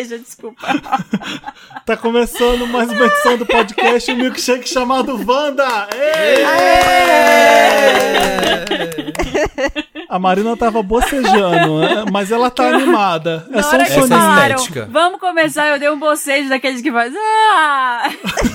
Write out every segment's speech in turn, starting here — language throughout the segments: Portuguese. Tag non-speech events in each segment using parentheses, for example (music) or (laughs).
boceja, desculpa. (laughs) Tá começando mais uma edição do podcast, o milkshake chamado Wanda! Ei! A Marina tava bocejando, né? mas ela tá animada. É Na só um Essa é soninho. falaram, estética. vamos começar, eu dei um bocejo daqueles que faz. Ah!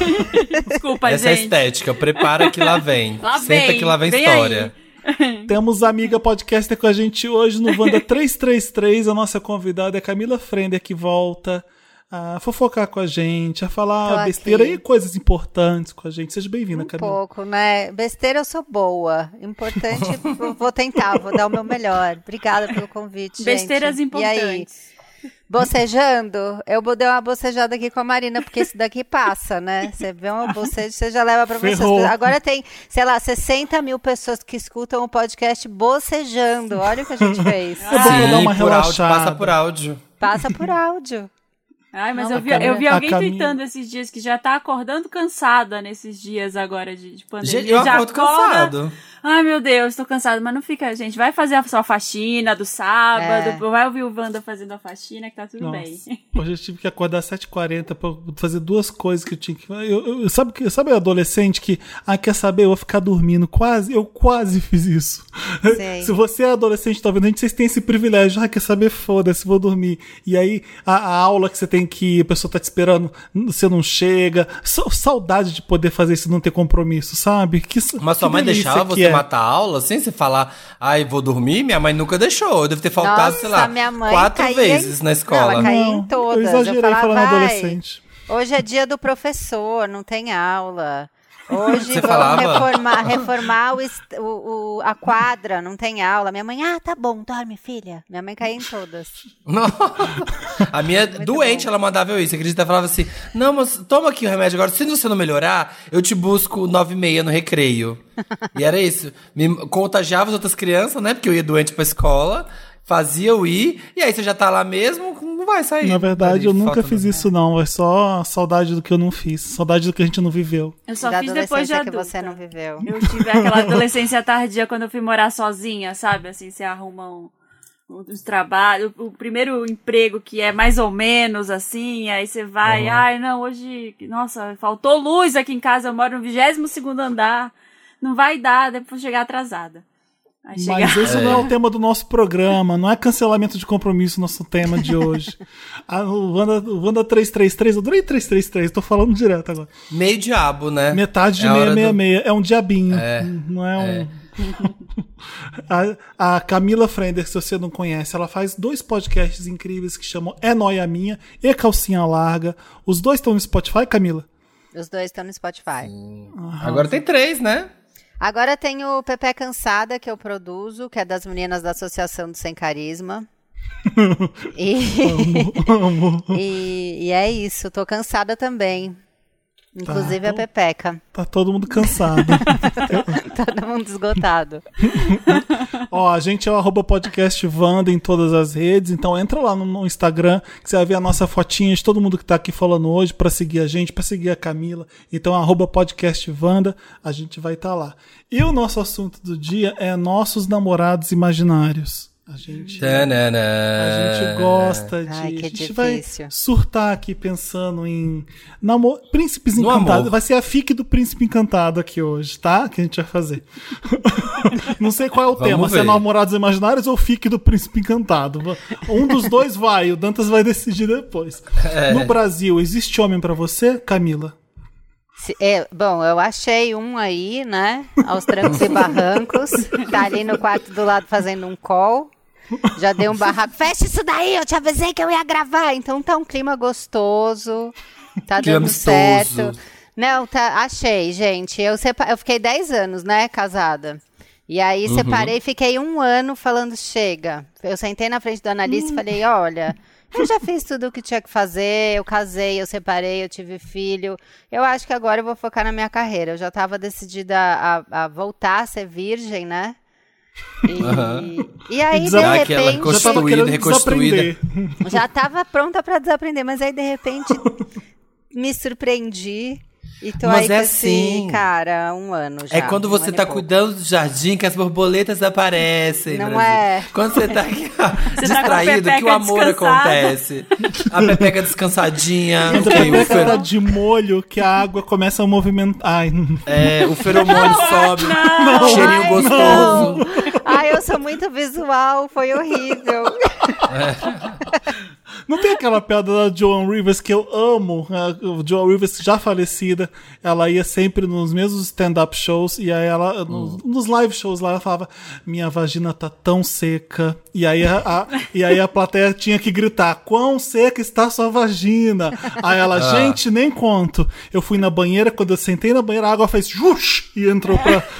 (laughs) Desculpa, Essa é a gente. estética. Prepara que lá vem. Lá Senta vem, que lá vem, vem história. (laughs) Temos a amiga podcaster com a gente hoje no Wanda 333. A nossa convidada é Camila Frender, que volta a fofocar com a gente, a Tô falar aqui. besteira e coisas importantes com a gente. Seja bem-vinda, Um Camila. pouco, né? Besteira eu sou boa. Importante, eu (laughs) vou tentar, vou dar o meu melhor. Obrigada pelo convite, gente. Besteiras E aí, importantes. Bocejando? Eu vou dar uma bocejada aqui com a Marina, porque isso daqui passa, né? Você vê uma boceja, você já leva pra você. Ferrou. Agora tem, sei lá, 60 mil pessoas que escutam o podcast bocejando. Olha o que a gente fez. É (laughs) bom dar uma por áudio, relaxada. passa por áudio. Passa por áudio. Ai, mas Não, eu vi, Camila- eu vi alguém Camila- tweetando esses dias que já tá acordando cansada nesses dias agora de, de pandemia. Gente, eu já acordo acorda- cansado. Ai, meu Deus, tô cansada. Mas não fica, gente. Vai fazer a sua faxina do sábado. É. Vai ouvir o Wanda fazendo a faxina, que tá tudo Nossa. bem. Hoje eu tive que acordar às 7h40 pra fazer duas coisas que eu tinha que. Eu, eu- sabe, que- sabe adolescente que, ah, quer saber? Eu vou ficar dormindo. Quase, eu quase (laughs) fiz isso. Sei. Se você é adolescente, tá vendo? A gente, vocês têm esse privilégio. Ah, quer saber? Foda-se, vou dormir. E aí, a, a aula que você tem que ir, a pessoa tá te esperando, você não chega. Sa- Saudade de poder fazer isso e não ter compromisso, sabe? Que, Mas sua que mãe deixava que você é. matar a aula sem você falar, ai, vou dormir? Minha mãe nunca deixou. Eu devo ter faltado, Nossa, sei lá, minha mãe quatro vezes em- na escola. Não, ela caía em todas. Eu exagerei falava, falando "Vai, adolescente. Hoje é dia do professor, não tem aula. Hoje Você vamos falava? reformar, reformar o, o- o- a quadra, não tem aula. Minha mãe, ah, tá bom, dorme, filha. Minha mãe caía em todas. Não. A minha doente, ela mandava eu isso. Você acredita? Ela falava assim: Não, mas toma aqui o remédio agora. Se você não melhorar, eu te busco nove e meia no recreio. E era isso. Me contagiava as outras crianças, né? Porque eu ia doente pra escola, fazia eu ir, e aí você já tá lá mesmo, não vai sair. Na verdade, Ali, eu nunca fiz isso, não. É só saudade do que eu não fiz. Saudade do que a gente não viveu. Eu só da fiz depois de adolescência que adulta. você não viveu. Eu tive aquela (laughs) adolescência tardia quando eu fui morar sozinha, sabe? Assim, você arruma um, os trabalhos, o primeiro emprego que é mais ou menos assim, aí você vai, ai, não, hoje, nossa, faltou luz aqui em casa, eu moro no 22 segundo andar, não vai dar, depois vou chegar atrasada. Mas esse não é o tema do nosso programa, não é cancelamento de compromisso nosso tema de hoje. A, (laughs) o, Wanda, o Wanda 333, eu adorei 333, tô falando direto agora. Meio diabo, né? Metade de É a hora do- 666, é um diabinho, É, não é um... (laughs) a, a Camila Frender, se você não conhece, ela faz dois podcasts incríveis que chamam É Noia Minha e Calcinha Larga. Os dois estão no Spotify, Camila? Os dois estão no Spotify. Agora tem três, né? Agora tem o Pepe Cansada, que eu produzo, que é das meninas da Associação do Sem Carisma. (laughs) e, Amo. (laughs) e, e é isso, tô cansada também. Inclusive Tá. a Pepeca. Tá todo mundo cansado. (laughs) Todo mundo esgotado. (laughs) Ó, a gente é o arroba podcast Wanda em todas as redes, então entra lá no, no Instagram que você vai ver a nossa fotinha de todo mundo que tá aqui falando hoje pra seguir a gente, pra seguir a Camila. Então, arroba podcast Wanda, a gente vai estar lá. E o nosso assunto do dia é nossos namorados imaginários. A gente, Tanana. a gente gosta de. Ai, que a gente vai difícil. surtar aqui pensando em namo... príncipes No encantados. amor. Vai ser a fic do príncipe encantado aqui hoje, tá? Que a gente vai fazer. (laughs) Não sei qual é o Vamos tema, se é ver. namorados imaginários ou fic do príncipe encantado. Um dos dois vai, o Dantas vai decidir depois. É. No Brasil, existe homem pra você, Camila? Se- é, bom, eu achei um aí, né? Aos trancos e barrancos. (laughs) Tá ali no quarto do lado fazendo um call. Já deu um barraco. Fecha isso daí, eu te avisei que eu ia gravar. Então tá um clima gostoso. Tá dando amistoso. certo. Não, tá, achei, gente. Eu, sepa- eu fiquei 10 anos, né, casada. E aí separei e fiquei um ano falando, chega. Eu sentei na frente do analista e falei, olha, eu já fiz tudo o que tinha que fazer, eu casei, eu separei, eu tive filho. Eu acho que agora eu vou focar na minha carreira. Eu já estava decidida a, a voltar a ser virgem, né? E, Aham. e aí, de aquela repente, Construída, tava querendo reconstruída. já estava pronta para desaprender, mas aí, de repente, me surpreendi. E tô Mas aí com é esse assim. cara há um ano já. É quando um você e tá cuidando do jardim que as borboletas aparecem. Não Brasil. é. Quando você tá aqui, ó, a distraído, que o amor descansada. acontece. A pepeca descansadinha. A pepeca tá de molho, que a água começa a movimentar. Ai, é, o feromônio sobe. Não, cheirinho ai, gostoso. Ai, eu sou muito visual, foi horrível. Não tem aquela piada da Joan Rivers que eu amo? A Joan Rivers, já falecida, ela ia sempre nos mesmos stand-up shows e aí ela, nos, nos live shows lá, ela falava: Minha vagina tá tão seca. E aí a, a- e aí a plateia tinha que gritar: Quão seca está sua vagina? Aí ela, gente, nem conto. Eu fui na banheira, quando eu sentei na banheira, a água fez jush e entrou pra. (laughs)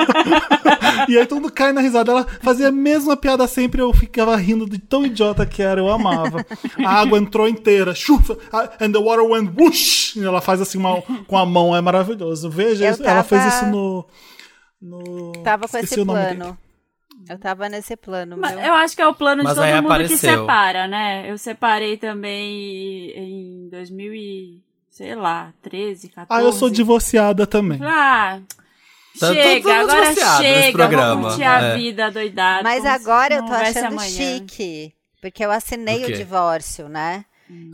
(laughs) E aí todo mundo cai na risada. Ela fazia a mesma piada sempre, eu ficava rindo de tão idiota que era, eu amava. A água entrou inteira, chufa, and the water went whoosh. E ela faz assim uma- com a mão, é maravilhoso. Veja, Eu ela fez isso no. no... Tava com esqueci esse dele. plano. Eu tava nesse plano, Mas viu? eu acho que é o plano Mas de todo mundo que separa, né? Eu separei também em 2000 e, sei lá, 13, 14. Ah, eu sou divorciada também. Ah, Tá chega, agora chega, vamos curtir a É. vida doidada. Mas agora eu tô achando chique. Porque eu assinei O divórcio, né?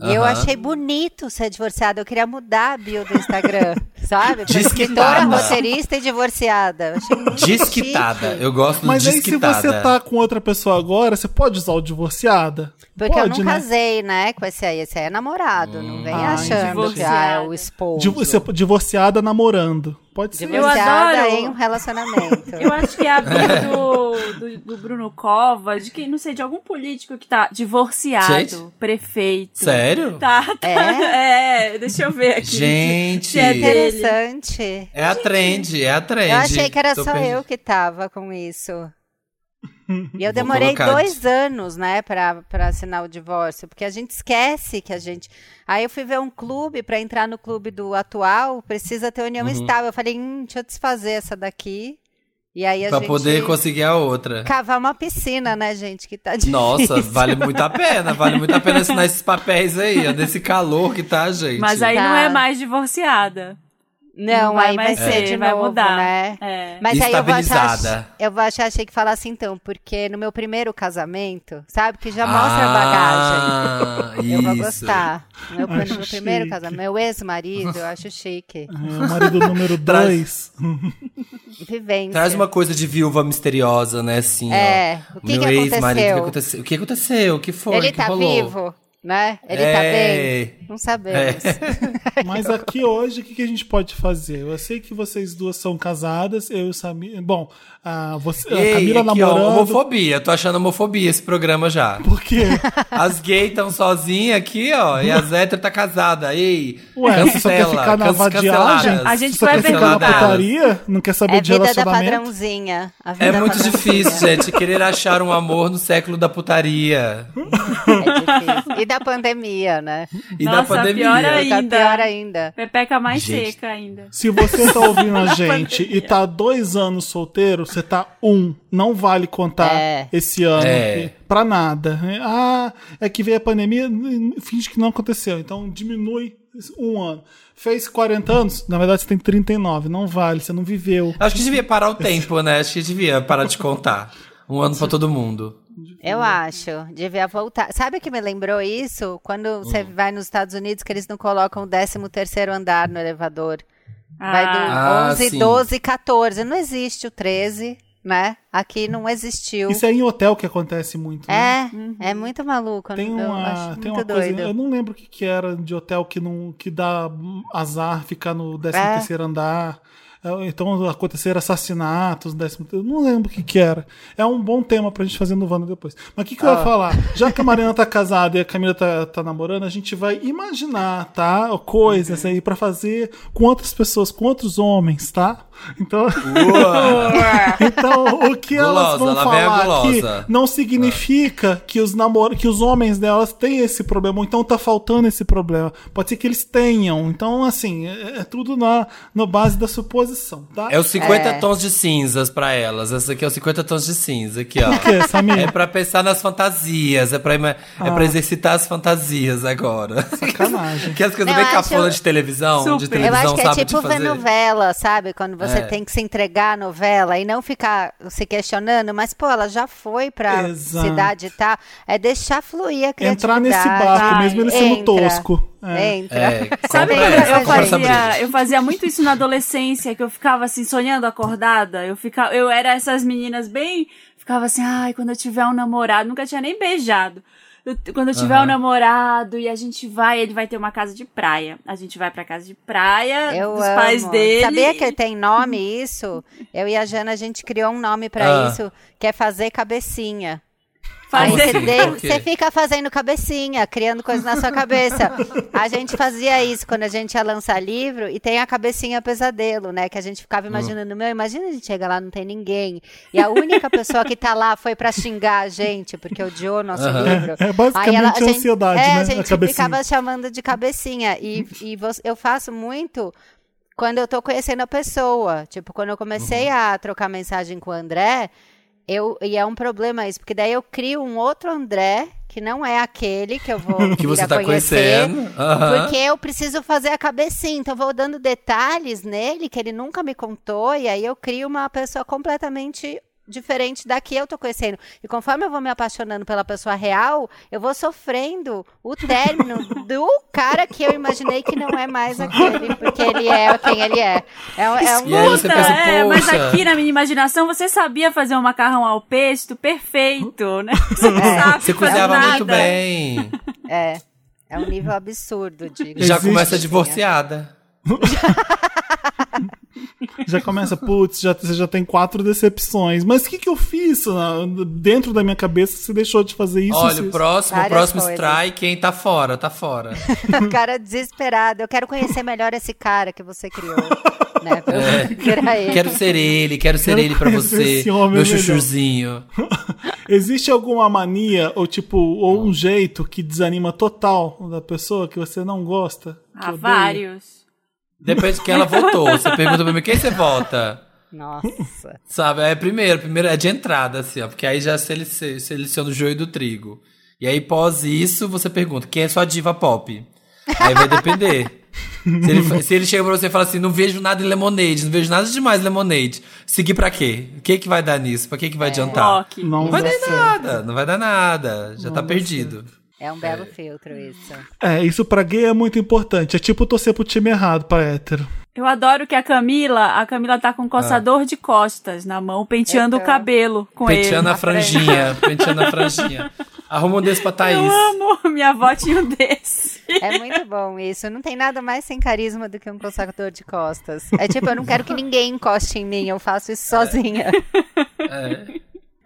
E eu achei bonito ser divorciada. Eu queria mudar a bio do Instagram, (laughs) sabe? Pra Desquitada. escritora, roteirista e divorciada. Desquitada. chique. Eu gosto do Mas aí, se você tá com outra pessoa agora, você pode usar o divorciada? Porque pode, eu não né? casei, né, com esse aí. Esse aí é namorado. Não vem Ah, achando que ah, é o esposo. Você- divorciada namorando. Pode ser. Divorciada adoro. em um relacionamento. (laughs) Eu acho que é a bio (laughs) do, do, do Bruno Covas, de quem, não sei, de algum político que tá divorciado, Gente. prefeito. Sério? Tá, tá. É? (laughs) deixa eu ver aqui. Gente. É. Interessante. É a trend, é a trend. Eu achei que era Tô só eu que tava com isso. E eu Vou demorei colocar. dois anos, né, pra, pra assinar o divórcio, porque a gente esquece que a gente. Aí eu fui ver um clube, pra entrar no clube do atual, precisa ter união Uhum. estável. Eu falei, hum, deixa eu desfazer essa daqui. E aí a Pra gente. poder conseguir a outra. Cavar uma piscina, né, gente? Que tá difícil. Nossa, vale muito a pena. Vale muito a pena assinar esses papéis aí, ó, desse calor que tá, gente. Mas aí Tá. não é mais divorciada. Não, vai aí vai mais ser ser, de vai novo, mudar. né? É. Mas aí eu vou achar, eu vou achar, achei que falasse então, porque no meu primeiro casamento, sabe, que já mostra a bagagem. Ah, (laughs) Eu vou gostar. Meu, Acho meu primeiro casamento, meu ex-marido, eu acho chique. É, o marido número (laughs) Traz- 2. Vivência. Traz uma coisa de viúva misteriosa, né, assim, É, ó. o que Meu que ex-marido, o que aconteceu? aconteceu? O que aconteceu? O que foi? Ele que tá rolou? vivo, né? Ele É. tá bem? Não sabemos. (laughs) Mas aqui hoje, o que, que a gente pode fazer? Eu sei que vocês duas são casadas, eu e o Samir. Bom, a, você, a Ei, Camila aqui, ó, namorando. homofobia. Tô achando homofobia esse programa já. Por quê? As gays estão sozinhas aqui, ó, e as héteras tá casada. Ei, Ué, você só quer cancela, ficar na vadiagem? A gente Você vai ficar na cantar. putaria? Não quer saber É de vida da relacionamento? padrãozinha. A vida É muito padrãozinha. difícil, gente, querer achar um amor no século da putaria É difícil. E da pandemia, né? e da Nossa, pandemia. pior Tá Ainda. pior ainda. Pepeca mais Gente. seca ainda. Se você tá ouvindo a (laughs) gente e tá dois anos solteiro, você tá um. Não vale contar É. esse ano É. pra nada. Ah, é que veio a pandemia, finge que não aconteceu. Então diminui um ano. Fez 40 anos, na verdade você tem 39. Não vale, você não viveu. Acho que devia parar o tempo, né? Acho que devia parar de contar. Um ano pra todo mundo. Eu acho. Devia voltar. Sabe o que me lembrou isso? Quando você Hum. vai nos Estados Unidos, que eles não colocam o 13 terceiro andar no elevador. Vai do Ah, 11, sim. 12, 14. Não existe o 13, né? Aqui não existiu. Isso é em hotel que acontece muito, né? É, é muito maluco. Tem eu uma, tem uma coisa, doido. eu não lembro o que, que era de hotel que não que dá azar ficar no 13 É. terceiro andar. É, Então aconteceram assassinatos no 13 terceiro, não lembro o que que era. É um bom tema pra gente fazer no Wanda depois. Mas o que que eu ia falar? Já que a Mariana tá casada e a Camila tá, tá namorando, a gente vai imaginar, tá? Coisas aí pra fazer com outras pessoas, com outros homens, tá? Então, (laughs) então o que elas Gulosa, vão lá vem a falar aqui não significa que os namor que os homens delas têm esse problema, ou então tá faltando esse problema. Pode ser que eles tenham. Então, assim, é, é tudo na, na base da suposição. Disposição, tá? É os 50 É. tons de cinzas pra elas. Essa aqui é os 50 tons de cinza, aqui, ó. O que, Samir? É pra pensar nas fantasias, é pra, ima- é pra exercitar as fantasias agora. Sacanagem. (laughs) que as coisas Não, bem eu acho- cafona de televisão, de Super. televisão, Eu acho que é tipo de ver novela, sabe? Quando você É. tem que se entregar à novela e não ficar se questionando, mas pô, ela já foi pra Exato. cidade e tal. É deixar fluir a criatividade. Entrar nesse barco, mesmo ele sendo entra. tosco. É. Entra. É, (laughs) Sabe, compra eu, essa, eu fazia, eu fazia muito isso na adolescência, que eu ficava assim, sonhando acordada. Eu, ficava, eu era essas meninas bem. Ficava assim, ai, quando eu tiver um namorado, nunca tinha nem beijado. Eu- quando eu tiver um Aham. namorado e a gente vai, ele vai ter uma casa de praia. A gente vai pra casa de praia Eu dos amo. pais dele. Sabia que tem nome isso? Eu e a Jana, a gente criou um nome pra Ah. isso, que é fazer cabecinha. Fazer- você, assim? quê? você fica fazendo cabecinha, criando coisas na sua cabeça. A gente fazia isso quando a gente ia lançar livro e tem a cabecinha pesadelo, né? Que a gente ficava imaginando, meu, imagina a gente chega lá, não tem ninguém. E a única pessoa que tá lá foi pra xingar a gente, porque odiou nosso Aham. livro. É basicamente a ansiedade, é, né? A A gente cabecinha. ficava chamando de cabecinha. E, e eu faço muito quando eu tô conhecendo a pessoa. Tipo, quando eu comecei a trocar mensagem com o André, eu, e é um problema isso, porque daí eu crio um outro André, que não é aquele que eu vou (laughs) Que você tá conhecer. conhecendo. Aham. Porque eu preciso fazer a cabecinha, então eu vou dando detalhes nele que ele nunca me contou, e aí eu crio uma pessoa completamente diferente da que eu tô conhecendo. E conforme eu vou me apaixonando pela pessoa real, eu vou sofrendo o término (laughs) do cara que eu imaginei que não é mais aquele, porque ele é quem ele é. É, um- é um E Puta, pensa, é, mas aqui na minha imaginação você sabia fazer um macarrão ao pesto perfeito, né? (laughs) Você sabe Você cozinhava nada. muito bem. É. É um nível absurdo de. Já começa divorciada. (laughs) Já começa, putz, já, você já tem quatro decepções. Mas o que, que eu fiz? Ah, Dentro da minha cabeça, você deixou de fazer isso? Olha, o próximo, o próximo coisas. strike, quem tá fora, tá fora. (laughs) Cara desesperado. Eu quero conhecer melhor esse cara que você criou. Né? (laughs) Ele. Quero ser ele, quero ser Quero ele pra você, meu melhor. chuchuzinho. (laughs) Existe alguma mania, ou tipo, ou um jeito que desanima total da pessoa que você não gosta? Ah, odeia? vários. Depende de quem ela votou. Você pergunta pra mim, quem você vota? Nossa. Sabe, é primeiro, primeiro é de entrada, assim, ó, porque aí já sele- seleciona o joio do trigo. E aí, pós isso, você pergunta, quem é sua diva pop? Aí vai depender. Se ele, se ele chega pra você e fala assim, não vejo nada em Lemonade, não vejo nada demais em Lemonade. Seguir pra quê? O que que vai dar nisso? Pra que que vai adiantar? Loki. Não Não vai dar certo. nada, não vai dar nada. Já tá dá perdido. É um belo filtro isso. É, isso pra gay é muito importante. É tipo torcer pro time errado pra hétero. Eu adoro que a Camila, a Camila tá com um coçador de costas na mão, penteando o Então. cabelo com ele. Penteando a na frente. franjinha, penteando a franjinha. Arruma um desse pra Thaís. Eu amo, minha avó tinha um desse. É muito bom isso. Não tem nada mais sem carisma do que um coçador de costas. É tipo, eu não quero que ninguém encoste em mim, eu faço isso sozinha.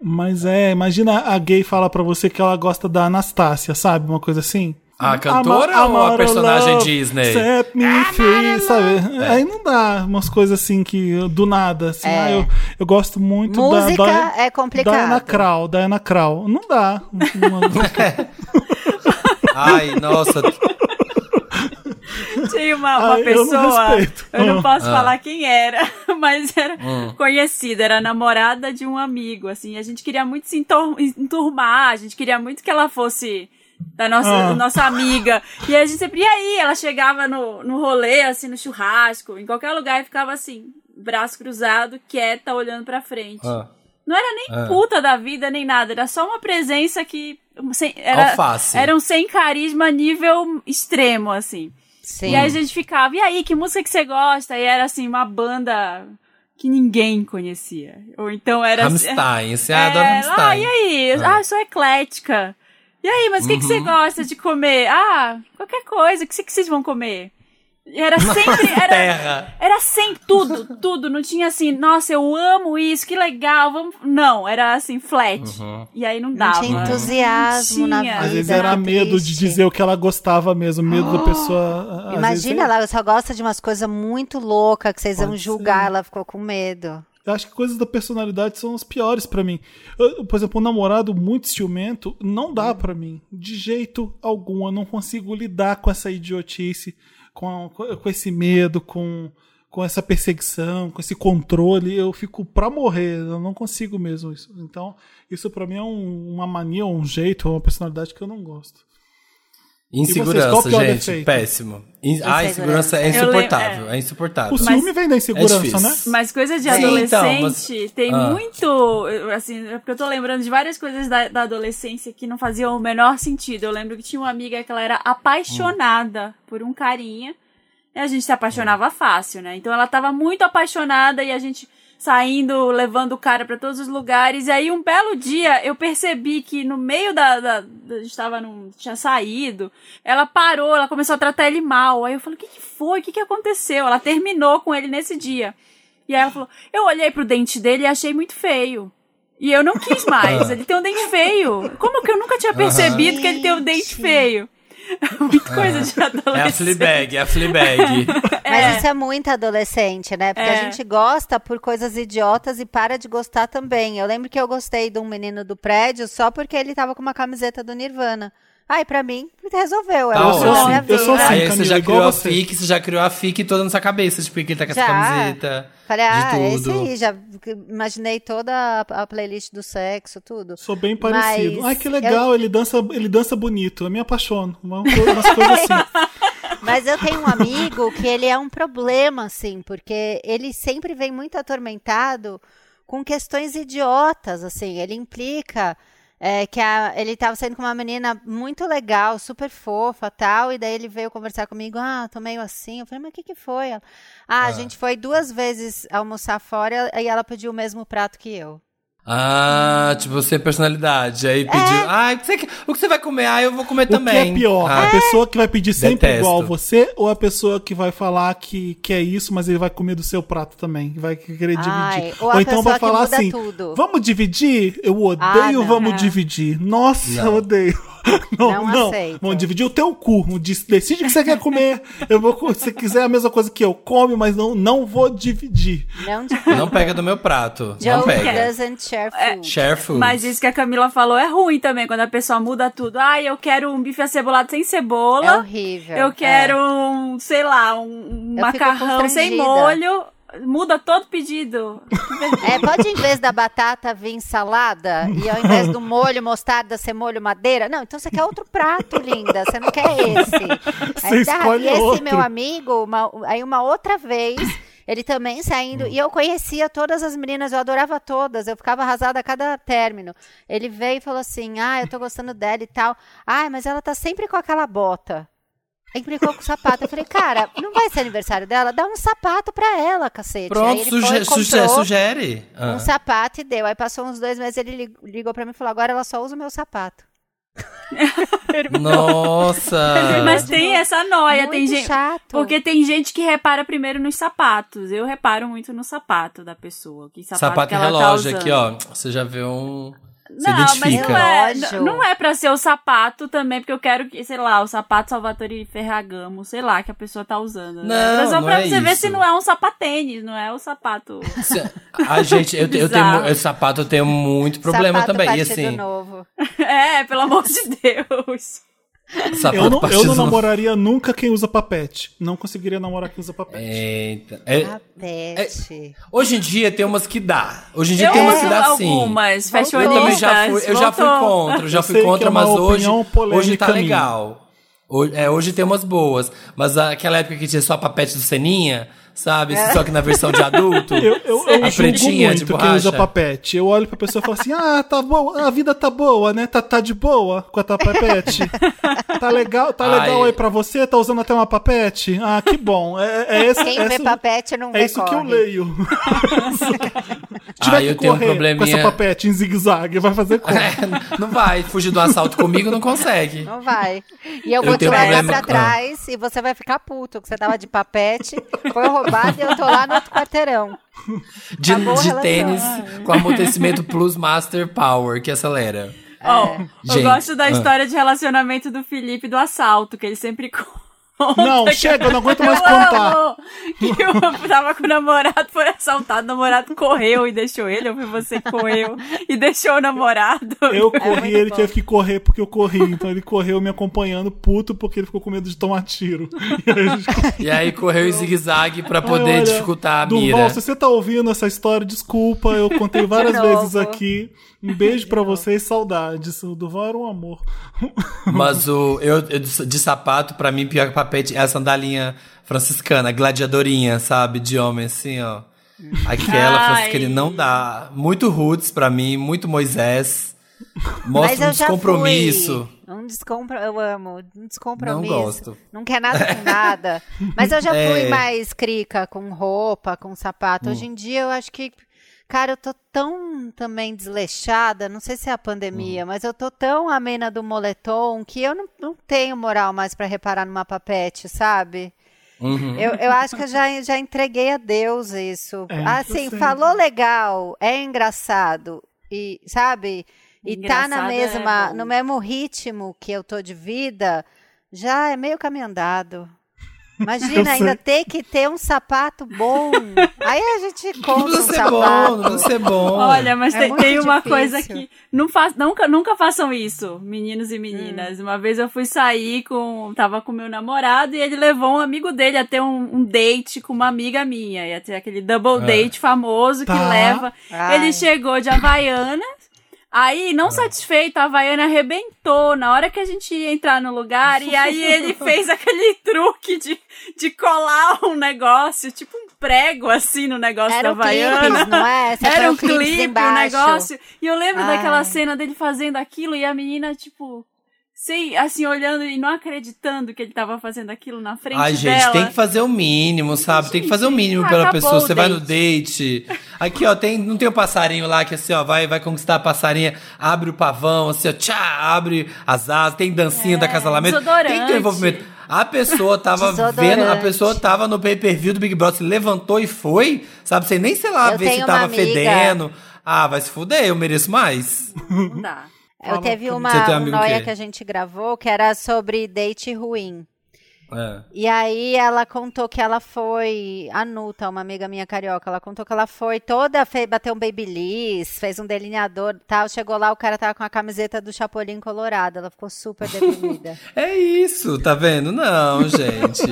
Mas é, imagina a gay falar pra você que ela gosta da Anastácia, sabe? Uma coisa assim. A cantora Ama- ou a personagem Love, Disney? Set me free, sabe? É. Aí não dá umas coisas assim que do nada, assim. É. Ah, eu, eu gosto muito Música da, da é complicado. Diana Krall, Diana Krall. Não dá. (laughs) Uma- (laughs) Ai, nossa. (laughs) Tinha uma, uma Ah, eu não pessoa, eu não Ah. posso Ah. falar quem era, (laughs) mas era Hum. conhecida, era namorada de um amigo, assim, a gente queria muito se enturmar, a gente queria muito que ela fosse da nossa, Ah. nossa amiga, e a gente sempre, e aí? Ela chegava no, no rolê, assim, no churrasco, em qualquer lugar, e ficava assim, braço cruzado, quieta, olhando pra frente. Ah, Não era nem Ah. puta da vida, nem nada, era só uma presença que... Sem, era, Alface. era um sem carisma nível extremo, assim. Sim. E aí a gente ficava, e aí, que música que você gosta? E era assim, uma banda que ninguém conhecia. Ou então era assim. Rammstein. Você adora Ah, e Rammstein. aí? Ah, eu sou eclética. E aí, mas o que, que você gosta de comer? Ah, qualquer coisa. O que, que vocês vão comer? E era sempre. Era, Terra. era sempre tudo, tudo. Não tinha assim, nossa, eu amo isso, que legal. Vamos... Não, era assim, flat. Uhum. E aí não Não dava. tinha entusiasmo na Tinha. vida. Às vezes era medo de triste. dizer o que ela gostava mesmo, medo da pessoa. às Imagina, vezes, é ela só gosta de umas coisas muito loucas que vocês vão Pode julgar, ser. ela ficou com medo. Eu acho que coisas da personalidade são as piores pra mim. Eu, por exemplo, um namorado muito ciumento não dá pra mim. De jeito algum. Eu não consigo lidar com essa idiotice, com, a- com esse medo, com, com essa perseguição, com esse controle, eu fico pra morrer. Eu não consigo mesmo isso. Então, isso pra mim é um- uma mania, um jeito, uma personalidade que eu não gosto. Vocês, Insegurança, pior gente. defeito? Péssimo. In- Ah, insegurança é insuportável. é. É insuportável. O ciúme vem da insegurança, difícil. né? Mas coisa de Sim, adolescente então, mas- tem Ah. muito. eu, Assim, é porque eu tô lembrando de várias coisas da, da adolescência que não faziam o menor sentido. Eu lembro que tinha uma amiga que ela era apaixonada por um carinha. E a gente se apaixonava fácil, né? Então ela tava muito apaixonada e a gente saindo, levando o cara pra todos os lugares. E aí um belo dia eu percebi que no meio da. da, da- a gente tava num. tinha saído. Ela parou, ela começou a tratar ele mal. Aí eu falei, o que, que foi? O que, que aconteceu? Ela terminou com ele nesse dia. E aí ela falou, eu olhei pro dente dele e achei muito feio. E eu não quis mais. ele tem um dente feio. Como que eu nunca tinha percebido que ele tem um dente feio? (laughs) Muita coisa de É a adolescente. Fleabag, é a Fleabag. (laughs) Mas isso é muito adolescente, né? Porque É. a gente gosta por coisas idiotas e para de gostar também. Eu lembro que eu gostei de um menino do prédio só porque ele tava com uma camiseta do Nirvana. Ai, pra mim, resolveu. É Tá ótimo. minha Eu sou assim, Aí você já criou a você. fic, você já criou a fic toda na sua cabeça, tipo, que ele tá com essa Já. camiseta. Falei, ah, de é esse tudo. aí. Já imaginei toda a, playlist do sexo, tudo. Sou bem parecido. Mas Ai, que legal, ele dança, ele dança bonito. Eu me apaixono. Uma Umas coisas (laughs) assim. Mas eu tenho um amigo que ele é um problema, assim, porque ele sempre vem muito atormentado com questões idiotas, assim. Ele implica é, que a- ele estava saindo com uma menina muito legal, super fofa tal, e daí ele veio conversar comigo, ah, tô meio assim. Eu falei, mas o que que foi? Ela, ah, a gente foi duas vezes almoçar fora e ela pediu o mesmo prato que eu. Ah, tipo, sem personalidade. Aí pediu. Ah, o que, você, o que você vai comer? Ah, eu vou comer O que também. é pior? Ah, A pessoa que vai pedir sempre Detesto. igual a você ou a pessoa que vai falar que quer isso, mas ele vai comer do seu prato também? Vai querer dividir. Ai, ou a então vai que falar assim: tudo. vamos dividir? Eu odeio Ah, não. vamos É. dividir. Nossa, eu odeio. (laughs) Não, Não não. aceito. Vamos dividir o teu cu. Decide o que você quer comer. Eu vou, se você quiser a mesma coisa que eu, come, mas não, não vou dividir. Não Não pega do meu prato. Não Joe pega. doesn't share food. Share food. Mas isso que a Camila falou é ruim também, quando a pessoa muda tudo. Ah, eu quero um bife acebolado sem É cebola. horrível. eu é. quero um, sei lá, um Eu macarrão sem molho. Muda todo pedido. (laughs) É, pode em vez da batata vir salada e ao invés do molho mostarda ser molho madeira? Não, então você quer outro prato, linda. Você não quer esse. Você tá, escolhe e esse outro. meu amigo, uma- aí uma outra vez, ele também saindo, e eu conhecia todas as meninas, eu adorava todas, eu ficava arrasada a cada término. Ele veio e falou assim: Ah, eu tô gostando dela e tal. Ah, mas ela tá sempre com aquela bota. Implicou com o sapato. Eu falei, cara, não vai ser aniversário dela? Dá um sapato pra ela, cacete. Pronto, suge- sugere. Ah. um sapato e deu. Aí passou uns dois meses, ele lig- ligou pra mim e falou: agora ela só usa o meu sapato. (laughs) Nossa. Mas tem essa noia, Muito tem gente. chato. Porque tem gente que repara primeiro nos sapatos. Eu reparo muito no sapato da pessoa. Que sapato, Sapato que e ela tá relógio usando. aqui, ó. Você já vê um. Você Não, mas não é, não é pra ser o sapato também, porque eu quero que, sei lá, o sapato Salvatore Ferragamo, sei lá, que a pessoa tá usando. né? Não, Mas só não pra é você ver isso. se não é um sapatênis, não é o sapato. Se- A gente, eu, eu tenho. Esse sapato eu tenho muito problema sapato também. E assim. novo. (laughs) é, pelo amor de Deus. Sapato Eu não, eu não namoraria nunca quem usa papete. Não conseguiria namorar quem usa papete. Eita. É- Papete. hoje em dia tem umas que dá. Hoje em dia Eu tem umas que dá sim. algumas Eu fashionistas. também já fui, eu já fui contra, eu já Eu fui contra, é mas hoje, hoje tá legal. Hoje, é, hoje tem umas boas. Mas aquela época que tinha só papete do Seninha, sabe? Só que na versão de adulto. (laughs) Eu, eu, eu a julgo pretinha muito de quem borracha. usa papete. Eu olho pra pessoa e falo assim: ah, tá bom, a vida tá boa, né? Tá, tá de boa com a tua papete. (laughs) tá legal, tá legal aí pra você? Tá usando até uma papete? Ah, que bom. É, é esse, Quem vê essa- papete não é vê isso que eu corre. leio. (laughs) Se tiver Ah, que eu tenho um correr com probleminha- essa papete em zigue-zague, vai fazer como? É, não vai fugir do assalto comigo, não consegue. Não vai. E eu Eu vou te problema- pra trás e você vai ficar puto, que você tava de papete, foi roubado e eu tô lá no outro quarteirão. De, de tênis com amortecimento Plus Master Power, que acelera. Ó, eu Gente, gosto da ah. história de relacionamento do Felipe do assalto, que ele sempre (laughs) conta. Não, que chega, eu não aguento mais contar. Que eu tava com o namorado, foi assaltado, o namorado correu e deixou ele, ou foi você que correu e deixou o namorado. Eu É corri, muito ele bom. teve que correr porque eu corri. Então ele correu me acompanhando, puto, porque ele ficou com medo de tomar tiro. E aí gente E aí correu em zigue-zague pra Ai, poder olha, dificultar a Durval, mira. se você tá ouvindo essa história, desculpa, eu contei várias vezes aqui. Um beijo pra vocês, saudades. O Durval era um amor. Mas o eu, eu de sapato, pra mim, pior que é a sandalinha franciscana, gladiadorinha, sabe? De homem, assim, ó. Aquela Ai. franciscana não dá. Muito roots pra mim, muito Moisés. Mostra um descompromisso. Um descompro... Eu amo. Um descompromisso. Não gosto. Não quer nada com nada. Mas eu já (laughs) É. fui mais crica com roupa, com sapato. Hoje em dia eu acho que. Cara, eu tô tão também desleixada, não sei se é a pandemia, mas eu tô tão amena do moletom que eu não, não tenho moral mais pra reparar numa papete, sabe? Uhum. Eu, eu acho que eu já, já entreguei a Deus isso. É, assim, falou legal, é engraçado, e sabe? E tá na Engraçado é mesma, bom. no mesmo ritmo que eu tô de vida, já é meio caminho andado. Eu Imagina sei. ainda ter que ter um sapato bom. Aí a gente Não compra um precisa ser bom, sapato. não ser bom. Olha, mas É tem, tem uma coisa que não faz, nunca, nunca façam isso, meninos e meninas. Hum. Uma vez eu fui sair com, tava com meu namorado e ele levou um amigo dele a ter um, um date com uma amiga minha, ia ter aquele double É. date famoso que Tá. leva. Ai. Ele chegou de Havaiana. Aí, não satisfeito, a Havaiana arrebentou na hora que a gente ia entrar no lugar. E aí ele (laughs) fez aquele truque de, de colar um negócio, tipo um prego assim no negócio Era da um clipes, Havaiana. não é? Você (laughs) Era um clipe, um negócio. E eu lembro Ai. daquela cena dele fazendo aquilo e a menina, tipo, sem, assim, olhando e não acreditando que ele tava fazendo aquilo na frente Ai, gente, dela. tem que fazer o mínimo, sabe? tem que fazer o mínimo ah, pela acabou pessoa. Você vai no date. Aqui, ó, tem, não tem o passarinho lá que assim, ó, vai, vai conquistar a passarinha, abre o pavão, assim, ó, tchá, abre as asas, tem dancinha da casalamento. Tem que ter um envolvimento. A pessoa tava vendo, a pessoa tava no pay-per-view do Big Brother, se levantou e foi, sabe? Sem nem, sei lá, Eu ver se tava amiga- fedendo. Ah, vai se fuder, eu mereço mais. Não dá. Eu Fala teve uma um um noia que a gente gravou que era sobre date ruim. É. E aí ela contou que ela foi, a Nuta, uma amiga minha carioca, ela contou que ela foi toda, fez, bateu um babyliss, fez um delineador e tal, chegou lá, o cara tava com a camiseta do Chapolin Colorado, ela ficou super (laughs) deprimida. É isso, tá vendo? Não, gente.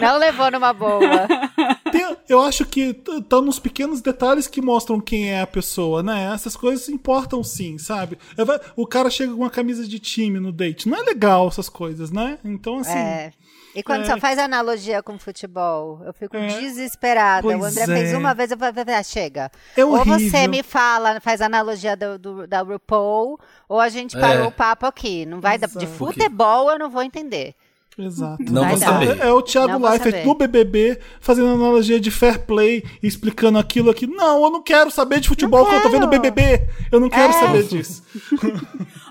Não levou numa boa. (laughs) Tem- eu acho que t- tá nos pequenos detalhes que mostram quem é a pessoa, né? Essas coisas importam sim, sabe? Eu vai- O cara chega com uma camisa de time no date. Não é legal essas coisas, né? Então, assim. É. E quando É. só faz analogia com futebol, eu fico É. desesperada. o Pois André fez é. uma vez, eu falei, ah, chega. É ou você me fala, faz analogia do, do- da RuPaul, ou a gente É. parou o papo aqui. Não vai dar, de futebol eu não vou entender. Exato. Não Vai vou dar. saber. É, é o Thiago Não vou Leifert saber. do BBB fazendo analogia de fair play, explicando aquilo aqui. Não, eu não quero saber de futebol que eu tô vendo quero. BBB. Eu não quero É. saber disso. (laughs) eu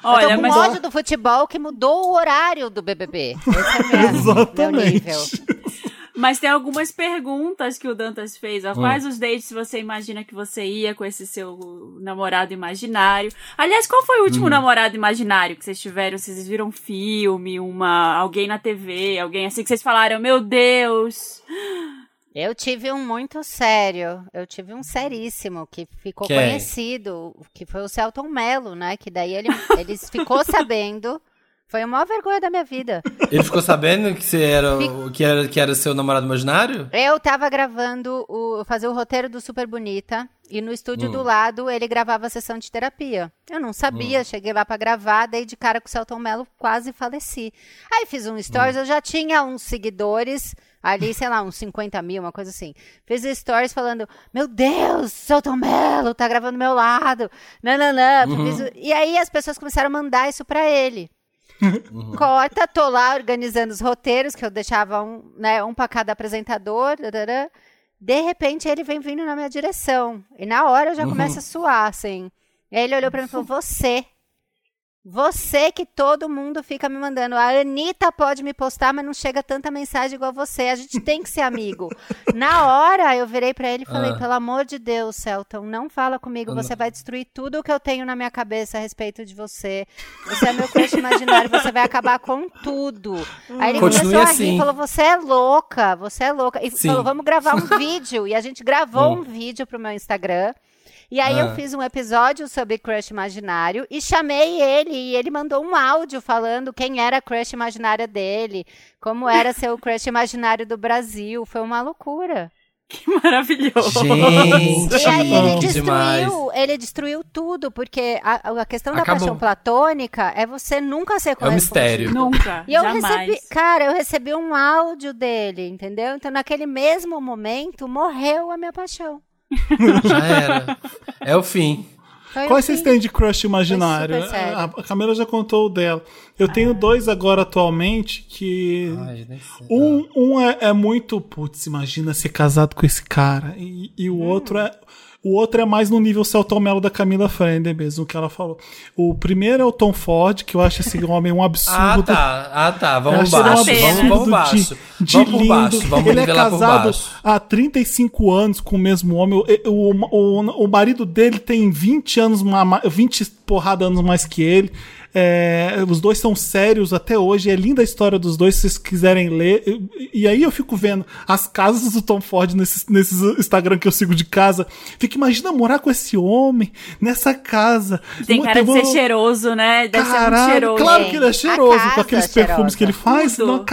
Olha, tô com mas ódio do futebol que mudou o horário do BBB. Esse é meu, meu (laughs) Exatamente. Mas tem algumas perguntas que o Dantas fez. Ó. Quais os dates você imagina que você ia com esse seu namorado imaginário? Aliás, qual foi o último namorado imaginário que vocês tiveram? Vocês viram um filme, uma, alguém na TV, alguém assim que vocês falaram, meu Deus. Eu tive um muito sério. Eu tive um seríssimo que ficou Quem? conhecido, que foi o Celton Mello, né? Que daí ele, (laughs) ele ficou sabendo. Foi a maior vergonha da minha vida. (laughs) Ele ficou sabendo que você era o que era, que era seu namorado imaginário? Eu tava gravando o fazer o roteiro do Super Bonita e no estúdio Hum. do lado ele gravava a sessão de terapia. Eu não sabia, cheguei lá pra gravar, dei de cara com o Celton Mello, quase faleci. Aí fiz um stories, eu já tinha uns seguidores ali, sei lá, uns 50 mil, uma coisa assim. Fiz stories falando, meu Deus, Celton Mello tá gravando do meu lado, nananã. Fiz o- E aí as pessoas começaram a mandar isso pra ele. Corta, tô lá organizando os roteiros, que eu deixava um, né, um pra cada apresentador. dadadã. De repente ele vem vindo na minha direção. E na hora eu já começo a suar, assim. E aí ele olhou pra mim e falou: Você. Você que todo mundo fica me mandando. A Anitta pode me postar, mas não chega tanta mensagem igual você. A gente tem que ser amigo. (laughs) Na hora, eu virei pra ele e falei: Ah. pelo amor de Deus, Celton, não fala comigo. Você vai destruir tudo o que eu tenho na minha cabeça a respeito de você. Você é meu crush imaginário, você vai acabar com tudo. Aí ele Continue começou a assim. rir, falou: você é louca, você é louca. E Sim. falou: vamos gravar um (laughs) vídeo. E a gente gravou Hum. um vídeo pro meu Instagram. E aí Ah. eu fiz um episódio sobre crush imaginário e chamei ele e ele mandou um áudio falando quem era a crush imaginária dele, como era ser o crush imaginário do Brasil. Foi uma loucura. Que maravilhoso. Gente, E aí ele demais. destruiu, ele destruiu tudo, porque a, a questão da Acabou. paixão platônica é você nunca ser É um correspondido. mistério. Nunca. E eu jamais. recebi, cara, eu recebi um áudio dele, entendeu? Então naquele mesmo momento morreu a minha paixão. (laughs) Já era. É o fim. Foi Quais o vocês têm de crush imaginário? Foi super sério. A, a Camila já contou o dela. Eu tenho dois agora atualmente que. Ai. Um, um é, é muito, putz, imagina ser casado com esse cara. E, e o Hum. outro é. O outro é mais no nível Celton Mello da Camila Frender mesmo, que ela falou. O primeiro é o Tom Ford, que eu acho esse homem um Ah, absurdo. tá. Ah, tá. Vamos um baixo. pena. Vamos, vamos baixo. de, de vamos lindo. baixo. Vamos ele é casado há 35 anos com o mesmo homem. O, o, o, o marido dele tem 20 anos, ma- ma- 20 porrada anos mais que ele. É, os dois são sérios até hoje. É linda a história dos dois, se vocês quiserem ler. E, e aí eu fico vendo as casas do Tom Ford nesses, nesses Instagram que eu sigo de casa. Fico, imagina morar com esse homem nessa casa. Tem cara de uma- ser cheiroso, né? Deve ser muito Caralho, cheiroso. claro Tem. que ele é cheiroso, com aqueles é perfumes que ele faz. Tudo. não,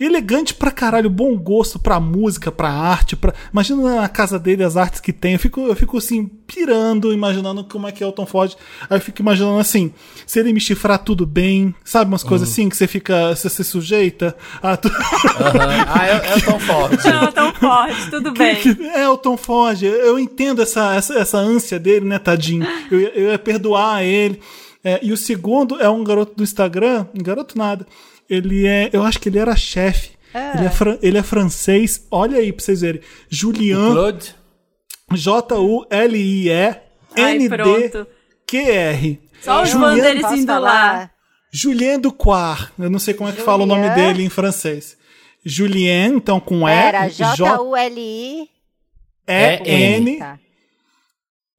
Elegante pra caralho, bom gosto pra música, pra arte. Pra... Imagina a casa dele, as artes que tem. Eu fico, eu fico assim, pirando, imaginando como é que é o Tom Ford. Aí eu fico imaginando assim, se ele me chifrar tudo bem, sabe umas coisas Uhum. assim que você fica, você se sujeita a tu... Aham. Ah, é, é o Tom Ford. (laughs) Não, tão forte, tudo bem. Que- É o Tom Ford, eu entendo essa, essa, essa ânsia dele, né, tadinho? Eu, ia- eu ia perdoar ele. É, e o segundo é um garoto do Instagram, um garoto nada. Ele é, eu acho que ele era chefe. Ele, é ele é francês. Olha aí pra vocês verem. Julian Claude. J-U-L-I-E-N-D-Q-R. Só os Julien- fãs deles Posso indo lá. Julien Ducoir. Eu não sei como é que fala o nome dele em francês. Julien, então com E. Era J-U-L-I. E-N. Tá.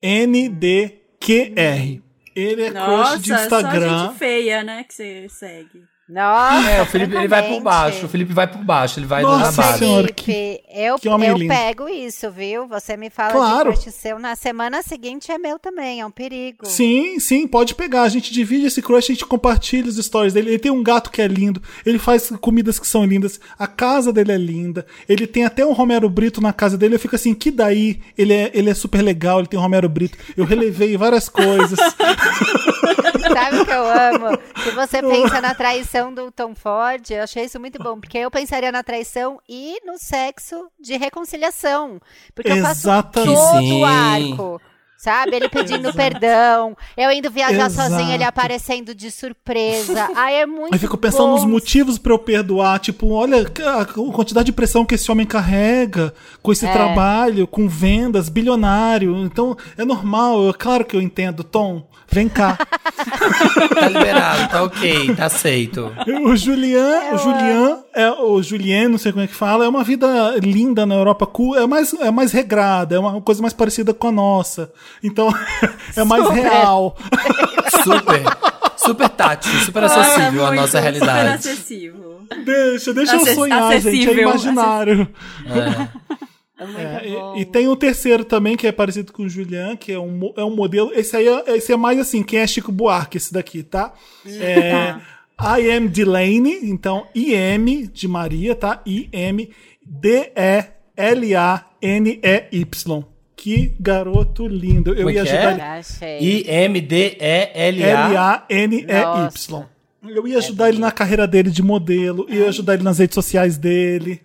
NDQR. Ele é Nossa, crush de só Instagram. gente feia, né, que você segue. Nossa, É, o Felipe ele vai por baixo. O Felipe vai por baixo. Ele vai Nossa na base. Senhora, Felipe, eu, que homem eu lindo. pego isso, viu? Você me fala Claro. de crush seu, na semana seguinte é meu também, é um perigo. Sim, sim, pode pegar. A gente divide esse crush, a gente compartilha os stories dele. Ele tem um gato que é lindo, ele faz comidas que são lindas, a casa dele é linda. Ele tem até um Romero Brito na casa dele. Eu fico assim, que daí? Ele é, ele é super legal, ele tem um Romero Brito. Eu relevei várias coisas. (laughs) (laughs) Sabe o que eu amo? Se você pensa na traição do Tom Ford, eu achei isso muito bom, porque eu pensaria na traição e no sexo de reconciliação. Porque eu faço Exatamente. todo o arco. Sabe? Ele (laughs) pedindo perdão, eu indo viajar Exato. sozinha, ele aparecendo de surpresa. (laughs) Ai, é muito Eu fico pensando bom. nos motivos pra eu perdoar. Tipo, olha a quantidade de pressão que esse homem carrega com esse É. trabalho, com vendas, bilionário. Então, é normal. É claro que eu entendo. Tom, vem cá. (laughs) Tá liberado, tá ok, tá aceito. o Julian, o Julian, é, o Julien, não sei como é que fala, é uma vida linda na Europa cool, é mais, é mais regrada, é uma coisa mais parecida com a nossa. Então, (laughs) é mais Super. real. Super. Super tátil, super acessível à Muito, nossa Super realidade. acessível. Deixa, deixa eu Acess- sonhar, gente. É imaginário. É. É É, e, e tem um terceiro também que é parecido com o Julian, que é um, é um modelo. Esse aí é, esse é mais assim, quem é Chico Buarque, esse daqui, tá? É, I am Delaney, então IM de Maria, tá? I-M D-E-L-A-N-E-Y. Que garoto lindo. Eu Como é ia ajudar é? ele. Achei. I-M-D-E-L-A. L-A-N-E-Y. Eu ia ajudar ele na carreira dele de modelo, ia ajudar ele nas redes sociais dele.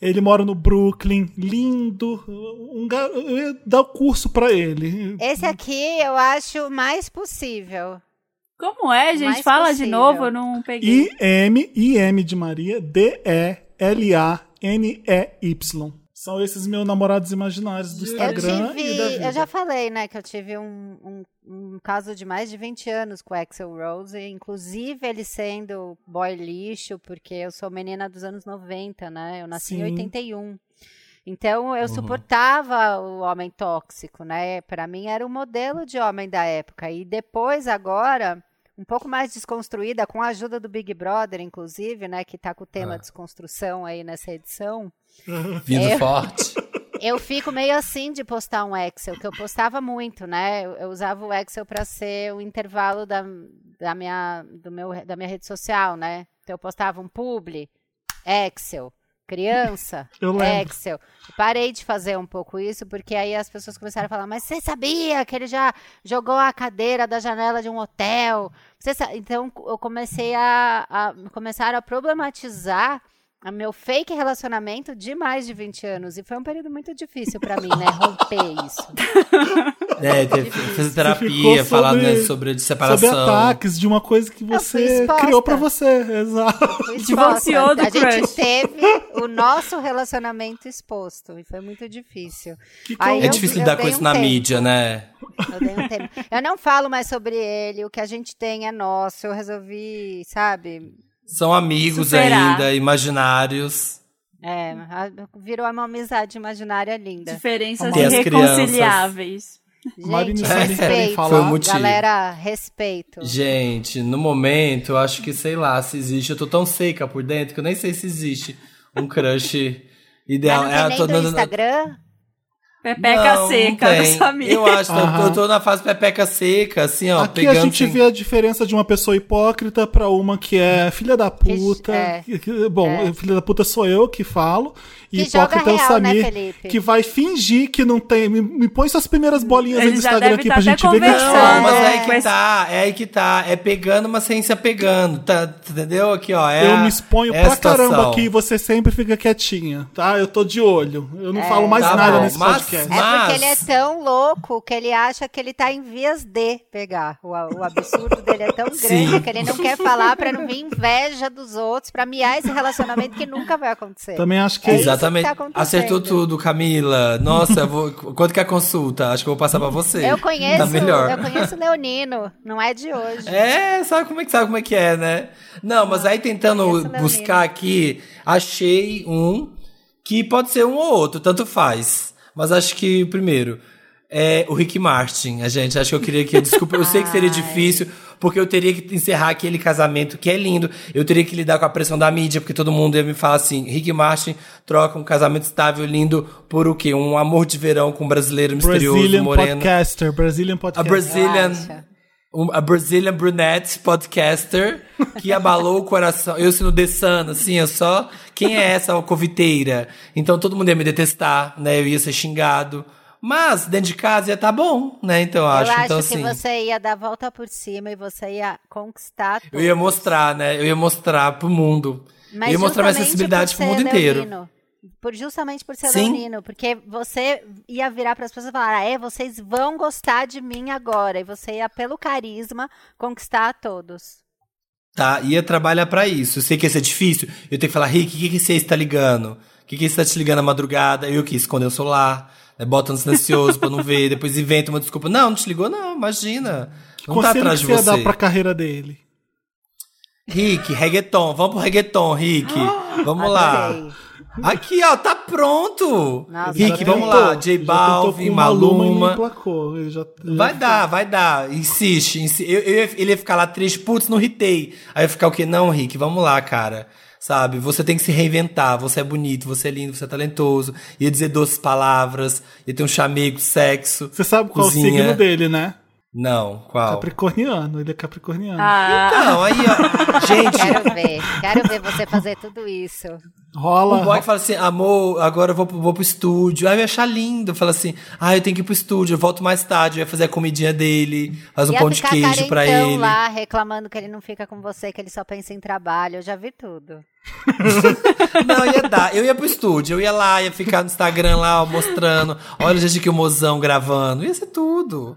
Ele mora no Brooklyn, lindo. Um gar... Eu ia dar o curso pra ele. Esse aqui eu acho mais possível. Como é, gente? Mais Fala de possível. novo, eu não peguei. I-M, I-M de Maria, D-E-L-A-N-E-Y. São esses meus namorados imaginários do Eu Instagram e da tive, vida. eu já falei, né, que eu tive um, um, um caso de mais de 20 anos com o Axel Rose, inclusive ele sendo boy lixo, porque eu sou menina dos anos 90, né? Eu nasci Sim. em 81. Então eu suportava o homem tóxico, né? Para mim era o modelo de homem da época. E depois agora, um pouco mais desconstruída com a ajuda do Big Brother, inclusive, né, que tá com o tema Ah. desconstrução aí nessa edição. (laughs) Vindo É. forte. (laughs) Eu fico meio assim de postar um Excel, que eu postava muito, né? Eu, eu usava o Excel para ser o intervalo da, da, minha, do meu, da minha rede social, né? Então eu postava um publi, Excel, criança, Eu lembro. Excel. Parei de fazer um pouco isso, porque aí as pessoas começaram a falar, mas você sabia que ele já jogou a cadeira da janela de um hotel? Você sa-" Então eu comecei a, a começaram a problematizar meu fake relacionamento de mais de 20 anos. E foi um período muito difícil pra mim, né? Romper isso. É, teve, terapia, falar né, sobre- de Sobre separação. ataques de uma coisa que você criou pra você. Exato. Divorciou exposta. do A gente crush. teve o nosso relacionamento exposto. E foi muito difícil. Que Aí É eu- difícil eu lidar com isso um na tempo. mídia, né? Eu um tempo. Eu não falo mais sobre ele. O que a gente tem é nosso. Eu resolvi, sabe? São amigos Superar. ainda, imaginários. É, a- virou uma amizade imaginária linda. Diferenças irreconciliáveis. Gente, respeito. falar? (laughs) Foi motivo. Galera, respeito. Gente, no momento, eu acho que, sei lá, se existe. Eu tô tão seca por dentro que eu nem sei se existe um crush ideal. Mas não É, tem eu nem tô do dando- Pepeca Não, seca não do tem. Samir. Eu acho, eu eu tô na fase pepeca seca, assim, ó, Aqui pegando. a gente assim- vê a diferença de uma pessoa hipócrita pra uma que é filha da puta. é. que- que- bom, filha da puta sou eu que falo. E hipócrita é o né, Samir, Felipe? que vai fingir que não tem. Me, me põe suas primeiras bolinhas já Instagram aqui tá pra gente ver que a gente conversando. Não, fala. mas é aí que tá, é aí que tá. É pegando, mas sem se apegando, tá? Entendeu? Aqui, ó. É Eu a- me exponho é pra caramba aqui e você sempre fica quietinha, tá? Eu tô de olho. Eu não falo mais tá nada bom, nesse mas- podcast. É Mas- porque ele é tão louco que ele acha que ele tá em vias de pegar. O, o absurdo dele é tão grande Sim. que ele não quer falar pra não vir inveja dos outros, pra miar esse relacionamento que nunca vai acontecer. Também acho que É isso Exatamente. que tá. Acertou tudo, Camila. Nossa, vou... quanto que é a consulta? Acho que eu vou passar pra você. Eu conheço, Tá melhor. eu conheço o Leonino, não é de hoje. É, sabe como é que sabe como é que é, né? Não, mas aí tentando buscar aqui, achei um que pode ser um ou outro, tanto faz. Mas acho que primeiro é o Rick Martin. A gente, acho que eu queria que desculpa, eu sei que seria (laughs) difícil, porque eu teria que encerrar aquele casamento que é lindo. Eu teria que lidar com a pressão da mídia, porque todo mundo ia me falar assim: Rick Martin troca um casamento estável lindo por o quê? Um amor de verão com um brasileiro misterioso, Brazilian moreno. Podcaster, Brazilian A Podcaster. Brazilian, Relaxa. um- a Brazilian Brunette podcaster que abalou o coração. Eu sendo The Sun, assim, eu só. Quem é essa alcoviteira? Então todo mundo ia me detestar, né? Eu ia ser xingado. Mas dentro de casa ia tá bom, né? Então eu Eu acho. acho então, que assim. você ia dar a volta por cima e você ia conquistar Eu ia todos. mostrar, né? Eu ia mostrar pro mundo. Mas eu ia mostrar minha sensibilidade pro mundo ser inteiro. Por, justamente por ser Sim. leonino. Porque você ia virar para as pessoas e falar: ah, é, vocês vão gostar de mim agora. E você ia, pelo carisma, conquistar a todos. Tá, ia trabalhar pra isso. Eu sei que ia ser difícil. Eu tenho que falar, Rick, o que, que você está ligando? O que, que você está te ligando à madrugada? Eu que esconder o celular, né, bota no silencioso pra não ver, depois inventa uma desculpa. Não, não te ligou, não, imagina. Não tá atrás que de você ia você. dar pra carreira dele. Rick, reggaeton, vamos pro reggaeton, Rick. Vamos lá. Aqui, ó, tá pronto. Nossa, Rick, vamos lá. J Balvin, Maluma. e Maluma. já, já Vai dar, vai dar. Insiste. insi- Eu, eu ele ia ficar lá triste, putz, não ritei. Aí eu ia ficar o quê? Não, Rick, vamos lá, cara. Sabe? Você tem que se reinventar. Você é bonito, você é lindo, você é talentoso. Ia dizer doces palavras, ia ter um chamego, sexo. Você sabe qual cozinha. é o signo dele, né? Não, qual? Capricorniano. Ele é capricorniano. Ah, Não, aí, ó. (laughs) Gente, Quero ver. Quero ver você fazer tudo isso. Rola. O boy que fala assim, amor, agora eu vou, pro- vou pro estúdio. Aí eu ia achar lindo. Fala assim, ah, eu tenho que ir pro estúdio, eu volto mais tarde, eu ia fazer a comidinha dele, faz um ia pão de queijo pra ele. lá, reclamando que ele não fica com você, que ele só pensa em trabalho. Eu já vi tudo. (laughs) Não, ia dar. Eu ia pro estúdio, eu ia lá, ia ficar no Instagram lá, ó, mostrando. Olha, gente, que o mozão gravando. Ia ser tudo.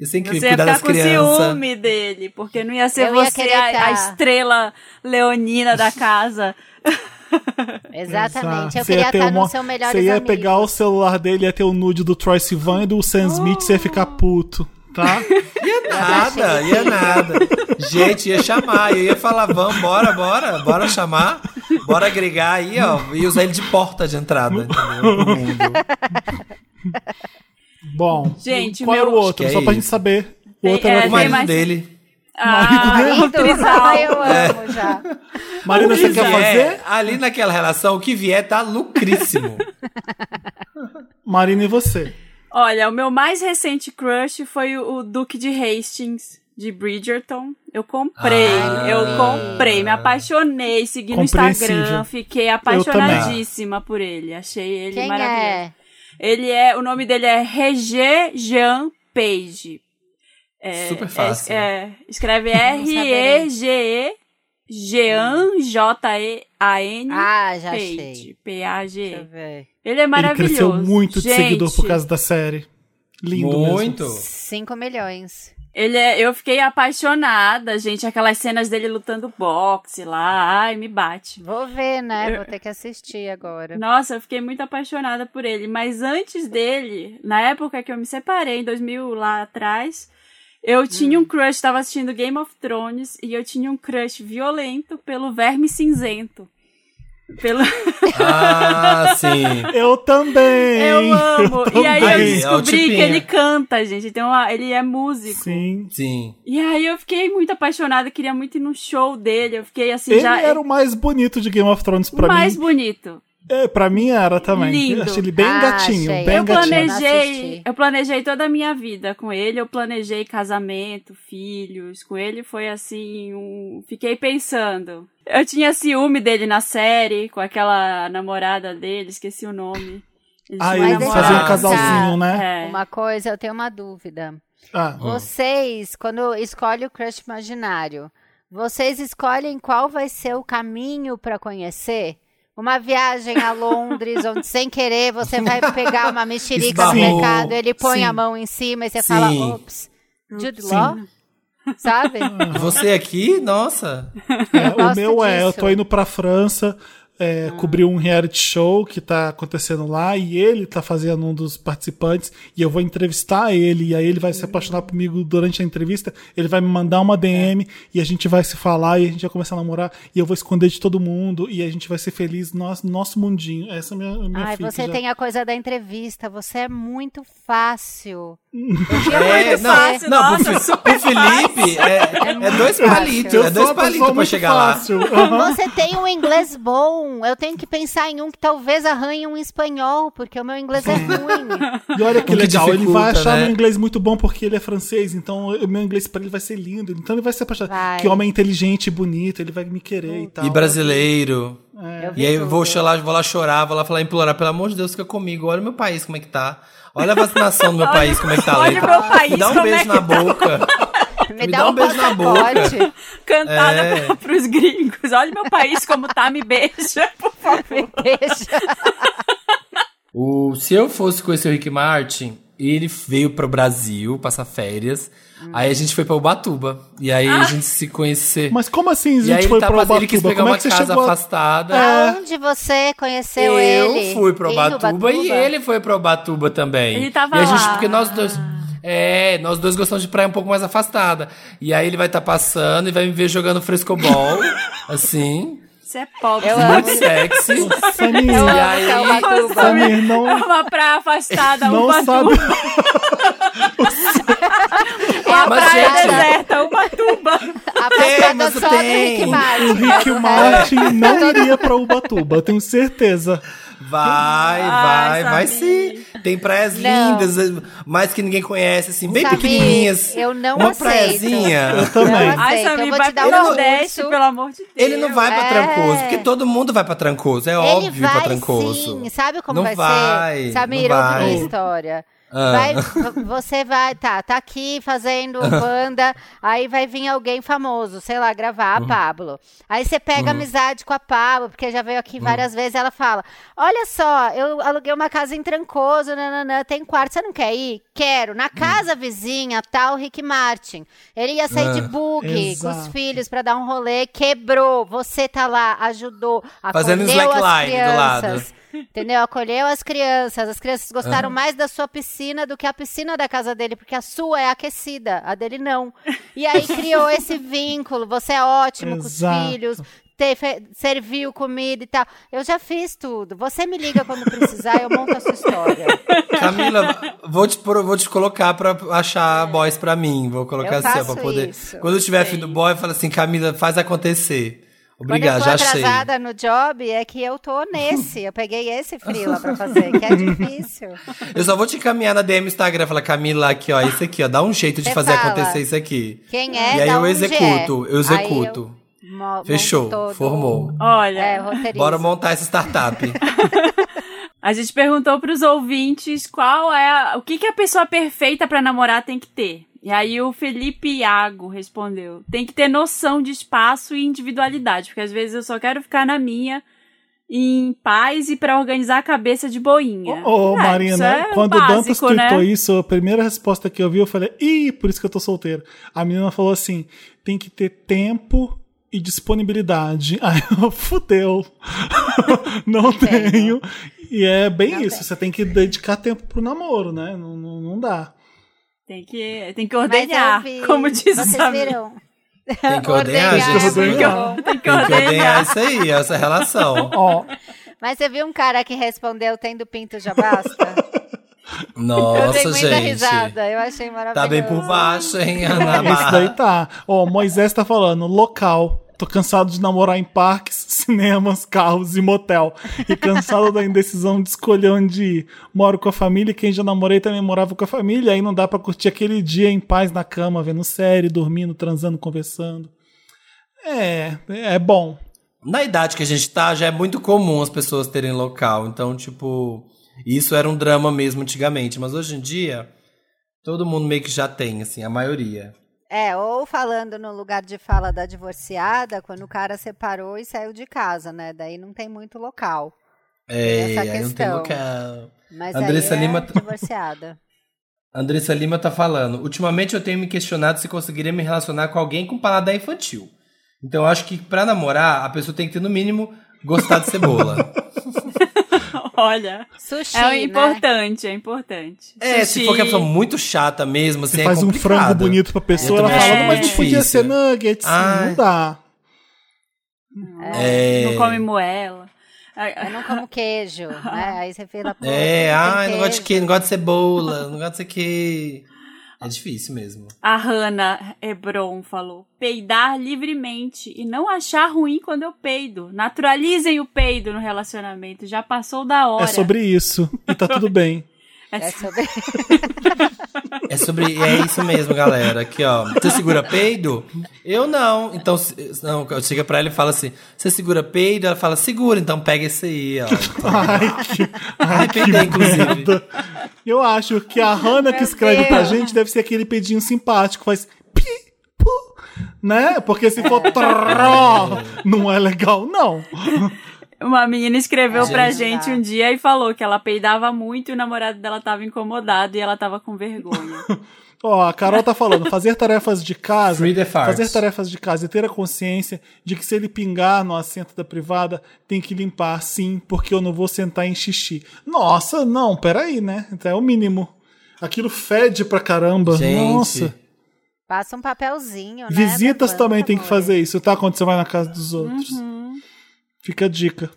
Ia ser incrível, você ia cuidar ficar das com crianças. ciúme dele, porque não ia ser Eu ia você querer a, a tá- estrela leonina da casa. (laughs) Exatamente. Eu Você ia queria ter estar uma- no seu melhor Você ia pegar o celular dele, ia ter o nude do Troy Sivan e do Sam Smith, você ia ficar puto, tá? (laughs) Ia nada, ia nada. Gente, ia chamar, eu ia falar, vamos, bora, bora, bora chamar, bora agregar aí, ó, e usar ele de porta de entrada, (laughs) entendeu? Bom, Gente, qual meu- era o outro? Só é pra isso. gente saber. O Tem- outro é, era O marido mais- dele. Ah, Marido, o trisal. ai, eu amo já. (laughs) Marina, você quer fazer? Ali naquela relação, o que vier tá lucríssimo. (laughs) Marina e você. Olha, o meu mais recente crush foi o, o Duque de Hastings, de Bridgerton. Eu comprei, Ah. eu comprei, me apaixonei, segui no. Instagram, fiquei apaixonadíssima por ele. Achei ele Quem maravilhoso. é? Ele é, o nome dele é Regé Jean Page. É, Super fácil. É, é, escreve. (laughs) R-E-G-E Jean J-E-A-N Ah, já Page. achei. Deixa eu P-A-G. ver. Ele é maravilhoso. Ele cresceu muito de Gente, seguidor por causa da série. Lindo Muito. mesmo. 5 milhões. Ele é, eu fiquei apaixonada, gente. Aquelas cenas dele lutando boxe lá. Ai, me bate. Vou ver, né? Eu- Vou ter que assistir agora. Nossa, eu fiquei muito apaixonada por ele. Mas antes dele, na época que eu me separei, em 2000 lá atrás, eu tinha Hum. um crush, tava assistindo Game of Thrones, e eu tinha um crush violento pelo Verme Cinzento. Pelo... Ah, sim. Eu também. eu amo. E aí eu. É descobri que tipinho. ele canta, gente. Então, ele é músico. Sim. Sim. E aí eu fiquei muito apaixonada, queria muito ir no show dele. Eu fiquei assim, Ele já. era o mais bonito de Game of Thrones pra mais mim. bonito. É, pra mim era também. Lindo. Eu achei ele bem Ah, gatinho, achei. bem eu gatinho. Planejei, eu planejei toda a minha vida com ele, eu planejei casamento, filhos, com ele foi assim, um... fiquei pensando. Eu tinha ciúme dele na série, com aquela namorada dele, esqueci o nome. Ele Ah, faziam um casalzinho, né? É. Uma coisa, eu tenho uma dúvida. Ah, Vocês, quando escolhem o crush imaginário, vocês escolhem qual vai ser o caminho pra conhecer? Uma viagem a Londres, onde sem querer você vai pegar uma mexerica no mercado, ele põe Sim. a mão em cima e você Sim. fala, ops, Jude Law? Sabe? Você aqui, nossa. É, o meu é, eu disso. tô indo pra França é, cobrir um reality show que tá acontecendo lá e ele tá fazendo um dos participantes e eu vou entrevistar ele e aí ele vai se apaixonar comigo durante a entrevista, ele vai me mandar uma DM e a gente vai se falar e a gente vai começar a namorar e eu vou esconder de todo mundo e a gente vai ser feliz no nosso, nosso mundinho. Essa é a minha, a minha Ai, você já. tem a coisa da entrevista, você é muito fácil. É, não, fácil, não, nossa, pro, Fi- super pro Felipe é, é dois fácil. palitos, é dois palitos pra chegar lá. fácil. Aham. Você tem um inglês bom. Eu tenho que pensar em um que talvez arranhe um espanhol, porque o meu inglês é ruim. E olha que O que legal, ele vai achar né? meu inglês muito bom porque ele é francês, então o meu inglês pra ele vai ser lindo. Então ele vai se apaixonar. Vai. Que homem inteligente e bonito, ele vai me querer e tal. E brasileiro. Eu vi E aí eu vou, lá, vou lá chorar, vou lá falar, implorar, pelo amor de Deus, fica comigo. Olha o meu país como é que tá. Olha a vacinação do meu país como é que tá. olha o meu país Me dá um como é beijo que na tá. boca. Me, Me dá, dá um um beijo na passaporte. Cantada É. pra, pros gringos. Olha meu país como tá, me beija, por favor. Deixa. O, se eu fosse conhecer o Rick Martin, ele veio pro Brasil passar férias. Aí a gente foi pra Ubatuba. E aí a gente se conhecer. Mas como assim a e aí gente foi ele, pra tava, ele quis Ubatuba? pegar Como é uma que você casa chegou? afastada. Aonde você conheceu eu ele? fui pro Em Ubatuba, e ele foi pro Ubatuba também. Ele tava e a gente, lá. porque nós dois. É, nós dois gostamos de praia um pouco mais afastada. E aí ele vai estar passando e vai me ver jogando frescobol, (laughs) assim, Você é pobre. Eu amo. muito sexy. Samir, Eu amo é o Ubatuba. Samir, É não, uma praia afastada, não Ubatuba. sabe. (laughs) Uma Mas, praia gente- deserta, Ubatuba. Afastada mas só do tem. Rick O Martin. Rick Martin não iria pra Ubatuba, eu tenho certeza. Vai, Ai, vai, vai sim. Tem praias Não. lindas, mais que ninguém conhece, assim, bem Samir, pequenininhas. eu não Uma aceito. praiazinha. Eu também. Não Ai, aceito. Eu Samir, vou vai te dar pro um Nordeste, pelo amor de Deus. Ele não vai pra É. Trancoso, porque todo mundo vai pra Trancoso, é Ele óbvio vai pra Trancoso. sim. Sabe como Não vai, vai, ser? Samir, não ouve minha história. Ah. Vai, você vai, tá, tá aqui fazendo (laughs) banda, aí vai vir alguém famoso, sei lá, gravar, a Pablo. Aí você pega amizade com a Pablo, porque já veio aqui várias vezes, ela fala: Olha só, eu aluguei uma casa em Trancoso, nananã, tem quarto, você não quer ir? Quero. Na casa vizinha, tá o Rick Martin. Ele ia sair de Ah, bug com os filhos pra dar um rolê, quebrou. Você tá lá, ajudou, Fazendo slackline do lado. Entendeu? Acolheu as crianças. As crianças gostaram Aham. mais da sua piscina do que a piscina da casa dele, porque a sua é aquecida, a dele não. E aí (laughs) criou esse vínculo. Você é ótimo com os Exato. filhos. fe- serviu comida e tal. Eu já fiz tudo. Você me liga quando precisar, eu monto a sua história. (laughs) Camila, vou te, vou te colocar pra achar boys pra mim. Vou colocar Eu assim, ó, faço pra poder. isso. Quando eu tiver fim do boy, fala assim, Camila, faz acontecer. Obrigado, Quando já eu tô atrasada no job, é que eu tô nesse. Eu peguei esse frila pra fazer, que é (laughs) difícil. Eu só vou te encaminhar na DM Instagram, falar, Camila, aqui, ó, isso aqui, ó, dá um jeito de Você fazer fala. acontecer isso aqui. Quem é, E aí eu executo, é. eu executo. eu Fechou, formou. Olha, É, roteirista. Bora montar essa startup. (laughs) a gente perguntou pros ouvintes qual é a- o que, que a pessoa perfeita pra namorar tem que ter. E aí o Felipe Iago respondeu: tem que ter noção de espaço e individualidade, porque às vezes eu só quero ficar na minha em paz e pra organizar a cabeça de boinha. Ô, É, Marina, isso é quando o Dantas básico, tweetou né? isso, a primeira resposta que eu vi, eu falei, ih, por isso que eu tô solteiro. A menina falou assim: tem que ter tempo e disponibilidade. (laughs) Aí eu, fudeu. (laughs) não tenho. E é bem Não isso, tem. você tem que dedicar tempo pro namoro, né? Não, não, não dá. Tem que, tem que ordenhar, eu vi- (laughs) como diz o Vocês Samir. viram? Tem que ordenhar, Ordenhar, gente. é bom. Tem que Tem que ordenhar. ordenhar isso aí, essa relação. (laughs) Ó, Mas você viu um cara que respondeu tendo pinto já basta? (laughs) eu dei Nossa, muita gente. risada, eu achei maravilhoso. Tá bem por baixo, hein, Ana esse daí tá. Ó, Moisés tá falando, local. Tô cansado de namorar em parques, (laughs) cinemas, carros e motel. E cansado da indecisão de escolher onde ir. Moro com a família quem já namorei também morava com a família. Aí não dá pra curtir aquele dia em paz na cama, vendo série, dormindo, transando, conversando. É, é bom. Na idade que a gente tá, já é muito comum as pessoas terem local. Então, tipo, isso era um drama mesmo antigamente. Mas hoje em dia, todo mundo meio que já tem, assim, a maioria. É, ou falando no lugar de fala da divorciada, quando o cara separou e saiu de casa, né? Daí não tem muito local. É, essa aí não tem questão. local. Mas Andressa aí é Lima- divorciada. (laughs) Andressa Lima tá falando. Ultimamente eu tenho me questionado se conseguiria me relacionar com alguém com paladar infantil. Então eu acho que pra namorar, a pessoa tem que ter, no mínimo, gostar de cebola. (laughs) Olha, Sushi, é né? importante, é importante. é, se Sushi. for que a pessoa muito chata mesmo, assim, Você é faz um frango bonito pra pessoa, ela fala, "Não, mas não podia ser nuggets. Ai. Não dá. É, Não come moela. Ah, Eu não como queijo, né? Aí você pô, É, tem não gosto de queijo. não gosto de cebola, não gosto de que. É difícil mesmo. A Hannah Hebron falou: peidar livremente e não achar ruim quando eu peido. Naturalizem o peido no relacionamento. Já passou da hora. É sobre isso. E tá tudo bem. É sobre... É sobre. É isso mesmo, galera. Aqui, ó. Você segura peido? Eu não. Então, não, chega pra ela e fala assim: você segura peido? Ela fala, segura, então pega esse aí, ó. Ai, que, Ai, peidei, inclusive. Eu acho que a Hannah que escreve pra gente deve ser aquele pedinho simpático, faz pi, pu, né? Porque se for tró, não é legal, não. Uma menina escreveu Gente. pra gente um dia e falou que ela peidava muito e o namorado dela tava incomodado e ela tava com vergonha. (laughs) Ó, a Carol tá falando, fazer tarefas de casa, Free the farts. fazer tarefas de casa e ter a consciência de que se ele pingar no assento da privada, tem que limpar, sim, porque eu não vou sentar em xixi. Nossa, não, peraí, né? Então é o mínimo. Aquilo fede pra caramba. Gente. Nossa. Passa um papelzinho, né? Visitas também tem que fazer isso, tá? Quando você vai na casa dos outros. Uhum. Fica a dica.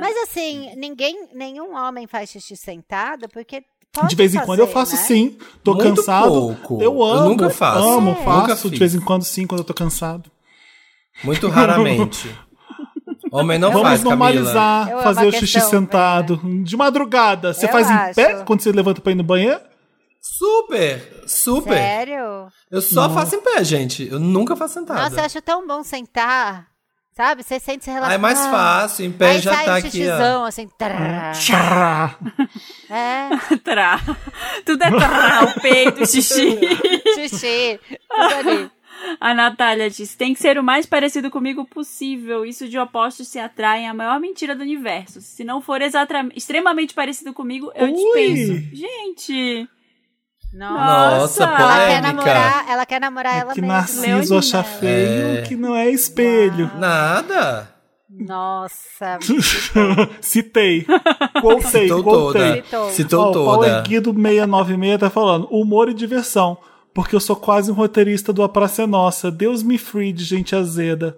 Mas assim, ninguém, nenhum homem faz xixi sentado, porque pode de vez em quando eu fazer, faço né? sim. Tô Muito cansado. pouco. Eu Eu amo. nunca faço. Amo, É. faço. Nunca de vez em quando sim, quando eu tô cansado. Muito (laughs) raramente. Homem não Vamos faz, normalizar Eu fazer o xixi sentado. De madrugada. Você Eu faz em acho. pé quando você levanta pra ir no banheiro? Super, super. Sério? Eu só faço em pé, gente. Eu nunca faço sentada. Nossa, eu acho tão bom sentar. Sabe? Você sente se Ah, relaxar. é mais fácil, em pé Aí já sai tá aqui, ó. xixizão, assim. Tchá. É, (laughs) Trá. Tudo é trá, o peito, o xixi. (laughs) xixi. Tudo ali. A Natália disse: tem que ser o mais parecido comigo possível. Isso de opostos se atraem é a maior mentira do universo. Se não for extremamente parecido comigo, eu Ui. dispenso. Gente, Nossa, Nossa, Ela quer namorar, ela quer namorar ela É que mesma. Narciso Leonina. acha feio É. que não é espelho. Nada. Nossa. (laughs) Citei. Quotei, Citou quotei. toda. Citou. Citou Ó, o Paulo toda. Erguido 696 tá falando humor e diversão, porque eu sou quase um roteirista do A Praça é Nossa. Deus me free de gente azeda.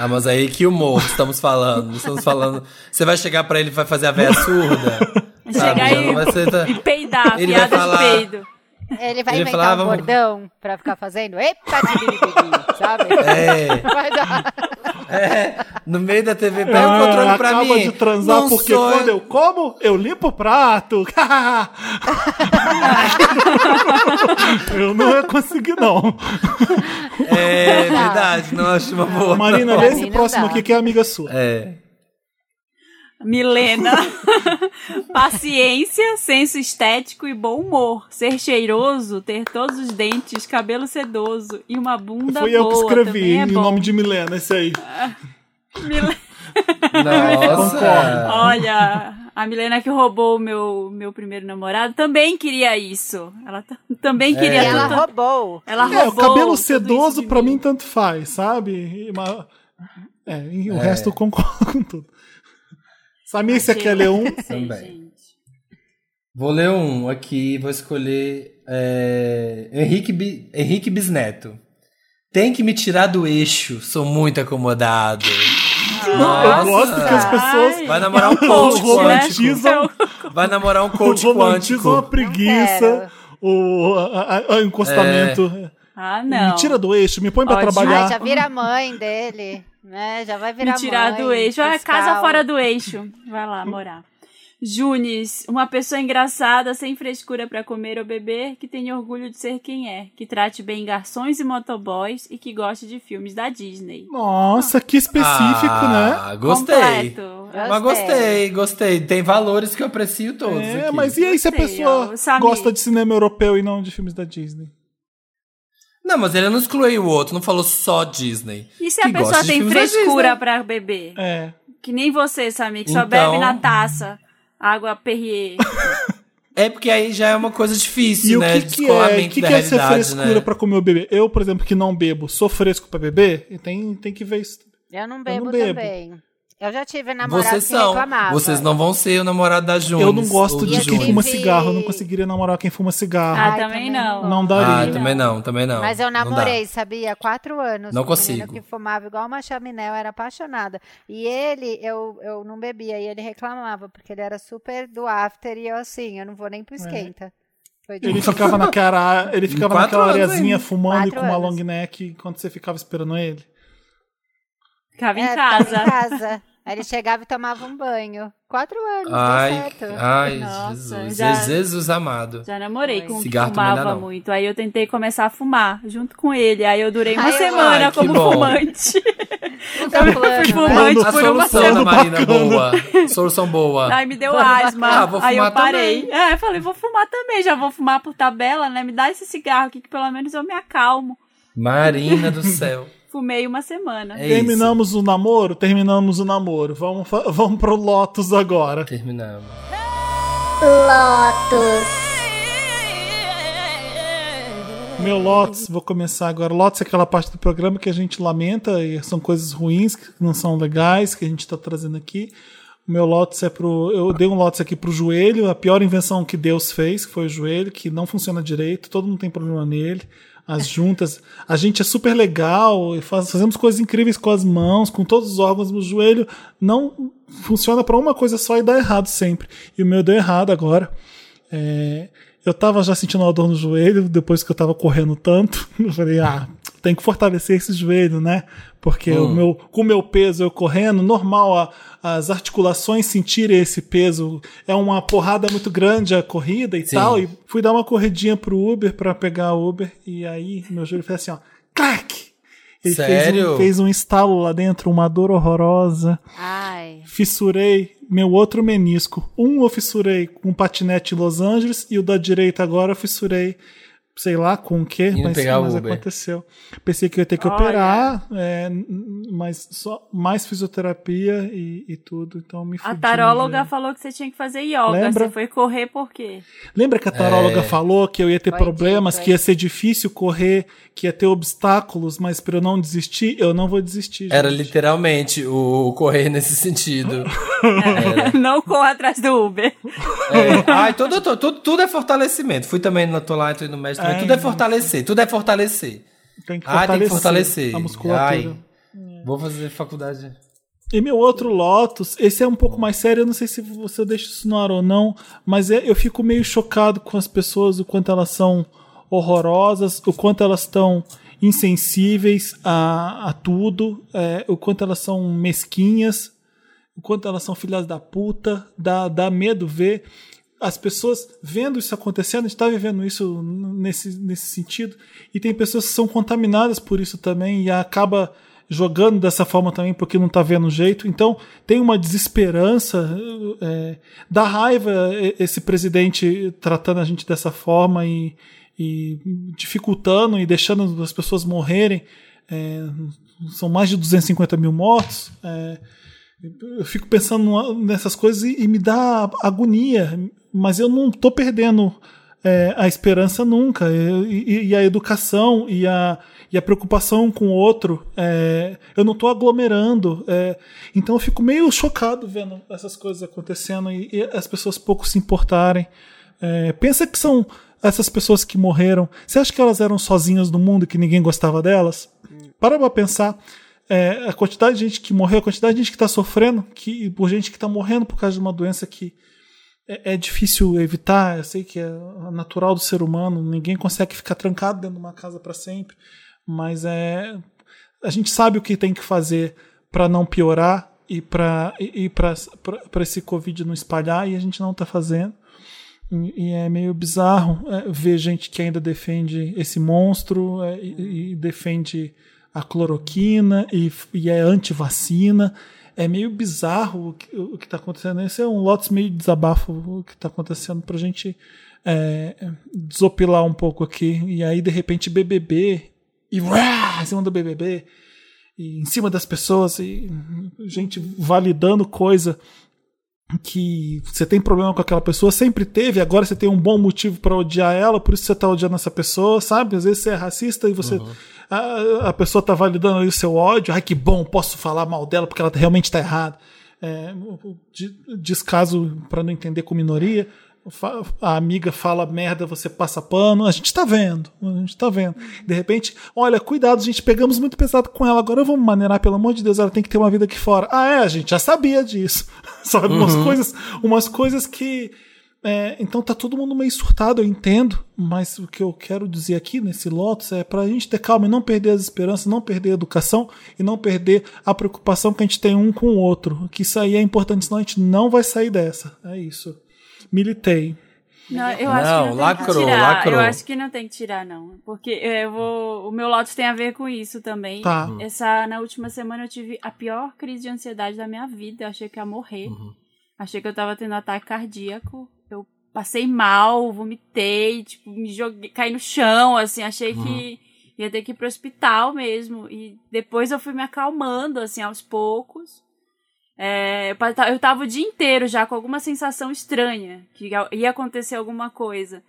Ah, mas aí que humor estamos falando. Estamos falando. Você vai chegar pra ele e vai fazer a véia surda. (laughs) chegar vai ser. tá- e peidar, Ele vai piada falar- de peido. Ele vai Ele inventar falava- um bordão pra ficar fazendo. Epa, tibiribibi, sabe? É. Vai dar. É, no meio da TV, pega o Ah, controle pra acaba mim. de transar Não porque sou- quando eu como, eu limpo o prato. (laughs) eu não ia conseguir, não. É verdade, não acho uma boa. Marina, não. Pra mim esse próximo dá. aqui que é amiga sua. É. Milena. (laughs) Paciência, senso estético e bom humor. Ser cheiroso, ter todos os dentes, cabelo sedoso e uma bunda Fui boa. eu que escrevi é em bom. nome de Milena, esse aí. (laughs) Mile- Nossa. Olha, a Milena que roubou o meu, meu primeiro namorado também queria isso. Ela também É. queria E ela roubou. Ela É, o roubou cabelo tudo sedoso pra mim tanto faz, sabe? E uma- É, e o É. resto eu concordo com tudo. Samir, você quer ler um? (laughs) Também. gente. Vou ler um aqui, vou escolher é, Henrique, Bi- Henrique Bisneto. Tem que me tirar do eixo, sou muito acomodado. Eu gosto que as pessoas Ai, Vai namorar um é coach coach, né? romantizam, Vai namorar um coach romantizam a quântico. preguiça, o a- a- a encostamento. Ah, não. Me tira do eixo, me põe pra Ótimo. trabalhar. Ai, já vira a mãe dele, né? Já vai virar Me tirar mãe, do eixo. É fiscal. casa fora do eixo. Vai lá morar. Junes, uma pessoa engraçada, sem frescura pra comer ou beber, que tem orgulho de ser quem é, que trate bem garçons e motoboys e que goste de filmes da Disney. Nossa, que específico, né? ah, Gostei. Completo. Mas gostei, gostei. Tem valores que eu aprecio todos. É, aqui. mas e aí se a Gostei, pessoa gosta de cinema europeu e não de filmes da Disney? Não, mas ele não excluiu o outro, não falou só Disney. E se a Que pessoa tem frescura pra beber? É. Que nem você, Samir, que só Então- bebe na taça. Água Perrier. (laughs) É porque aí já é uma coisa E difícil, o né? que, que é? O descolamento que, da que é ser frescura né? pra comer ou beber? Eu, por exemplo, que não bebo, sou fresco pra beber? E Tem, tem que ver isso. Eu não não bebo, bebo. também. Eu já tive namorado Vocês que são. reclamava. Vocês não vão ser o namorado da Junes. Eu não gosto de quem fuma cigarro. Eu não conseguiria namorar quem fuma cigarro. Ah, também também não. não Ah, daria. também não, também não. Mas eu namorei, sabia? Quatro anos. Não um consigo. que fumava igual uma chaminé, eu era apaixonada. E ele, eu, eu não bebia, e ele reclamava, porque ele era super do after, e eu assim, eu não vou nem pro esquenta. Foi Ele ficava naquela, ele ficava naquela areazinha fumando e com uma anos. long neck enquanto você ficava esperando ele. Ficava em É, ficava casa. em casa. Aí ele chegava e tomava um banho. Quatro anos, Ai, deu certo. ai Nossa, Jesus. já- Jesus amado. Já namorei com um que Cigarro também fumava não. muito. Aí eu tentei começar a fumar junto com ele. Aí eu durei uma Ai, semana ai, que como bom. fumante. (laughs) Puta plano, fui né? fumante A por uma solução da semana. Marina boa. (laughs) Solução boa. Aí me deu Foi asma. Ah, vou aí eu fumar parei. também. É, eu falei, vou fumar também. Já vou fumar por tabela, né? Me dá esse cigarro aqui que pelo menos eu me acalmo. Marina do céu. Fumei uma semana. É isso. Terminamos o namoro? Terminamos o namoro. Vamos, vamos pro Lotus agora. Terminamos. Meu Lotus, vou começar agora. Lotus é aquela parte do programa que a gente lamenta e são coisas ruins, que não são legais, que a gente tá trazendo aqui. O meu Lotus é pro. Eu dei um Lotus aqui pro joelho, a pior invenção que Deus fez, que foi o joelho, que não funciona direito, todo mundo tem problema nele. As juntas. A gente é super legal, e faz- fazemos coisas incríveis com as mãos, com todos os órgãos, mas o joelho não funciona para uma coisa só e dá errado sempre. E o meu deu errado agora. É, eu tava já sentindo uma dor no joelho, depois que eu tava correndo tanto. (laughs) Eu falei, ah, tem que fortalecer esse joelho, né? Porque o meu, com o meu peso eu correndo, normal a- as articulações sentirem esse peso. É uma porrada muito grande a corrida e Sim. tal. E fui dar uma corridinha pro Uber pra pegar o Uber. E aí meu joelho fez assim, ó, clac! Ele Sério? Fez um, fez um estalo lá dentro, uma dor horrorosa. Ai. Fissurei meu outro menisco. Um eu fissurei com um patinete em Los Angeles e o da direita agora eu fissurei, sei lá com o quê, mas, mas aconteceu. Pensei que eu ia ter que Olha. operar, é, mas só mais fisioterapia e, e tudo, então me A fudi, taróloga né? falou que você tinha que fazer yoga. Lembra? Você foi correr por quê? Lembra que a taróloga É. falou que eu ia ter Foi problemas, que ia ser difícil correr, que ia ter obstáculos, mas para eu não desistir, eu não vou desistir. Era gente. literalmente o correr nesse sentido. (laughs) Não corra atrás do Uber. É. Ai, tudo, tudo, tudo, é fortalecimento. Fui também tô lá, tô no médico É, tudo é fortalecer, tudo é fortalecer. Tem que Ai, tem que fortalecer. a musculatura. Ai, vou fazer faculdade. E meu outro Lotus, esse é um pouco mais sério, eu não sei se você deixa isso no ar ou não, mas é- eu fico meio chocado com as pessoas, o quanto elas são horrorosas, o quanto elas estão insensíveis a, a tudo, é, o quanto elas são mesquinhas, o quanto elas são filhas da puta, dá, dá medo ver as pessoas vendo isso acontecendo, a gente está vivendo isso nesse, nesse sentido, e tem pessoas que são contaminadas por isso também e acaba jogando dessa forma também porque não está vendo jeito. Então tem uma desesperança, é, dá raiva esse presidente tratando a gente dessa forma e, e dificultando e deixando as pessoas morrerem. É, são mais de 250 mil mortos. É, eu fico pensando nessas coisas e, e me dá agonia, mas eu não estou perdendo é, a esperança nunca. E, e- e a educação e a, e a preocupação com o outro, é, eu não estou aglomerando. é, então eu fico meio chocado vendo essas coisas acontecendo e, e as pessoas pouco se importarem. É, pensa que são essas pessoas que morreram. Você acha que elas eram sozinhas no mundo e que ninguém gostava delas? Para pra pensar. É, a quantidade de gente que morreu, a quantidade de gente que está sofrendo, que, por gente que está morrendo por causa de uma doença que é, é difícil evitar. Eu sei que é natural do ser humano, ninguém consegue ficar trancado dentro de uma casa para sempre, mas é a gente sabe o que tem que fazer para não piorar e para e, para esse Covid não espalhar e a gente não está fazendo. E, e é meio bizarro é, ver gente que ainda defende esse monstro é, e, e defende a cloroquina e, e é anti-vacina. É meio bizarro o que, está acontecendo. Esse é um lotes meio de desabafo o que está acontecendo para a gente é, desopilar um pouco aqui. E aí, de repente, BBB e uá, em cima do BBB e em cima das pessoas e gente validando coisa que você tem problema com aquela pessoa, sempre teve, agora você tem um bom motivo para odiar ela, por isso você tá odiando essa pessoa, sabe? Às vezes você é racista e você a, a pessoa tá validando ali o seu ódio, ai que bom, posso falar mal dela porque ela realmente tá errada. É, de- descaso para não entender com minoria, a amiga fala merda, você passa pano, a gente tá vendo, a gente tá vendo. De repente, olha, cuidado, gente, pegamos muito pesado com ela, agora vamos maneirar, pelo amor de Deus, ela tem que ter uma vida aqui fora. Ah, é, a gente já sabia disso. (laughs) Sabe, umas coisas, umas coisas que é, então tá todo mundo meio surtado, eu entendo, mas o que eu quero dizer aqui nesse Lotus é pra gente ter calma e não perder as esperanças, não perder a educação e não perder a preocupação que a gente tem um com o outro. Que isso aí é importante, senão a gente não vai sair dessa. É isso. Militei. Não, eu Não, acho que não tem lacrou, que tirar. lacrou. Eu acho que não tem que tirar, não. Porque eu vou. O meu Lotus tem a ver com isso também. Tá. Essa, na última semana eu tive a pior crise de ansiedade da minha vida. Eu achei que ia morrer. Achei que eu tava tendo ataque cardíaco. Passei mal, vomitei, tipo, me joguei, caí no chão, assim, achei que ia ter que ir pro hospital mesmo. E depois eu fui me acalmando, assim, aos poucos. É, eu tava o dia inteiro já com alguma sensação estranha, que ia acontecer alguma coisa.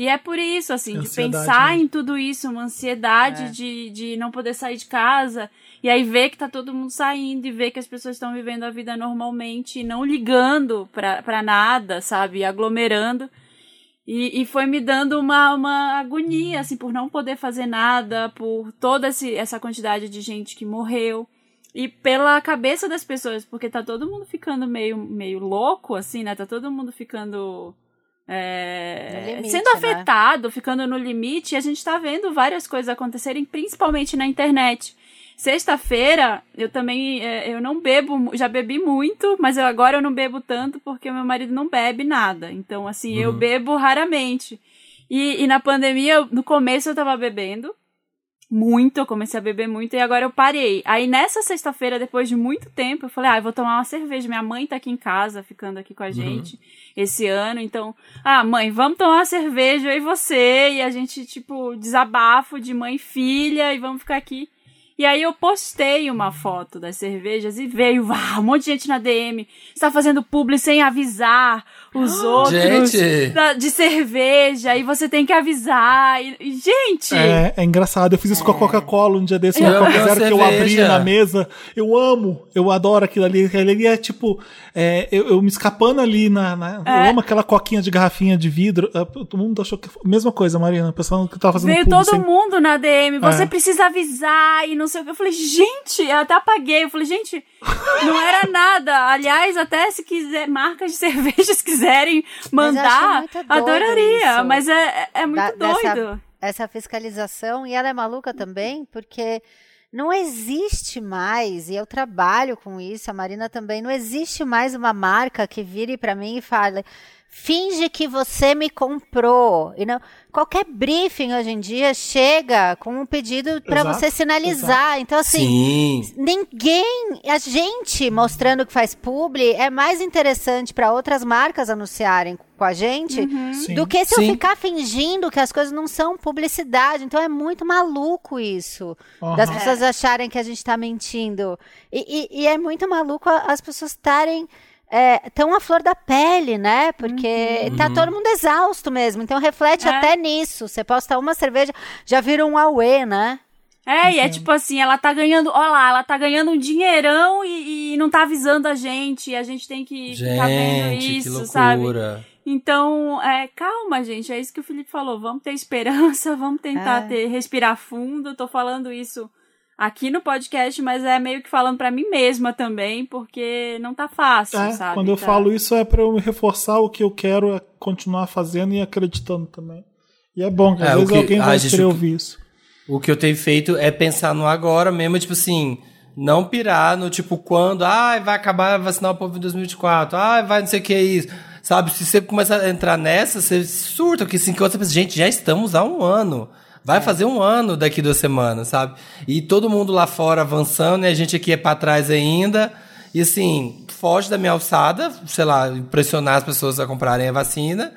E é por isso, assim, de Ansiedade pensar mesmo. em tudo isso, uma ansiedade É. de, de não poder sair de casa, e aí ver que tá todo mundo saindo, e ver que as pessoas estão vivendo a vida normalmente, e não ligando pra, pra nada, sabe? Aglomerando. E, e foi me dando uma, uma agonia, assim, por não poder fazer nada, por toda esse, essa quantidade de gente que morreu. E pela cabeça das pessoas, porque tá todo mundo ficando meio, meio louco, assim, né? Tá todo mundo ficando. É, limite, sendo né? afetado, ficando no limite, e a gente tá vendo várias coisas acontecerem, principalmente na internet. Sexta-feira, eu também, é, eu não bebo, já bebi muito, mas eu, agora eu não bebo tanto porque o meu marido não bebe nada. Então, assim, eu bebo raramente. E, e na pandemia, no começo eu tava bebendo, muito, eu comecei a beber muito e agora eu parei. Aí nessa sexta-feira, depois de muito tempo, eu falei, ah, eu vou tomar uma cerveja. Minha mãe tá aqui em casa, ficando aqui com a gente uhum. esse ano. Então, ah, mãe, vamos tomar uma cerveja, eu e você. E a gente, tipo, desabafo de mãe e filha e vamos ficar aqui. E aí eu postei uma foto das cervejas e veio uau, um monte de gente na DM. Está fazendo publi sem avisar os (gasps) outros da, de cerveja. E você tem que avisar. E, e, gente! É, é, engraçado. Eu fiz isso é. com a é. Coca-Cola um dia desse. Uma Coca Zero que eu abri na mesa. Eu amo. Eu adoro aquilo ali. Aquilo ali é tipo... É, eu, eu, me escapando ali na... na é. Eu amo aquela coquinha de garrafinha de vidro. É, todo mundo achou que... Mesma coisa, Marina. O pessoal que tava fazendo Veio todo sem... mundo na DM. Você é. precisa avisar e não sei o que. Eu falei, gente, eu até apaguei. Eu falei, gente, não era nada. Aliás, até se quiser, marcas de (laughs) cervejas quiserem mandar, mas adoraria. Isso. Mas é, é muito da, doido. Dessa, essa fiscalização, e ela é maluca também, porque não existe mais, e eu trabalho com isso, a Marina também, não existe mais uma marca que vire para mim e fale finge que você me comprou. E não, qualquer briefing hoje em dia chega com um pedido para você sinalizar. Exato. Então, assim, Sim. ninguém, a gente mostrando que faz publi é mais interessante para outras marcas anunciarem com a gente uhum. do que se Sim. eu ficar fingindo que as coisas não são publicidade. Então é muito maluco isso. Uhum. Das pessoas acharem que a gente está mentindo. E, e, e é muito maluco as pessoas estarem é, tão à flor da pele, né? Porque uhum. tá todo mundo exausto mesmo. Então reflete é. até nisso. Você posta uma cerveja, já vira um auê, né? É, uhum. e é tipo assim, ela tá ganhando, olha lá, ela tá ganhando um dinheirão e, e não tá avisando a gente, e a gente tem que gente, ficar vendo isso, sabe? Então, é, calma, gente, é isso que o Felipe falou, vamos ter esperança, (laughs) vamos tentar é. ter, respirar fundo, tô falando isso aqui no podcast, mas é meio que falando para mim mesma também, porque não tá fácil, é, sabe? Quando eu tá... falo isso é para eu reforçar o que eu quero é continuar fazendo e acreditando também. E é bom que às é, vezes que, alguém vai querer ouvir isso. O que eu tenho feito é pensar no agora mesmo, tipo assim, não pirar no tipo quando, ah, vai acabar vacinar o povo em 2024, ah, vai não sei o que é isso. Sabe, se você começa a entrar nessa, você surta, que assim, que outra pessoa, gente, já estamos há um ano. Vai é. fazer um ano daqui duas semanas, sabe? E todo mundo lá fora avançando e a gente aqui é para trás ainda. E assim, foge da minha alçada, sei lá, impressionar as pessoas a comprarem a vacina.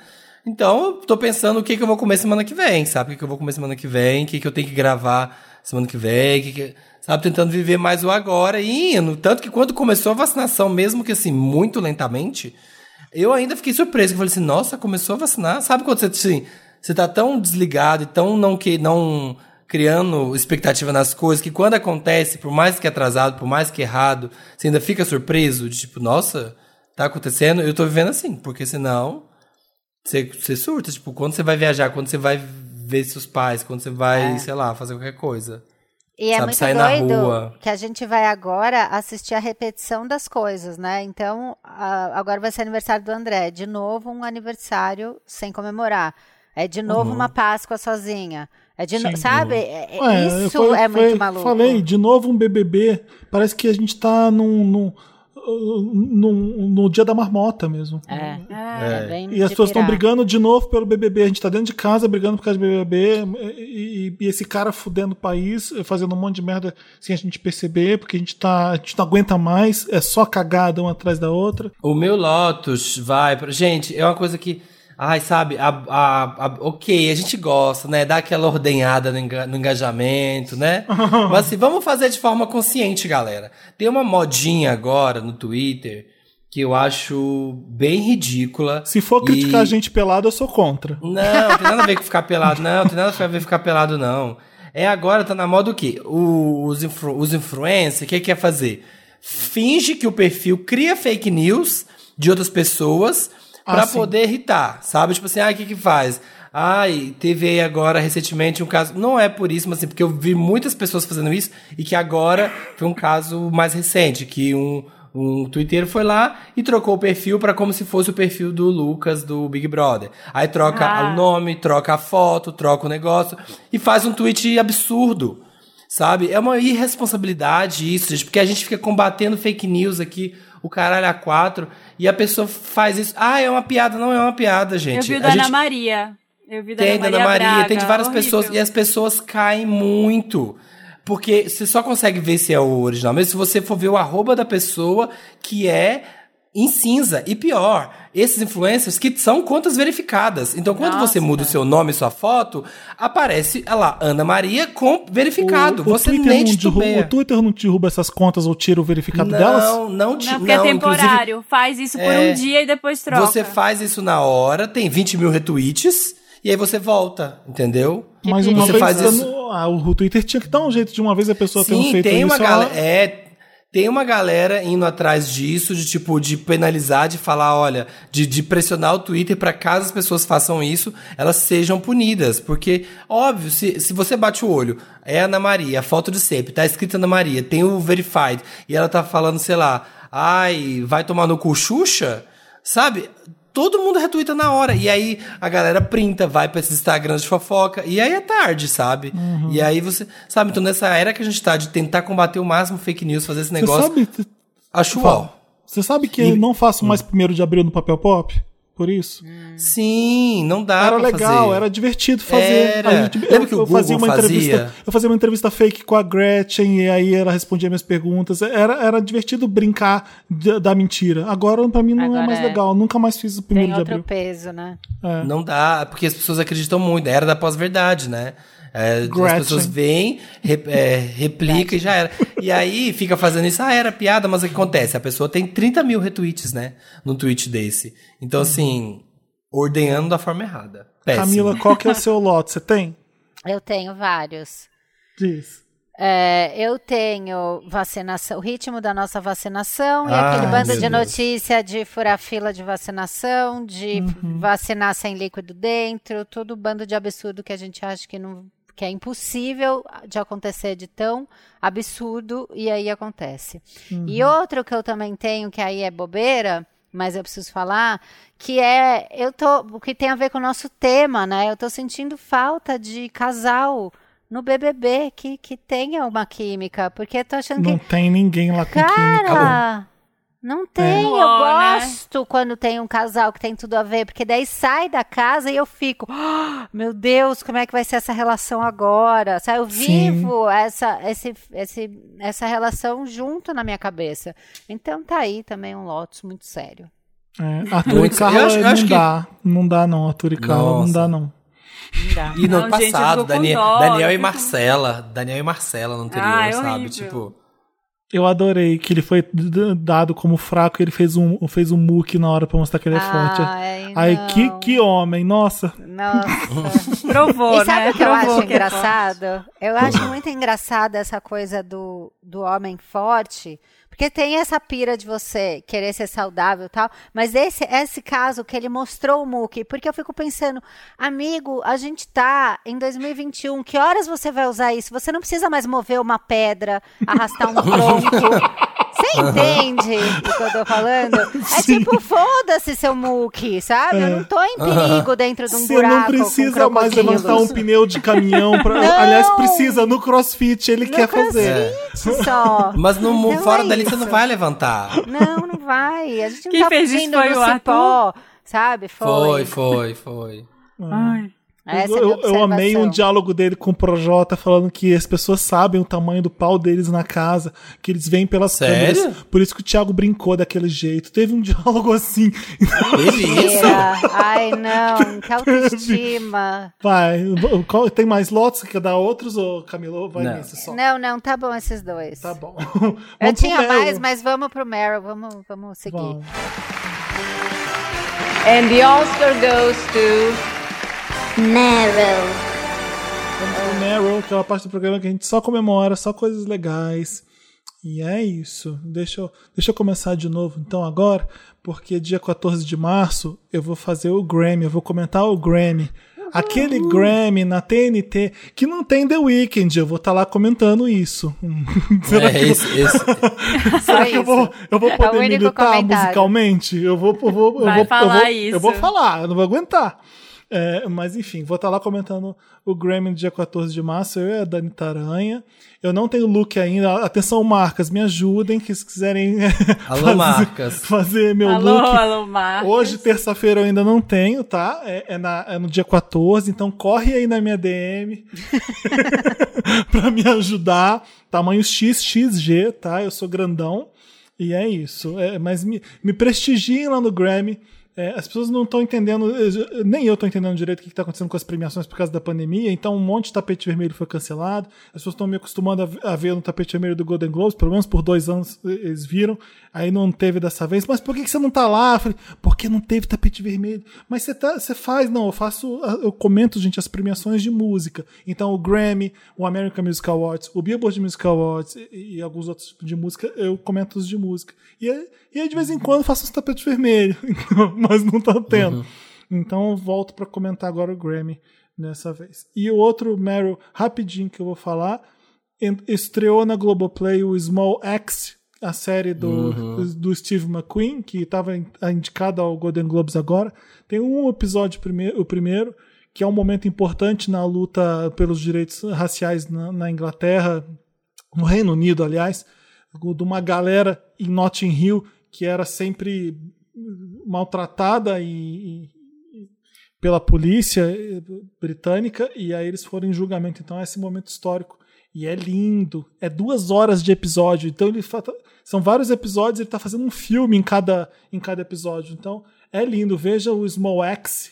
Então, eu tô pensando o que, que eu vou comer semana que vem, sabe? O que, que eu vou comer semana que vem, o que, que eu tenho que gravar semana que vem, que que, sabe? Tentando viver mais o agora e indo. Tanto que quando começou a vacinação, mesmo que assim, muito lentamente, eu ainda fiquei surpreso. Eu falei assim, nossa, começou a vacinar. Sabe quando você, assim, você tá tão desligado e tão não que não criando expectativa nas coisas que quando acontece, por mais que atrasado, por mais que errado, você ainda fica surpreso de tipo, nossa, tá acontecendo, eu tô vivendo assim, porque senão você, você surta, tipo, quando você vai viajar, quando você vai ver seus pais, quando você vai, é. sei lá, fazer qualquer coisa. E é muito doido que a gente vai agora assistir a repetição das coisas, né? Então, a, agora vai ser aniversário do André. De novo, um aniversário sem comemorar. É de novo uhum. uma Páscoa sozinha. É de no... Sabe? É, é, isso foi, é muito foi, maluco. Falei, de novo um BBB. Parece que a gente tá num, num, num, no dia da marmota mesmo. É. é. é. e as pessoas estão brigando de novo pelo BBB. A gente tá dentro de casa brigando por causa do BBB. E, e, esse cara fudendo o país, fazendo um monte de merda sem a gente perceber, porque a gente, tá, a gente não aguenta mais. É só cagada uma atrás da outra. O meu Lotus vai. Pra... Gente, é uma coisa que Ai, sabe, a, a, a, ok, a gente gosta, né? Dá aquela ordenhada no, enga, no engajamento, né? (laughs) Mas assim, vamos fazer de forma consciente, galera. Tem uma modinha agora no Twitter que eu acho bem ridícula. Se for criticar a gente pelado, eu sou contra. Não, não tem nada a ver com ficar pelado, (laughs) não. Tem nada a ver com ficar pelado, não. É agora, tá na moda o quê? O, os, influ, os influencers, o que quer fazer? Finge que o perfil cria fake news de outras pessoas para ah, poder irritar, sabe? Tipo assim, ah, o que que faz? Ai, teve aí agora recentemente um caso. Não é por isso, mas assim, porque eu vi muitas pessoas fazendo isso e que agora foi um caso mais recente, que um, um Twitter foi lá e trocou o perfil para como se fosse o perfil do Lucas do Big Brother. Aí troca ah. o nome, troca a foto, troca o negócio e faz um tweet absurdo. Sabe? É uma irresponsabilidade isso, gente, porque a gente fica combatendo fake news aqui o caralho a quatro, e a pessoa faz isso. Ah, é uma piada. Não é uma piada, gente. Eu vi da Ana Maria. Eu vi da Tem da Ana Ana Maria, Braga, tem de várias horrível. pessoas. E as pessoas caem muito. Porque você só consegue ver se é o original. Mas se você for ver o arroba da pessoa, que é em cinza. E pior, esses influencers que são contas verificadas. Então, quando Nossa. você muda o seu nome e sua foto, aparece olha lá, Ana Maria com verificado. O, o você Twitter nem não derruba, o Twitter não derruba essas contas ou tira o verificado delas? Não, não, ti- Não, porque é não, inclusive, temporário. Faz isso por É, um dia e depois troca. Você faz isso na hora, tem 20 mil retweets, e aí você volta, entendeu? Mas uma Você vez faz isso- não- ah, o Twitter tinha que dar um jeito de uma vez a pessoa ter Sim, feito tem isso. uma ela- galera. É, tem uma galera indo atrás disso, de tipo, de penalizar, de falar, olha, de, de pressionar o Twitter para caso as pessoas façam isso, elas sejam punidas. Porque, óbvio, se, se você bate o olho, é Ana Maria, a foto de sempre, tá escrita Ana Maria, tem o verified, e ela tá falando, sei lá, ai, vai tomar no cu Xuxa, sabe? Todo mundo retuita na hora. E aí a galera printa, vai pra esses Instagrams de fofoca. E aí é tarde, sabe? Uhum. E aí você. Sabe, então nessa era que a gente tá de tentar combater o máximo fake news, fazer esse Você negócio. sabe, Acho você sabe que E- eu não faço mais primeiro de abril no papel pop? Por isso? Sim, não dá era pra legal, fazer. era divertido fazer. Era. Gente- Lembra que o fazia Google uma entrevista, fazia? eu fazia uma entrevista fake com a Gretchen e aí ela respondia minhas perguntas. Era, era divertido brincar da, da mentira. Agora pra mim não é Agora mais é. legal. Nunca mais fiz o Tem primeiro de outro abril. peso, né? É. Não dá, porque as pessoas acreditam muito. Era da pós-verdade, né? É, as pessoas veem, re- é, replica e já era. E aí fica fazendo isso, ah, era piada, mas o que acontece? A pessoa tem 30 mil retweets, né? Num tweet desse. Então, assim, ordenhando da forma errada. Péssimo. Camila, qual que é o seu lote? Você tem? Eu tenho vários. Diz. É, eu tenho vacinação, o ritmo da nossa vacinação e Ah, aquele bando de Deus. notícia de furar fila de vacinação, de vacinar sem líquido dentro, todo bando de absurdo que a gente acha que não que é impossível de acontecer de tão absurdo e aí acontece. E outro que eu também tenho que aí é bobeira, mas eu preciso falar, que é eu tô, o que tem a ver com o nosso tema, né? Eu tô sentindo falta de casal no BBB que, que tenha uma química, porque eu tô achando Não que tem ninguém lá com química. Não tem, eu Ó, né? gosto quando tem um casal que tem tudo a ver, porque daí sai da casa e eu fico, "Ah, meu Deus, como é que vai ser essa relação agora? Sabe, eu Sim. vivo essa, esse, esse, essa relação junto na minha cabeça. Então tá aí também um Lotus muito sério. É, (laughs) Arthur Muito- e Carla eu acho- eu não acho que- dá. Não dá, não. Arthur e Carla não dá, não. Não dá. E no ano Não, gente, eu passado, com Daniel, dó, Daniel eu e Marcela. Daniel e Marcela no anterior, Ah, é sabe? horrível. Tipo. Eu adorei que ele foi dado como fraco e ele fez um, fez um muque na hora pra mostrar que ele é forte. Ai, Aí, não. que, que homem, nossa. Nossa. (laughs) Provou, E sabe né? o que eu Provou acho que é engraçado? Eu acho muito engraçado essa coisa do, do homem forte. Porque tem essa pira de você querer ser saudável e tal. Mas esse, esse caso que ele mostrou o Mookie, porque eu fico pensando, amigo, a gente tá em 2021, que horas você vai usar isso? Você não precisa mais mover uma pedra, arrastar um (laughs) tronco. Você entende o que eu tô falando? É Sim. tipo, foda-se seu Mookie, sabe? Eu não tô em perigo dentro de um Você buraco não precisa com mais levantar um pneu de caminhão. Pra... Não! Aliás, precisa. No crossfit ele No quer fazer. crossfit só. Mas no, Não fora é dali você isso. não vai levantar. Não, não vai. A gente não Quem tá fez isso foi o cipó, sabe? Foi, foi, foi. Ai. Essa é eu, eu amei um diálogo dele com o Projota falando que as pessoas sabem o tamanho do pau deles na casa, que eles veem pelas Sério? câmeras. Por isso que o Thiago brincou daquele jeito. Teve um (laughs) diálogo assim. Mentira. Ai, (laughs) não. Que autoestima. Vai, tem mais lotes? Você quer dar outros ou Camilo vai Não. nesse só? Não, não, tá bom esses dois. Tá bom. (laughs) Eu tinha mais, mas vamos pro Meryl. Vamos, vamos seguir. Vamos. And the Oscar goes to Meryl. Vamos pro Meryl, que é uma parte do programa que a gente só comemora, só coisas legais. E é isso. Deixa eu, deixa eu começar de novo então agora, porque dia 14 de março eu vou fazer o Grammy, eu vou comentar o Grammy. Aquele Grammy na TNT que não tem The Weeknd, eu vou estar lá comentando isso. (laughs) Será que É, eu- esse, esse, (laughs) Será que eu vou, eu vou É o poder único militar comentário. musicalmente? Eu vou, eu vou, eu Vai vou, falar eu vou, isso. Eu vou falar, eu não vou aguentar. É, mas enfim, vou estar lá comentando o Grammy no dia 14 de março, eu e a Dani Taranha. Eu não tenho look ainda. Atenção, marcas, me ajudem, que se quiserem (laughs) Alô, fazer, marcas. fazer meu alô, look. alô, Marcos. Hoje, terça-feira, eu ainda não tenho, tá? É, é na- é no dia 14, então corre aí na minha DM (laughs) pra me ajudar. Tamanho XXG, tá? Eu sou grandão. E é isso. É, mas me, me prestigiem lá no Grammy. É, as pessoas não estão entendendo, eh, nem eu estou entendendo direito o que está acontecendo com as premiações por causa da pandemia. Então, um monte de tapete vermelho foi cancelado. As pessoas estão me acostumando a, ver no tapete vermelho do Golden Globes, pelo menos por dois anos eh, eles viram. Aí não teve dessa vez. Mas por que, que você não tá lá? Eu falei, porque não teve tapete vermelho. Mas você, tá, você faz, não. Eu faço, eu comento, gente, as premiações de música. Então, o Grammy, o American Music Awards, o Billboard Music Awards e, e alguns outros de música, eu comento os de música. E, e aí, de vez em quando, faço os tapetes vermelhos. (laughs) mas não tá tendo. Então, eu volto para comentar agora o Grammy nessa vez. E o outro Meryl, rapidinho que eu vou falar, estreou na Globoplay o Small Axe, a série do, do Steve McQueen, que estava indicada ao Golden Globes agora. Tem um episódio, primeiro, o primeiro, que é um momento importante na luta pelos direitos raciais na, na Inglaterra, no Reino Unido, aliás, de uma galera em Notting Hill que era sempre maltratada e, pela polícia eh, britânica e aí eles foram em julgamento. Então é esse momento histórico e é lindo. É duas horas de episódio. Então ele são vários episódios. Ele está fazendo um filme em cada em cada episódio. Então é lindo. Veja o Small Axe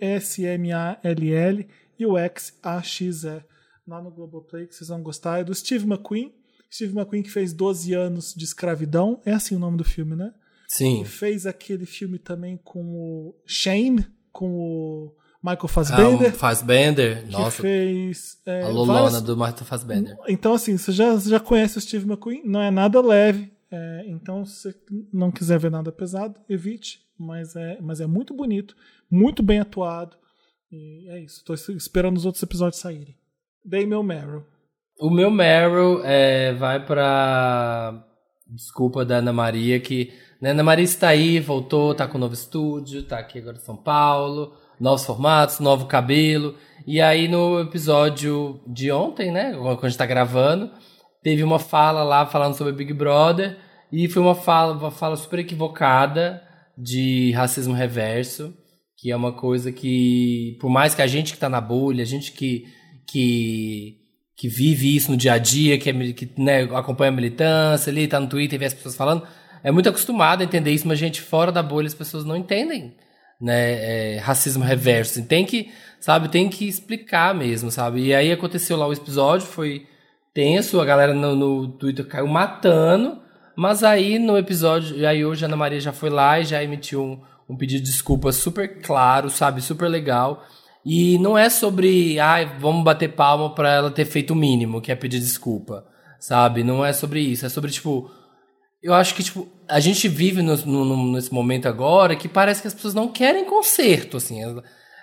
S M A L L e o X A X E lá no Globoplay que vocês vão gostar. É do Steve McQueen. Steve McQueen que fez 12 anos de escravidão. É assim o nome do filme, né? Sim. E fez aquele filme também com o Shane, com o Michael Fassbender. Ah, um Fassbender. que Nossa. fez. é, A várias- Lolona do Martha Fassbender. Então, assim, você já, já conhece o Steve McQueen, não é nada leve. é, então, se você não quiser ver nada pesado, evite. Mas é, mas é muito bonito, muito bem atuado. E é isso. Tô esperando os outros episódios saírem. Dei meu Meryl. O meu Meryl é, vai pra. Desculpa da Ana Maria, que. Né, Ana Maria está aí, voltou, tá com um novo estúdio, tá aqui agora em São Paulo, novos formatos, novo cabelo. E aí no episódio de ontem, né? Quando a gente tá gravando, teve uma fala lá falando sobre Big Brother. E foi uma fala, uma fala super equivocada de racismo reverso, que é uma coisa que, por mais que a gente que tá na bolha, a gente que, que, que vive isso no dia a dia, que, é, que né, acompanha a militância ali, tá no Twitter e vê as pessoas falando, é muito acostumado a entender isso, mas gente fora da bolha as pessoas não entendem né, é, racismo reverso. Tem que, sabe, tem que explicar mesmo, sabe? E aí aconteceu lá o episódio, foi tenso, a galera no, no Twitter caiu matando, mas aí no episódio, e aí hoje a Ana Maria já foi lá e já emitiu um, um pedido de desculpa super claro, sabe, super legal. E não é sobre, ai, vamos bater palma pra ela ter feito o mínimo, que é pedir desculpa, sabe? Não é sobre isso, é sobre, tipo, eu acho que, tipo, a gente vive no- no- nesse momento agora que parece que as pessoas não querem conserto, assim.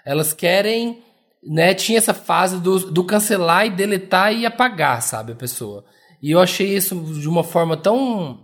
Elas, querem, né? Tinha essa fase do, do cancelar e deletar e apagar, sabe, a pessoa. E eu achei isso de uma forma tão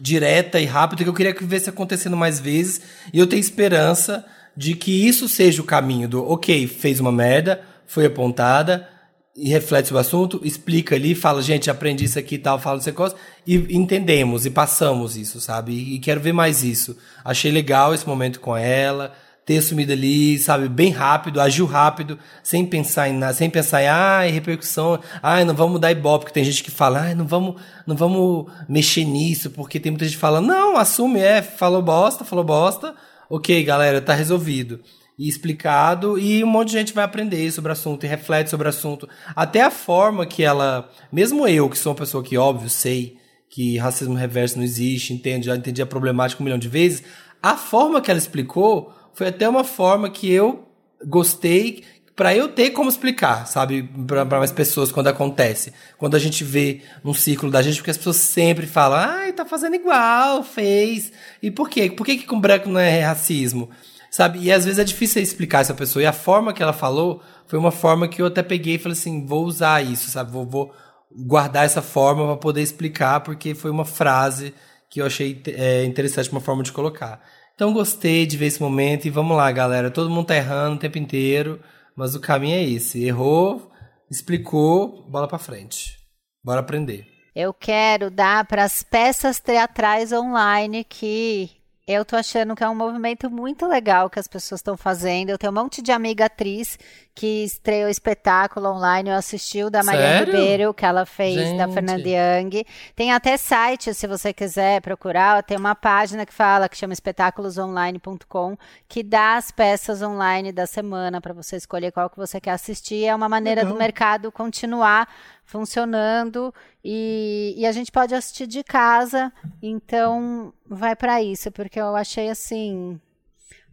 direta e rápida que eu queria que vivesse acontecendo mais vezes. E eu tenho esperança de que isso seja o caminho do, ok, fez uma merda, foi apontada, e reflete o assunto, explica ali, fala, gente, aprendi isso aqui e tal, fala essa coisa, e entendemos e passamos isso, sabe? E, e quero ver mais isso. Achei legal esse momento com ela, ter assumido ali, sabe, bem rápido, agiu rápido, sem pensar em nada, sem pensar em, ai, repercussão, ai, não vamos dar ibope, porque tem gente que fala, ai, não vamos, não vamos mexer nisso, porque tem muita gente que fala, não, assume, é, falou bosta, falou bosta, ok, galera, tá resolvido e explicado e um monte de gente vai aprender sobre o assunto e reflete sobre o assunto. Até a forma que ela, mesmo eu, que sou uma pessoa que, óbvio, sei que racismo reverso não existe, entendo, já entendi a problemática um milhão de vezes, a forma que ela explicou foi até uma forma que eu gostei para eu ter como explicar, sabe, para mais pessoas quando acontece. Quando a gente vê num ciclo da gente, porque as pessoas sempre falam, ai, tá fazendo igual, fez. E por quê? Por que, que com branco não é racismo? Sabe? E às vezes é difícil explicar essa pessoa. E a forma que ela falou foi uma forma que eu até peguei e falei assim: vou usar isso, sabe? Vou, vou guardar essa forma para poder explicar, porque foi uma frase que eu achei é, interessante, uma forma de colocar. Então gostei de ver esse momento e vamos lá, galera. Todo mundo tá errando o tempo inteiro, mas o caminho é esse. Errou, explicou, bola pra frente. Bora aprender. Eu quero dar para as peças teatrais online que eu tô achando que é um movimento muito legal que as pessoas estão fazendo. Eu tenho um monte de amiga atriz que estreou espetáculo online. Eu assisti o da Maria? Ribeiro, que ela fez da Gente. Fernanda Young. Tem até site, se você quiser procurar. Tem uma página que fala, que chama espetáculosonline.com, que dá as peças online da semana para você escolher qual que você quer assistir. É uma maneira Legal. do mercado continuar funcionando e, e a gente pode assistir de casa, então vai para isso, porque eu achei assim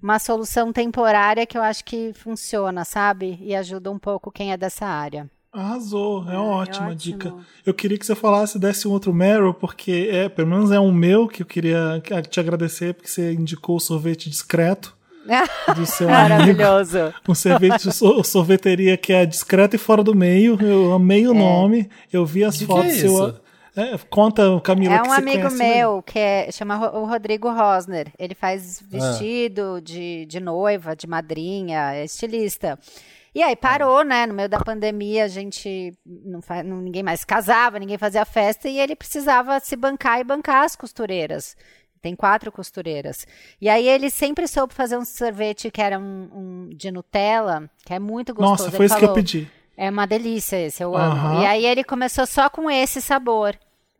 uma solução temporária que eu acho que funciona, sabe? E ajuda um pouco quem é dessa área. Arrasou, é, É, uma ótima ótimo. dica. Eu queria que você falasse, desse um outro Meryl, porque é, pelo menos é um meu que eu queria te agradecer, porque você indicou o sorvete discreto do seu (laughs) amigo. Maravilhoso. Um sorvete, so- sorveteria que é discreto e fora do meio. Eu amei o nome. Eu vi as De que fotos. é seu- isso? É, conta, Camila, É que um você amigo né? meu que é, chama o Rodrigo Rosner. Ele faz vestido de, de noiva, de madrinha, é estilista. E aí parou, né? No meio da pandemia, a gente não, fa- não- ninguém mais casava, ninguém fazia festa e ele precisava se bancar e bancar as costureiras. Tem quatro costureiras. E aí ele sempre soube fazer um sorvete que era um, um de Nutella, que é muito gostoso. Nossa, Ele foi isso que eu falou, pedi. é uma delícia esse, eu amo. E aí ele começou só com esse sabor.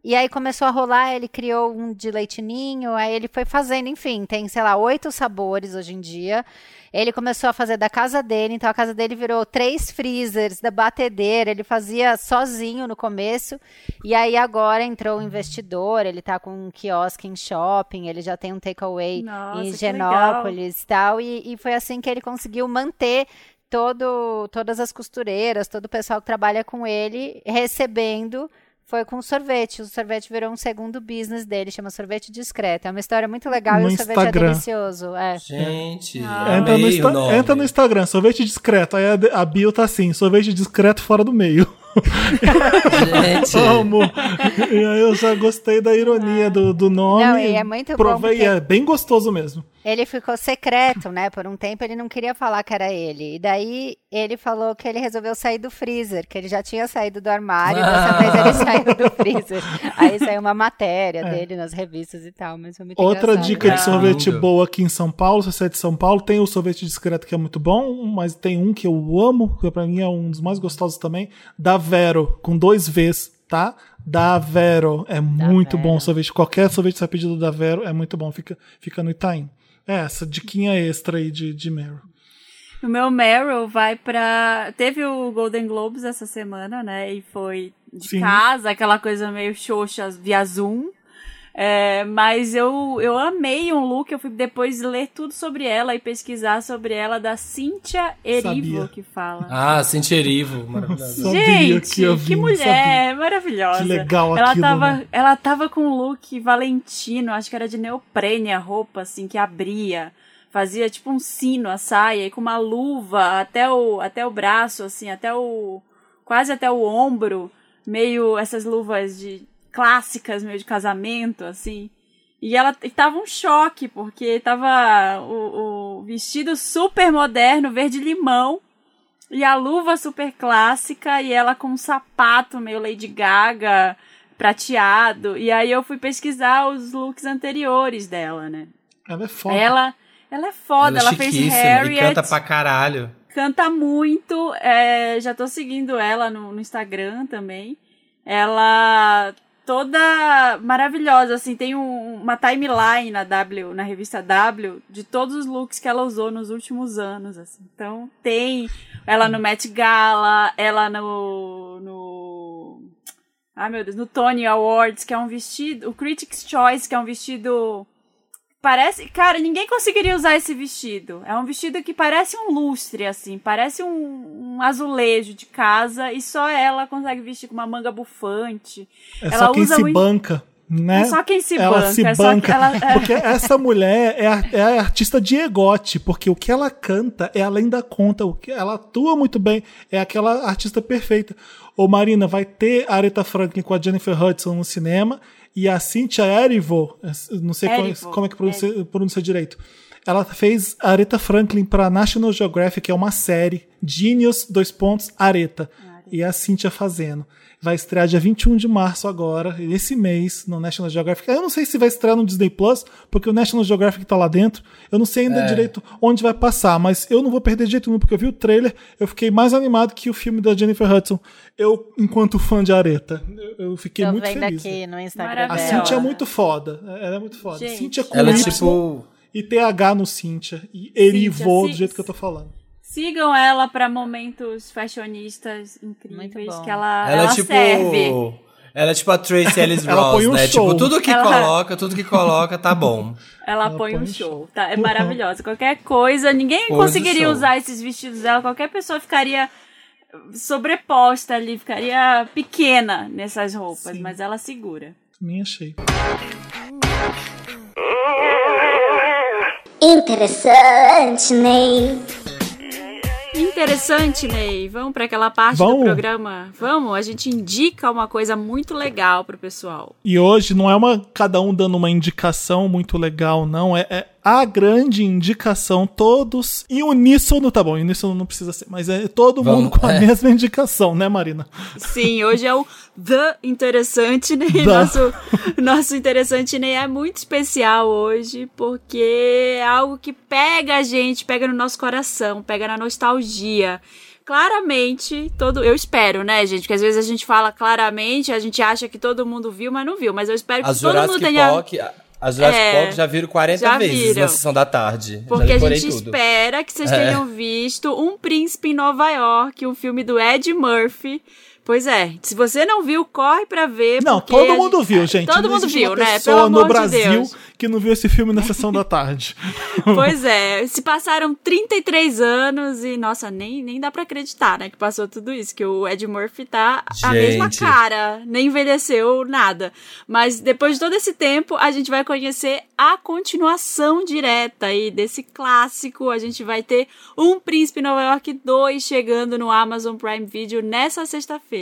E aí começou a rolar, ele criou um de leite ninho, aí ele foi fazendo, enfim, tem, sei lá, oito sabores hoje em dia. Ele começou a fazer da casa dele, então a casa dele virou três freezers da batedeira, ele fazia sozinho no começo, e aí agora entrou um investidor, ele tá com um quiosque em shopping, ele já tem um takeaway em Genópolis e tal, e, e foi assim que ele conseguiu manter todo, todas as costureiras, todo o pessoal que trabalha com ele, recebendo, foi com sorvete. O sorvete virou um segundo business dele, chama Sorvete Discreto. É uma história muito legal No e o sorvete Instagram. é delicioso. É. Gente, Ah. Entra no, amei Insta- o nome. entra no Instagram, sorvete discreto. Aí a, a bio tá assim, sorvete discreto fora do meio. Gente, (laughs) Amo. e aí eu já gostei da ironia do, do nome. Não, e é muito bom Provei, porque- é bem gostoso mesmo. Ele ficou secreto, né? Por um tempo ele não queria falar que era ele. E daí ele falou que ele resolveu sair do freezer, que ele já tinha saído do armário, dessa vez ele (laughs) saiu do freezer. Aí saiu uma matéria dele nas revistas e tal, mas foi muito É. Outra engraçado. dica de Ah, sorvete lindo. boa aqui em São Paulo, se você é de São Paulo, tem o sorvete discreto que é muito bom, mas tem um que eu amo, que pra mim é um dos mais gostosos também, da Vero, com dois Vs, tá? Da Vero. É muito bom o sorvete. Qualquer sorvete que você pedir do da Vero é muito bom, fica, fica no Itaim. É, essa diquinha extra aí de, de Meryl. O meu Meryl vai pra. Teve o Golden Globes essa semana, né? E foi de Sim. casa, aquela coisa meio xoxa via Zoom. É, mas eu, eu amei um look, eu fui depois ler tudo sobre ela e pesquisar sobre ela da Cynthia Erivo, Sabia. que fala. Ah, Sentierivo, (laughs) maravilhoso. Sabia Gente, que ia que, mulher maravilhosa. Que legal ela aquilo, tava, né? ela tava com um look valentino, acho que era de neoprene a roupa, assim, que abria. Fazia tipo um sino a saia e com uma luva até o, até o braço, assim, até o. quase até o ombro. Meio essas luvas de clássicas, meio de casamento, assim. E ela e tava um choque, porque tava o, o vestido super moderno, verde limão, e a luva super clássica, e ela com um sapato meio Lady Gaga, prateado. E aí eu fui pesquisar os looks anteriores dela, né? Ela é foda. Ela, ela é foda, ela, é fez chiquíssima Harriet, E canta pra caralho. canta muito, é, já tô seguindo ela no, no Instagram também. Ela toda maravilhosa, assim, tem um- uma timeline na W, na revista W, de todos os looks que ela usou nos últimos anos, assim. Então, tem ela no Met Gala, ela no no Ai, meu Deus, no Tony Awards, que é um vestido, o Critics' Choice, que é um vestido Parece, cara, ninguém conseguiria usar esse vestido. É um vestido que parece um lustre, assim, parece um, um azulejo de casa e só ela consegue vestir com uma manga bufante. É ela só quem usa se muito- banca, né? É só quem se ela banca. se é banca. ela, (laughs) Porque essa mulher é a, é a artista de egote, porque o que ela canta é além da conta, o que ela atua muito bem, é aquela artista perfeita. Ô Marina, vai ter Aretha Franklin com a Jennifer Hudson no cinema E a Cynthia Erivo, não sei como, Erivo, como é que pronuncia, pronuncia direito. Ela fez Aretha Franklin para National Geographic, que é uma série. Genius, dois pontos, Aretha. E a Cynthia fazendo. Vai estrear dia 21 de março agora, esse mês, no National Geographic. Eu não sei se vai estrear no Disney Plus, porque o National Geographic tá lá dentro. Eu não sei ainda É. direito onde vai passar, mas eu não vou perder de jeito nenhum, porque eu vi o trailer, eu fiquei mais animado que o filme da Jennifer Hudson. Eu, enquanto fã de Aretha, eu, fiquei Tô muito vendo feliz. aqui no Instagram. A. Cintia é muito foda. Ela é muito foda. Gente. Cintia com Ela é tipo. e TH no Cintia. E Erivô, Cintia, do jeito que eu tô falando. Sigam ela pra momentos fashionistas incríveis que ela, Ela, ela é tipo. serve. Ela é tipo a Tracy (laughs) Ellis põe Ross, um né? show. Tipo, tudo que Ela- coloca, tudo que coloca, tá bom. Ela, Ela põe põe um show. Tá, é maravilhosa. Qualquer coisa, ninguém o conseguiria usar esses vestidos dela. Qualquer pessoa ficaria sobreposta ali, ficaria pequena nessas roupas, Sim. mas ela segura. Nem achei. Interessante, Ney. Interessante, Ney. Vamos para aquela parte Vamos. do programa? Vamos, a gente indica uma coisa muito legal pro pessoal. E hoje não é uma cada um dando uma indicação muito legal, não. É, é a grande indicação, todos em uníssono, tá bom, em uníssono não precisa ser, mas é todo Vamos, mundo com a é. mesma indicação, né, Marina? Sim, hoje é o The Interessante Ney. The. Nosso, nosso Interessante Ney é muito especial hoje, porque é algo que pega a gente, pega no nosso coração, pega na nostalgia. Claramente, todo. Eu espero, né, gente? Porque às vezes a gente fala claramente, a gente acha que todo mundo viu, mas não viu. Mas eu espero que As todo mundo tenha. Park. As Jurassic É, Park já viram 40 já vezes viram. na sessão da tarde. Porque a gente tudo. espera que vocês É. tenham visto Um Príncipe em Nova York, um filme do Ed Murphy. Pois é, se você não viu, corre pra ver. Não, todo mundo viu, gente. Todo Não mundo viu, uma né? pessoa Pelo amor no Brasil de Deus. que não viu esse filme na sessão da tarde. (laughs) Pois é, se passaram 33 anos e, nossa, nem, nem dá pra acreditar, né? Que passou tudo isso, que o Ed Murphy tá a mesma Gente. cara, nem envelheceu nada. Mas depois de todo esse tempo, a gente vai conhecer a continuação direta aí desse clássico. A gente vai ter Um Príncipe Nova York 2 chegando no Amazon Prime Video nessa sexta-feira.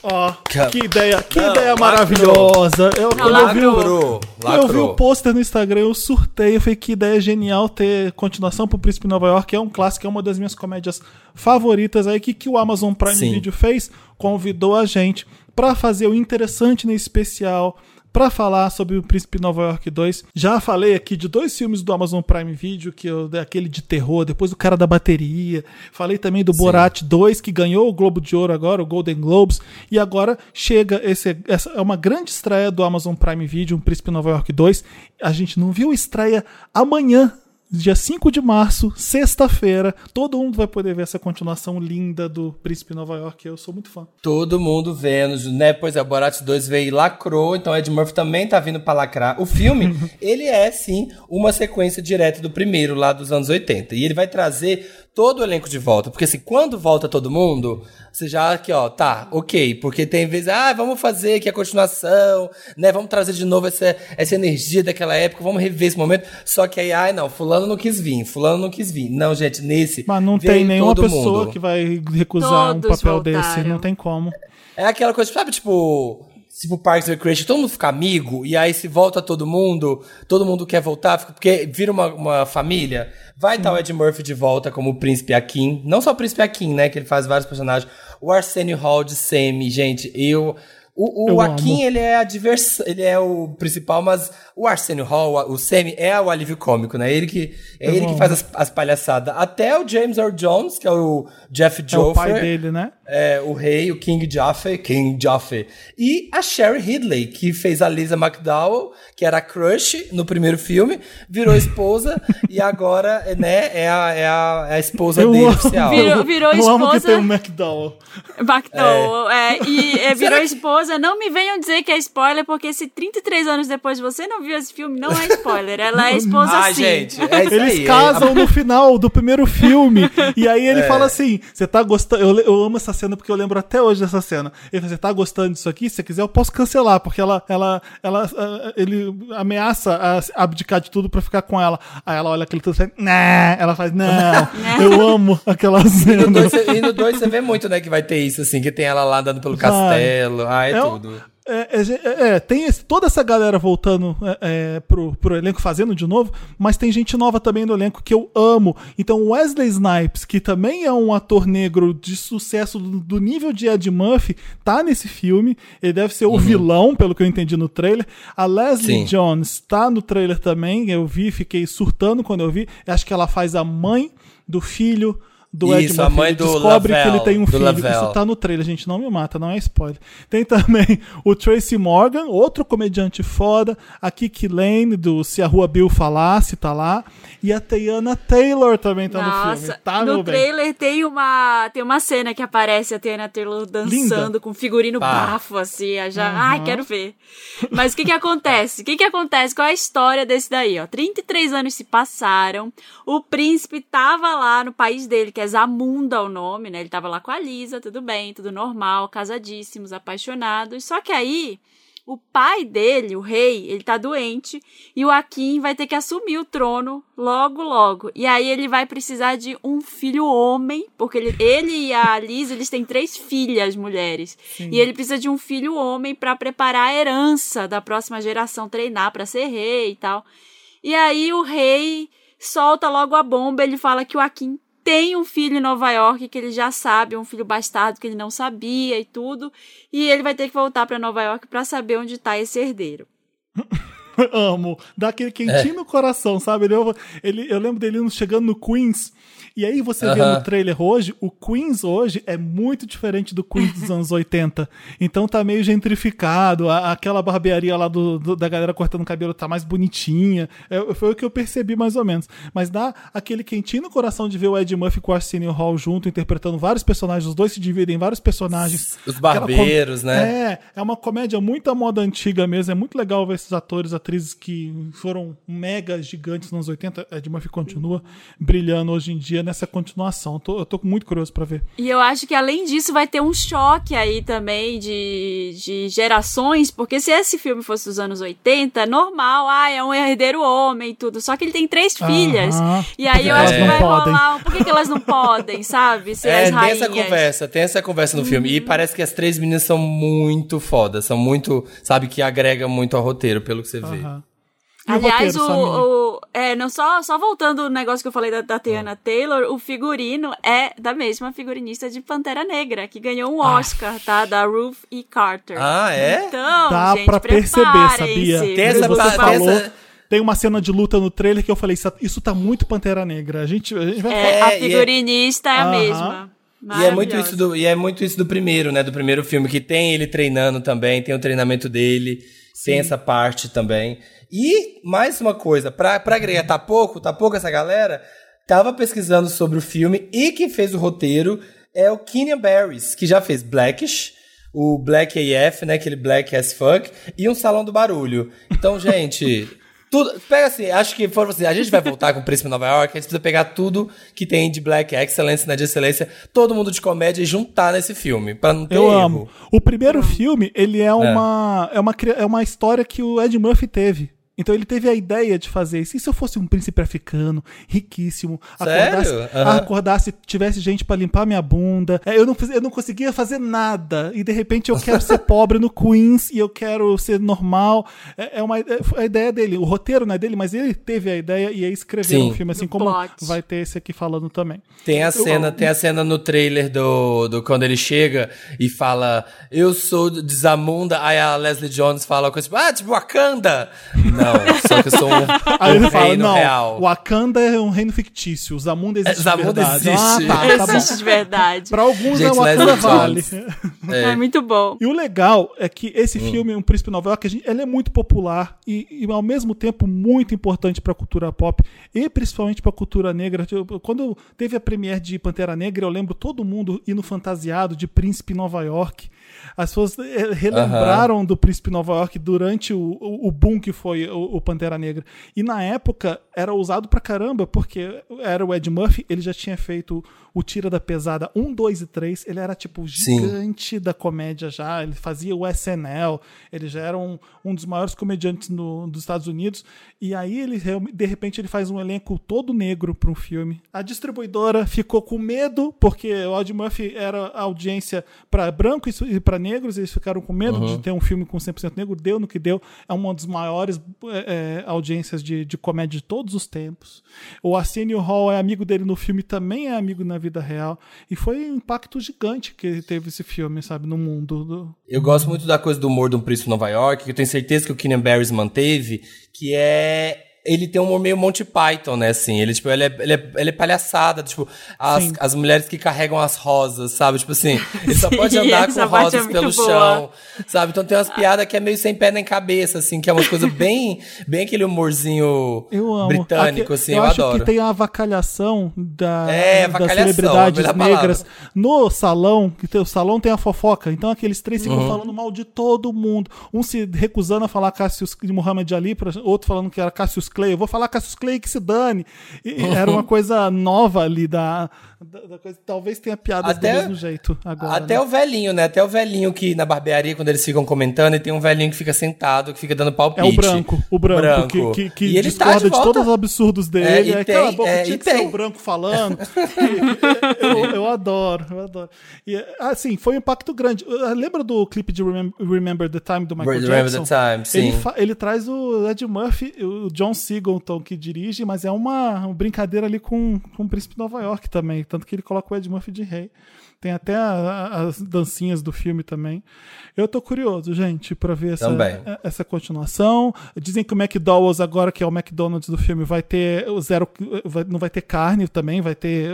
Ó, Ca- que ideia, que Não, ideia lacrou. maravilhosa. Eu, quando eu vi o- Lacrou. Eu vi o pôster no Instagram, eu surtei. Eu falei que ideia genial ter continuação pro Príncipe de Nova York. É um clássico, é uma das minhas comédias favoritas. Aí, o que, que o Amazon Prime Sim. Video fez? Convidou a gente pra fazer o interessante nesse especial. Pra falar sobre o Príncipe Nova York 2. Já falei aqui de dois filmes do Amazon Prime Video, que eu, aquele de terror, depois o cara da bateria. Falei também do Borat 2, que ganhou o Globo de Ouro agora, o Golden Globes. E agora chega esse, essa é uma grande estreia do Amazon Prime Video, um Príncipe Nova York 2. A gente não viu estreia amanhã. Dia 5 de março, sexta-feira, todo mundo vai poder ver essa continuação linda do Príncipe Nova York. Eu sou muito fã. Todo mundo vendo, né? Pois é, o Borat 2 veio e lacrou, então Ed Murphy também tá vindo pra lacrar. O filme, (laughs) ele é, sim, uma sequência direta do primeiro, lá dos anos 80. E ele vai trazer todo o elenco de volta. Porque assim, quando volta todo mundo, você já aqui, ó, tá, ok. Porque tem vezes, ah, vamos fazer aqui a continuação, né? Vamos trazer de novo essa, essa energia daquela época, vamos reviver esse momento. Só que aí, ai, não, fulano não quis vir, fulano não quis vir. Não, gente, nesse. Mas não tem nenhuma pessoa mundo. que vai recusar um Todos papel desse. voltaram. Não tem como. É aquela coisa, sabe, tipo, tipo Parks and Recreation, todo mundo fica amigo, e aí se volta todo mundo, todo mundo quer voltar, fica- porque vira uma, uma família. Vai estar o Ed Murphy de volta como o Príncipe Akin. Não só o Príncipe Akin, né, que ele faz vários personagens. O Arsenio Hall de Sammy, gente, eu... O, o Eu Akin, ele é a diversão, ele é o principal, mas o Arsenio Hall, o Sammy, é o alívio cômico, né? Ele que, é Eu ele que faz as, as palhaçadas. Até o James Earl Jones, que é o Jeff É o Joffrey. pai dele, né? É, o rei, o King Jaffe, King Jaffe. E a Sherry Ridley, que fez a Lisa McDowell, que era a crush no primeiro filme, virou (laughs) esposa e agora, né, é a, é a, é a esposa Eu dele amo. oficial. Virou- virou Eu amo que esposa. tem um McDowell. McDowell, é. e é, virou esposa. Não me venham dizer que é spoiler, porque se 33 anos depois você não viu esse filme, não é spoiler. Ela é (laughs) esposa Ai, sim. gente, é isso Eles aí. casam no final do primeiro filme. E aí É. ele fala assim: Você tá gostando. Eu, eu amo essa cena porque eu lembro até hoje dessa cena. Ele fala: Você tá gostando disso aqui? Se você quiser, eu posso cancelar. Porque ela, ela, ela, ah, ele ameaça a abdicar de tudo pra ficar com ela. Aí ela olha aquele tudo e fala: Nah. Ela faz: Não. (laughs) eu amo aquela cena. 2 e no dois você vê muito, né, que vai ter isso, assim, que tem ela lá andando pelo Vai. castelo. Ah, é, É tudo. É, é, é, tem esse- toda essa galera voltando é, é, pro, pro elenco, fazendo de novo, mas tem gente nova também no elenco que eu amo. Então, Wesley Snipes, que também é um ator negro de sucesso do, do nível de Ed Murphy, tá nesse filme. Ele deve ser o vilão, pelo que eu entendi no trailer. A Leslie Sim. Jones tá no trailer também. Eu vi, fiquei surtando quando eu vi. Acho que ela faz a mãe do filho. Do Ed Isso, a Murphy. mãe Ele do descobre que Lavelle, ele tem um filho. Lavelle. Isso tá no trailer, gente. Não me mata, não é spoiler. Tem também o Tracy Morgan, outro comediante foda. A Kiki Lane, do Se a Rua Bill Falasse, tá lá. E a Teyana Taylor também tá no filme. Tá, no meu bem? trailer tem uma, tem uma cena que aparece a Tiana Taylor dançando Linda. com figurino Pá. bafo, assim. Já, Ai, quero ver. Mas o que que acontece? O que que acontece? Qual é a história desse daí? Ó? 33 anos se passaram, o príncipe tava lá no país dele, que é Zamunda o nome, né? Ele tava lá com a Lisa, tudo bem, tudo normal, casadíssimos, apaixonados. Só que aí... O pai dele, o rei, ele tá doente e o Akin vai ter que assumir o trono logo, logo. E aí ele vai precisar de um filho homem, porque ele, ele e a Liz, eles têm três filhas mulheres. E ele precisa de um filho homem pra preparar a herança da próxima geração, treinar pra ser rei e tal. E aí o rei solta logo a bomba, ele fala que o Akin tem um filho em Nova York que ele já sabe, um filho bastardo que ele não sabia e tudo, e ele vai ter que voltar pra Nova York pra saber onde tá esse herdeiro. (laughs) Amo. Dá aquele quentinho no coração, sabe? Ele, eu, ele- eu lembro dele chegando no Queens. E aí você vê Aham. no trailer hoje, o Queens hoje é muito diferente do Queens dos anos 80. Então tá meio gentrificado. a- aquela barbearia lá do, do- da galera cortando cabelo tá mais bonitinha. É, foi o que eu percebi mais ou menos. Mas dá aquele quentinho no coração de ver o Ed Murphy com o Arsenio Hall junto, interpretando vários personagens. Os dois se dividem em vários personagens. Os com- barbeiros, né? É, é uma comédia muito à moda antiga mesmo. É muito legal ver esses atores, atrizes que foram mega gigantes nos anos 80. Ed Murphy continua brilhando hoje em dia nessa continuação. Tô- eu tô muito curioso pra ver. E eu acho que além disso vai ter um choque aí também de, de gerações, porque se esse filme fosse dos anos 80, normal, ah, é um herdeiro homem e tudo. Só que ele tem três filhas. Aham. E aí eu acho que vai não podem. rolar. Por que, que elas não podem, sabe? Ser É, as tem rainhas. essa conversa, tem essa conversa no filme. E parece que as três meninas são muito fodas, são muito, sabe, que agrega muito ao roteiro, pelo que você vê. E Aliás, o, o- é, não só, só voltando o negócio que eu falei da, da Tiana Taylor, o figurino é da mesma figurinista de Pantera Negra, que ganhou um Oscar, tá? Da Ruth E. Carter. Ah, é? Então, Dá gente, pra perceber, sabia? Tem essa Você falou, essa- tem uma cena de luta no trailer que eu falei, isso, isso tá muito Pantera Negra. A gente, a gente vai É, É, a e é- figurinista é, a Aham. mesma. E é, muito isso do, e é muito isso do primeiro, né? Do primeiro filme, que tem ele treinando também, tem o treinamento dele, tem essa parte também. E mais uma coisa, pra, pra agregar, tá pouco, tá pouco essa galera, tava pesquisando sobre o filme e quem fez o roteiro é o Kenya Barris, que já fez Blackish, o Black AF, né? Aquele Black as fuck, e um Salão do Barulho. Então, gente. (laughs) Tudo, pega assim, acho que for assim, a gente vai voltar com o Príncipe de Nova York, a gente precisa pegar tudo que tem de Black Excellence, né, de excelência, todo mundo de comédia e juntar nesse filme, pra não ter Eu erro. amo. O primeiro filme, ele é uma, é. uma, cri- é uma história que o Ed Murphy teve. Então ele teve a ideia de fazer isso. E se eu fosse um príncipe africano, riquíssimo, Sério? acordasse, Aham. acordasse tivesse gente pra limpar minha bunda, é, eu não, eu não conseguia fazer nada. E de repente eu quero ser (laughs) pobre no Queens e eu quero ser normal. É, é uma é, a ideia dele. O roteiro não é dele, mas ele teve a ideia e aí escreveu Sim. um filme assim como plot. vai ter esse aqui falando também. Tem a cena, tem a cena no trailer do, do quando ele chega e fala, eu sou de Zamunda, aí a Leslie Jones fala uma coisa tipo, ah, tipo Wakanda. (laughs) Não, só que eu sou um, (laughs) Aí um ele fala, reino não, real. Wakanda é um reino fictício, o Zamunda existe É, Zamunda de verdade. existe. Ah, tá, tá. Existe de verdade. Pra alguns Gente, é Wakanda vale. Jones. É. muito bom. E o legal é que esse Hum. filme, Um Príncipe Nova York, gente- ele é muito popular e, e, ao mesmo tempo muito importante pra cultura pop e principalmente pra cultura negra. Tipo, Quando teve a premiere de Pantera Negra, eu lembro todo mundo indo fantasiado de Príncipe Nova York. As pessoas eh, relembraram do Príncipe Nova York durante o, o, o boom que foi o, o Pantera Negra. E na época era usado pra caramba, porque era o Ed Murphy, ele já tinha feito o Tira da Pesada 1, 2 e 3. Ele era tipo Sim. gigante, da comédia já, ele fazia o SNL, ele já era um, um dos maiores comediantes no, dos Estados Unidos, e aí ele de repente ele faz um elenco todo negro para um filme. A distribuidora ficou com medo, porque o Ed Murphy era a audiência para brancos e para negros, eles ficaram com medo de ter um filme com 100% negro, deu no que deu, é uma das maiores é, é, audiências de, de comédia de todos os tempos. O Arsenio Hall é amigo dele no filme, também é amigo na vida real, e foi um impacto gigante que teve esse filme, sabe, no mundo. do- Eu gosto muito da coisa do humor de um príncipe Nova York, que eu tenho certeza que o Kenan Barris manteve, que é ele tem um humor meio Monty Python, né, assim, ele, tipo, ele é, ele é, ele é palhaçada, tipo, as, Sim. as mulheres que carregam as rosas, sabe, tipo assim, ele só (laughs) pode Sim, andar com é rosas muito pelo boa. chão, sabe, então tem umas piadas que é meio sem pé nem cabeça, assim, que é umas coisas bem, bem aquele humorzinho britânico, Aqui- assim, eu eu, acho adoro. que tem a avacalhação da, É, das celebridades melhor negras no salão, que tem- o salão tem a fofoca, então aqueles três ficam Uhum. falando mal de todo mundo. Um se recusando a falar Cassius de Muhammad Ali, outro falando que era Cassius Clay. Eu vou falar Cassius Clay que se dane. E- Era uma coisa nova ali da, da, da coisa. Talvez tenha piadas Até- do mesmo jeito agora. Até né? o velhinho, né? Até o velhinho que na barbearia, quando eles ficam comentando, e tem um velhinho que fica sentado, que fica dando palpite. É o branco, o branco, que, que, que e ele tá discorda de, de, volta. todos os absurdos dele. É, e É, tem, cala a boca, é, tinha e que ser tem. o branco falando. (laughs) eu, eu adoro, eu adoro. E, assim, foi um impacto grande. Uh, Lembra do clipe de Remem- Remember the Time do Michael Remember Jackson? the Time, sim. Ele, ele traz o Ed Murphy, o John Singleton que dirige, mas é uma, uma brincadeira ali com, com o Príncipe de Nova York também. Tanto que ele coloca o Ed Murphy de rei. Tem até a- a- as dancinhas do filme também. Eu tô curioso, gente, pra ver essa, Também. é- essa continuação. Dizem que o McDowell's, agora que é o McDonald's do filme, vai ter o zero. vai- não vai ter carne também, vai ter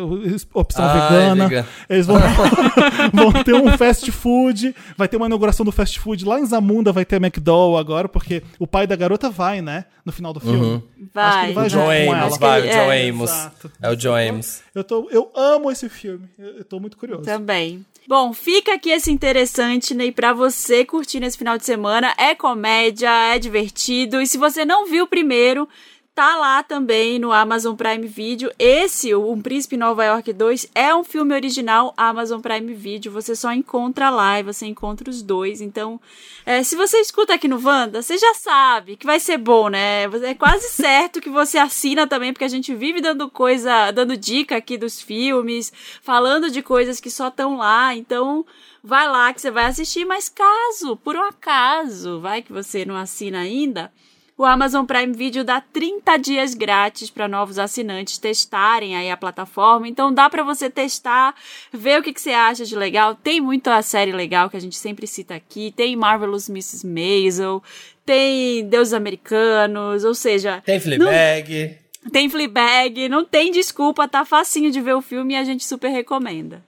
opção Ai, vegana. vegano. Eles vão, (laughs) vão ter um fast food. Vai ter uma inauguração do fast food lá em Zamunda, vai ter McDowell agora, porque o pai da garota vai, né? No final do filme. Uhum. Vai. Acho que ele vai John. Amos, vai, o John é, Amos. exato. É o John Amos. Eu, tô, eu amo esse filme. Eu, eu tô muito curioso. Também. Bom, fica aqui esse interessante, né? E pra você curtir nesse final de semana. É comédia, é divertido. E se você não viu primeiro, tá lá também no Amazon Prime Video. Esse, o Um Príncipe Nova York 2, é um filme original Amazon Prime Video. Você só encontra lá e você encontra os dois. Então, é, se você escuta aqui no Wanda, você já sabe que vai ser bom, né? É quase certo que você assina também, porque a gente vive dando coisa, dando dica aqui dos filmes, falando de coisas que só estão lá. Então, vai lá que você vai assistir. Mas caso, por um acaso, vai que você não assina ainda. O Amazon Prime Video dá 30 dias grátis para novos assinantes testarem aí a plataforma. Então dá para você testar, ver o que, que você acha de legal. Tem muita série legal que a gente sempre cita aqui. Tem Marvelous Mrs. Maisel, tem Deuses Americanos, ou seja, Tem Fleabag. tem Fleabag, não tem desculpa, tá facinho de ver o filme e a gente super recomenda.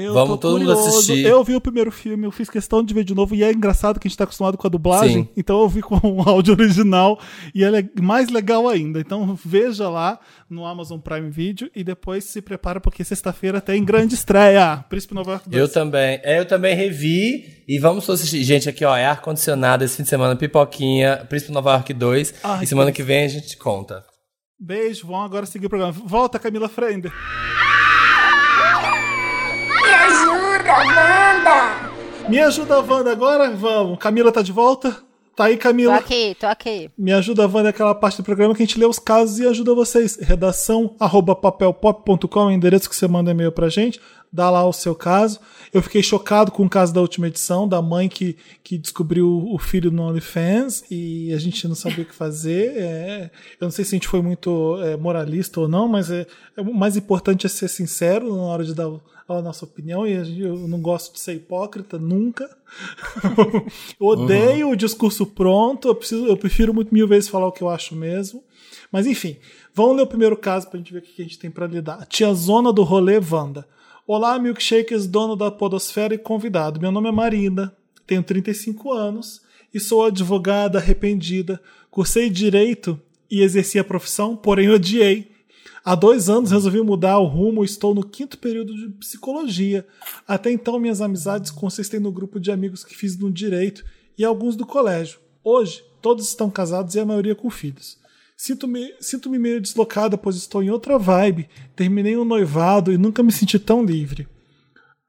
Eu Vamos todo mundo curioso. assistir. Eu vi o primeiro filme, eu fiz questão de ver de novo, e é engraçado que a gente tá acostumado com a dublagem, Sim. então eu vi com o (laughs) áudio original, e ela é mais legal ainda. Então veja lá no Amazon Prime Video e depois se prepara, porque sexta-feira tem grande estreia. Príncipe Nova York 2. Eu também. É, eu também revi. E vamos todos assistir. Gente, aqui, ó, é ar-condicionado esse fim de semana, pipoquinha, Príncipe Nova York 2. Ai, e semana que vem a gente conta. Beijo, vamos agora seguir o programa. Volta, Camila Frender. Me ajuda, Wanda! Me ajuda, Wanda, agora? Vamos. Camila tá de volta? Tá aí, Tô Camila. aqui, tô aqui. Me ajuda, Wanda, é aquela parte do programa que a gente lê os casos e ajuda vocês. Redação arroba papelpop.com, é o endereço que você manda e-mail pra gente. Dá lá o seu caso. Eu fiquei chocado com o caso da última edição, da mãe que, que descobriu o filho no OnlyFans e a gente não sabia o que fazer. É, eu não sei se a gente foi muito é, moralista ou não, mas é, é o mais importante é ser sincero na hora de dar o- a nossa opinião e eu não gosto de ser hipócrita nunca. (laughs) odeio o discurso pronto, eu, preciso, eu prefiro muito mil vezes falar o que eu acho mesmo. Mas enfim, vamos ler o primeiro caso pra gente ver o que a gente tem pra lidar. Tia Zona do Rolê Wanda. Olá, milkshakers, dono da podosfera e convidado. Meu nome é Marina, tenho 35 anos e sou advogada arrependida. Cursei direito e exerci a profissão, porém odiei. Há dois anos resolvi mudar o rumo estou no quinto período de psicologia. Até então, minhas amizades consistem no grupo de amigos que fiz no direito e alguns do colégio. Hoje, todos estão casados e a maioria com filhos. Sinto-me sinto meio deslocada, pois estou em outra vibe. Terminei um noivado e nunca me senti tão livre.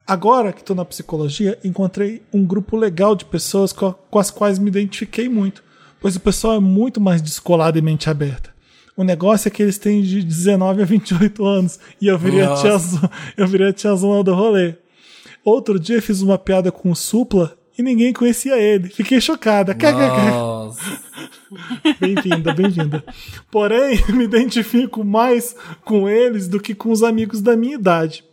Agora que estou na psicologia, encontrei um grupo legal de pessoas com, com as quais me identifiquei muito, pois o pessoal é muito mais descolado e mente aberta. O negócio é que eles têm de 19 a 28 anos e eu virei, a Nossa. tiazona, eu virei a tiazona do rolê. Outro dia fiz uma piada com o Supla e ninguém conhecia ele. Fiquei chocada. (laughs) Bem-vinda, bem-vinda. Porém, (laughs) me identifico mais com eles do que com os amigos da minha idade.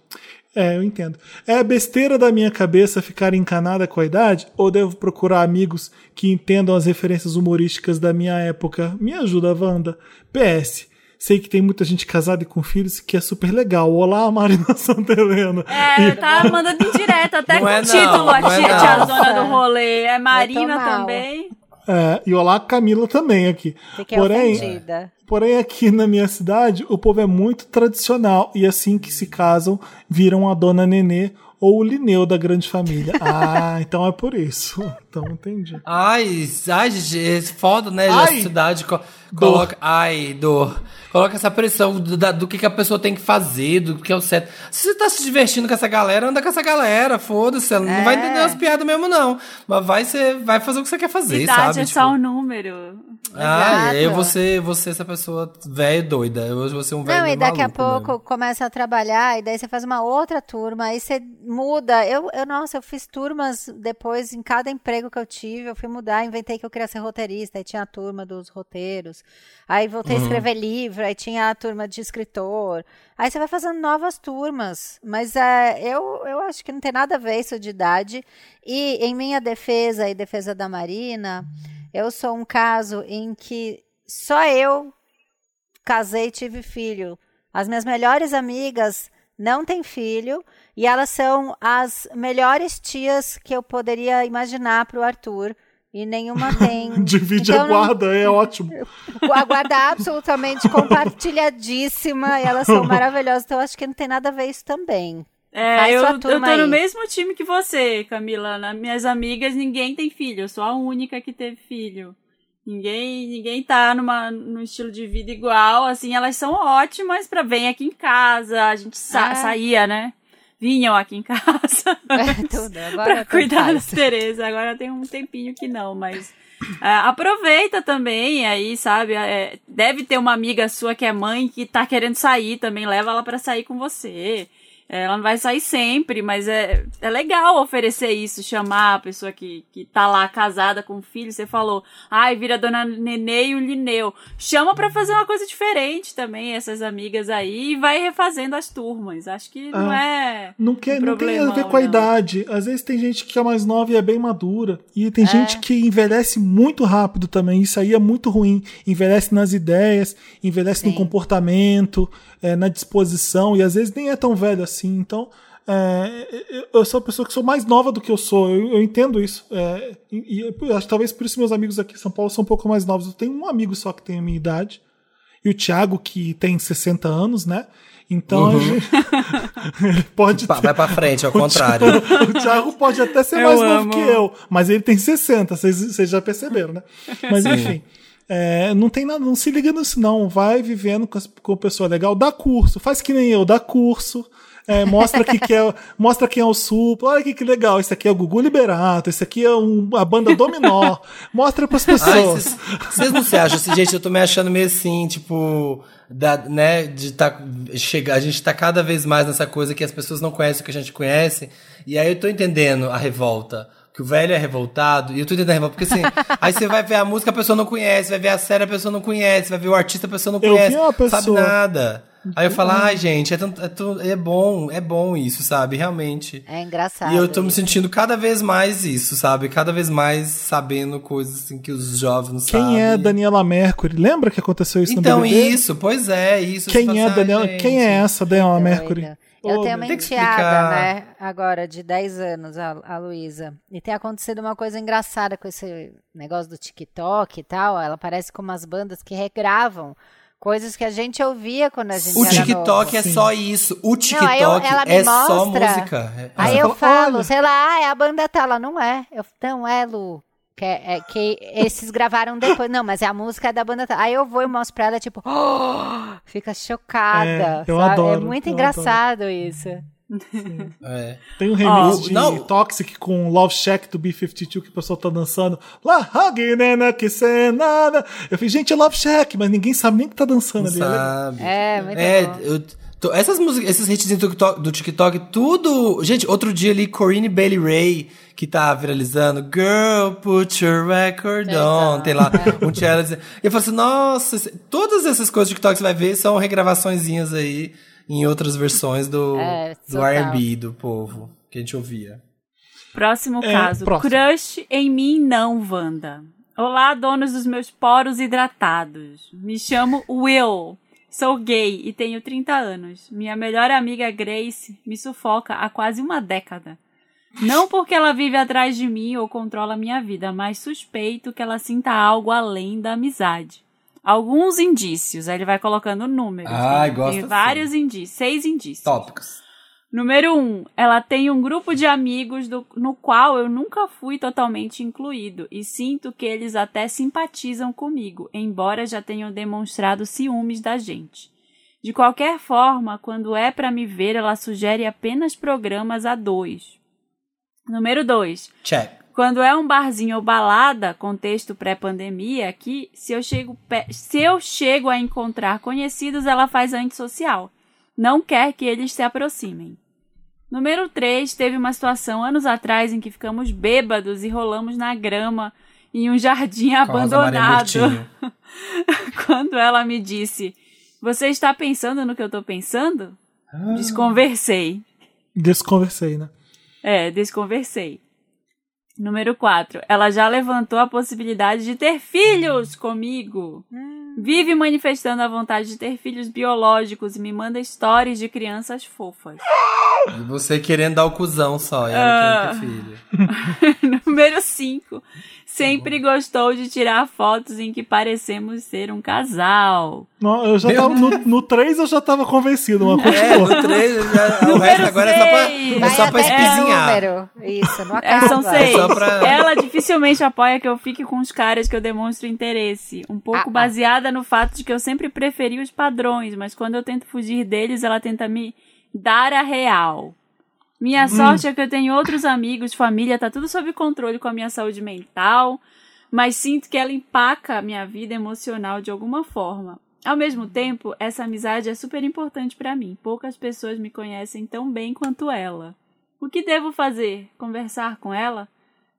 É, eu entendo. É besteira da minha cabeça ficar encanada com a idade ou devo procurar amigos que entendam as referências humorísticas da minha época? Me ajuda, Wanda. PS. Sei que tem muita gente casada e com filhos que é super legal. Olá, Marina (laughs) Santelena. É, tá mandando indireta, até Não com é o título, não, a não é tia, não. tiazona do rolê. É Marina também. É, e olá, Camila também aqui. Fiquei Porém, ofendida. Porém, aqui na minha cidade, o povo é muito tradicional e assim que se casam, viram a dona Nenê ou o Lineu da grande família. (laughs) Ah, então é por isso. Então entendi. Ai, ai, gente, é foda, né? Ai. A sociedade co- coloca. Ai, dor. Coloca essa pressão do, da- do que, que a pessoa tem que fazer, do que é o certo. Se você tá se divertindo com essa galera, anda com essa galera, foda-se. Ela não vai É. entender as piadas mesmo, não. Mas vai, ser, vai fazer o que você quer fazer, Idade sabe? é Tipo, só um número. Ah, Exato. eu vou ser, vou ser essa pessoa velha e doida. Eu vou ser um velho Não, e daqui a pouco mesmo. começa a trabalhar, e daí você faz uma outra turma, aí você muda. Eu, eu, nossa, eu fiz turmas depois em cada emprego que eu tive, eu fui mudar, inventei que eu queria ser roteirista, aí tinha a turma dos roteiros, aí voltei Uhum. a escrever livro, aí tinha a turma de escritor. Aí você vai fazendo novas turmas, mas é, eu, eu acho que não tem nada a ver isso de idade. E em minha defesa e defesa da Marina, eu sou um caso em que só eu casei e tive filho. As minhas melhores amigas não têm filho e elas são as melhores tias que eu poderia imaginar para o Arthur. E nenhuma (laughs) tem. Divide Então, a não- guarda, é ótimo. (laughs) a guarda absolutamente (laughs) compartilhadíssima e elas são maravilhosas. Então, eu acho que não tem nada a ver isso também. É, Faz eu, eu tô turma no aí. mesmo time que você, Camila. Nas minhas amigas, ninguém tem filho. Eu sou a única que teve filho. Ninguém, ninguém tá numa, num estilo de vida igual. Assim, elas são ótimas pra vem aqui em casa. A gente sa- Ah. saía, né? Vinham aqui em casa. (laughs) Tudo. pra Agora tanto cuidar da. Tereza. Agora tem um tempinho que não, mas é, aproveita também aí, sabe? É, deve ter uma amiga sua que é mãe que tá querendo sair também, leva ela pra sair com você. É, Ela não vai sair sempre, mas é, é legal oferecer isso, chamar a pessoa que, que tá lá casada com o filho. Você falou, ai, vira dona Nenê e o Lineu. Chama pra fazer uma coisa diferente também, essas amigas aí, e vai refazendo as turmas. Acho que não é. Não, quer, um não tem a ver com a não. idade. Às vezes tem gente que é mais nova e é bem madura. E É. tem gente que envelhece muito rápido também. Isso aí é muito ruim. Envelhece nas ideias, envelhece no Sim. comportamento, é, na disposição. E às vezes nem é tão velho assim. Então, é, eu- sou a pessoa que sou mais nova do que eu sou. Eu, eu entendo isso. É, e, e eu acho que talvez por isso meus amigos aqui em São Paulo são um pouco mais novos. Eu tenho um amigo só que tem a minha idade. E o Thiago, que tem 60 anos, né? Então a gente, (laughs) ele pode ter, Vai pra frente, ao (laughs) o contrário. Thiago, o Thiago pode até ser Eu mais novo amo. que eu, mas ele tem 60, vocês, vocês já perceberam, né? (laughs) Mas enfim. É, não tem nada, não se liga nisso, não. Vai vivendo com, com a pessoa legal, dá curso, faz que nem eu, dá curso. é, mostra que, que é, mostra quem é o Supla, olha que, que legal, esse aqui é o Gugu Liberato, esse aqui é um- a banda Dominó. (laughs) Mostra pras pessoas. vocês- Vocês não se acham assim, gente? Eu tô me achando meio assim, tipo, da, né, de tá, chegar, a gente tá cada vez mais nessa coisa que as pessoas não conhecem o que a gente conhece, e aí eu tô entendendo a revolta. Que o velho é revoltado, e eu tô entendendo a revolta, porque assim, (laughs) aí você vai ver a música, a pessoa não conhece, vai ver a série, a pessoa não conhece, vai ver o artista, a pessoa não Eu vi conhece, uma pessoa- sabe nada. Aí eu falo, ai, gente, é, tanto- é, tão- é bom, é bom isso, sabe? Realmente. É engraçado. E eu tô me isso. sentindo cada vez mais isso, sabe? Cada vez mais sabendo coisas assim que os jovens Quem sabem. é Daniela Mercury? Lembra que aconteceu isso Então, no BBB? isso, pois é, isso. Você Quem fala é assim, Daniela? ai, Quem é essa Daniela Doida. Eu Ô, tenho uma enteada, né? Agora, de 10 anos, a, a Luísa. E tem acontecido uma coisa engraçada com esse negócio do TikTok e tal. Ela parece com umas bandas que regravam coisas que a gente ouvia quando a gente O era TikTok é Sim. só isso. O TikTok eu- ela me é só mostra. música. É- Aí você eu falo, olha. sei lá, ah, é a banda tal. Ela não é. Eu, não é, Lu. Que, é, é que esses gravaram depois. Não, mas é a música é da banda. Aí eu vou e mostro pra ela, tipo, "Oh!" (gasps) fica chocada. É, eu sabe? adoro, é muito engraçado isso. É. Tem um remix Ó, de não. Toxic com Love Shack do B-52 que o pessoal tá dançando. La Haginena que nada. Eu falei, gente, é Love Shack, mas ninguém sabe nem que tá dançando ali. Ela- Sabe? É, muito É, bom. eu, tô- essas músicas, esses hits do TikTok, do TikTok, tudo. Gente, outro dia ali, Corinne Bailey Ray, que tá viralizando. Girl, put your record on. Tem lá (laughs) um challenge. E eu falo assim, nossa, todas essas coisas do TikTok que você vai ver são regravaçõezinhas aí em outras versões do, É, do. RB do povo que a gente ouvia. Próximo É, caso. próximo. Crush em mim não, Wanda. Olá, donos dos meus poros hidratados. Me chamo Will. Sou gay e tenho 30 anos. Minha melhor amiga Grace me sufoca há quase uma década. Não porque ela vive atrás de mim ou controla minha vida, mas suspeito que ela sinta algo além da amizade. Alguns indícios, aí ele vai colocando números. Ai, né? gosto Tem assim. vários indícios, seis indícios. Tópicos. Número um, ela tem um grupo de amigos do- no qual eu nunca fui totalmente incluído e sinto que eles até simpatizam comigo, embora já tenham demonstrado ciúmes da gente. De qualquer forma, quando é pra me ver, ela sugere apenas programas a dois. Número dois, Check. quando é um barzinho ou balada, contexto pré-pandemia, aqui, se eu, chego pe- se eu chego a encontrar conhecidos, ela faz antissocial. Não quer que eles se aproximem. Número 3, teve uma situação anos atrás em que ficamos bêbados e rolamos na grama em um jardim abandonado. (laughs) Quando ela me disse: Você está pensando no que eu tô pensando? Desconversei. Desconversei, né? É, desconversei. Número 4. Ela já levantou a possibilidade de ter filhos comigo. Vive manifestando a vontade de ter filhos biológicos e me manda stories de crianças fofas. E você querendo dar o cuzão só, e ela Ah. querendo ter filho. (laughs) Número 5. Sempre gostou de tirar fotos em que parecemos ser um casal. Não, eu já tava, no, no 3 eu já tava convencido, mas É, continua. no 3, (laughs) o resto agora é só pra, é só pra espizinhar. número. Isso, não É, acaba. são seis. só pra- Ela dificilmente apoia que eu fique com os caras que eu demonstro interesse. Um pouco Ah, ah. baseada no fato de que eu sempre preferi os padrões, mas quando eu tento fugir deles, ela tenta me dar a real. Minha sorte é que eu tenho outros amigos, família, tá tudo sob controle com a minha saúde mental, mas sinto que ela empaca a minha vida emocional de alguma forma. Ao mesmo tempo, essa amizade é super importante pra mim. Poucas pessoas me conhecem tão bem quanto ela. O que devo fazer? Conversar com ela?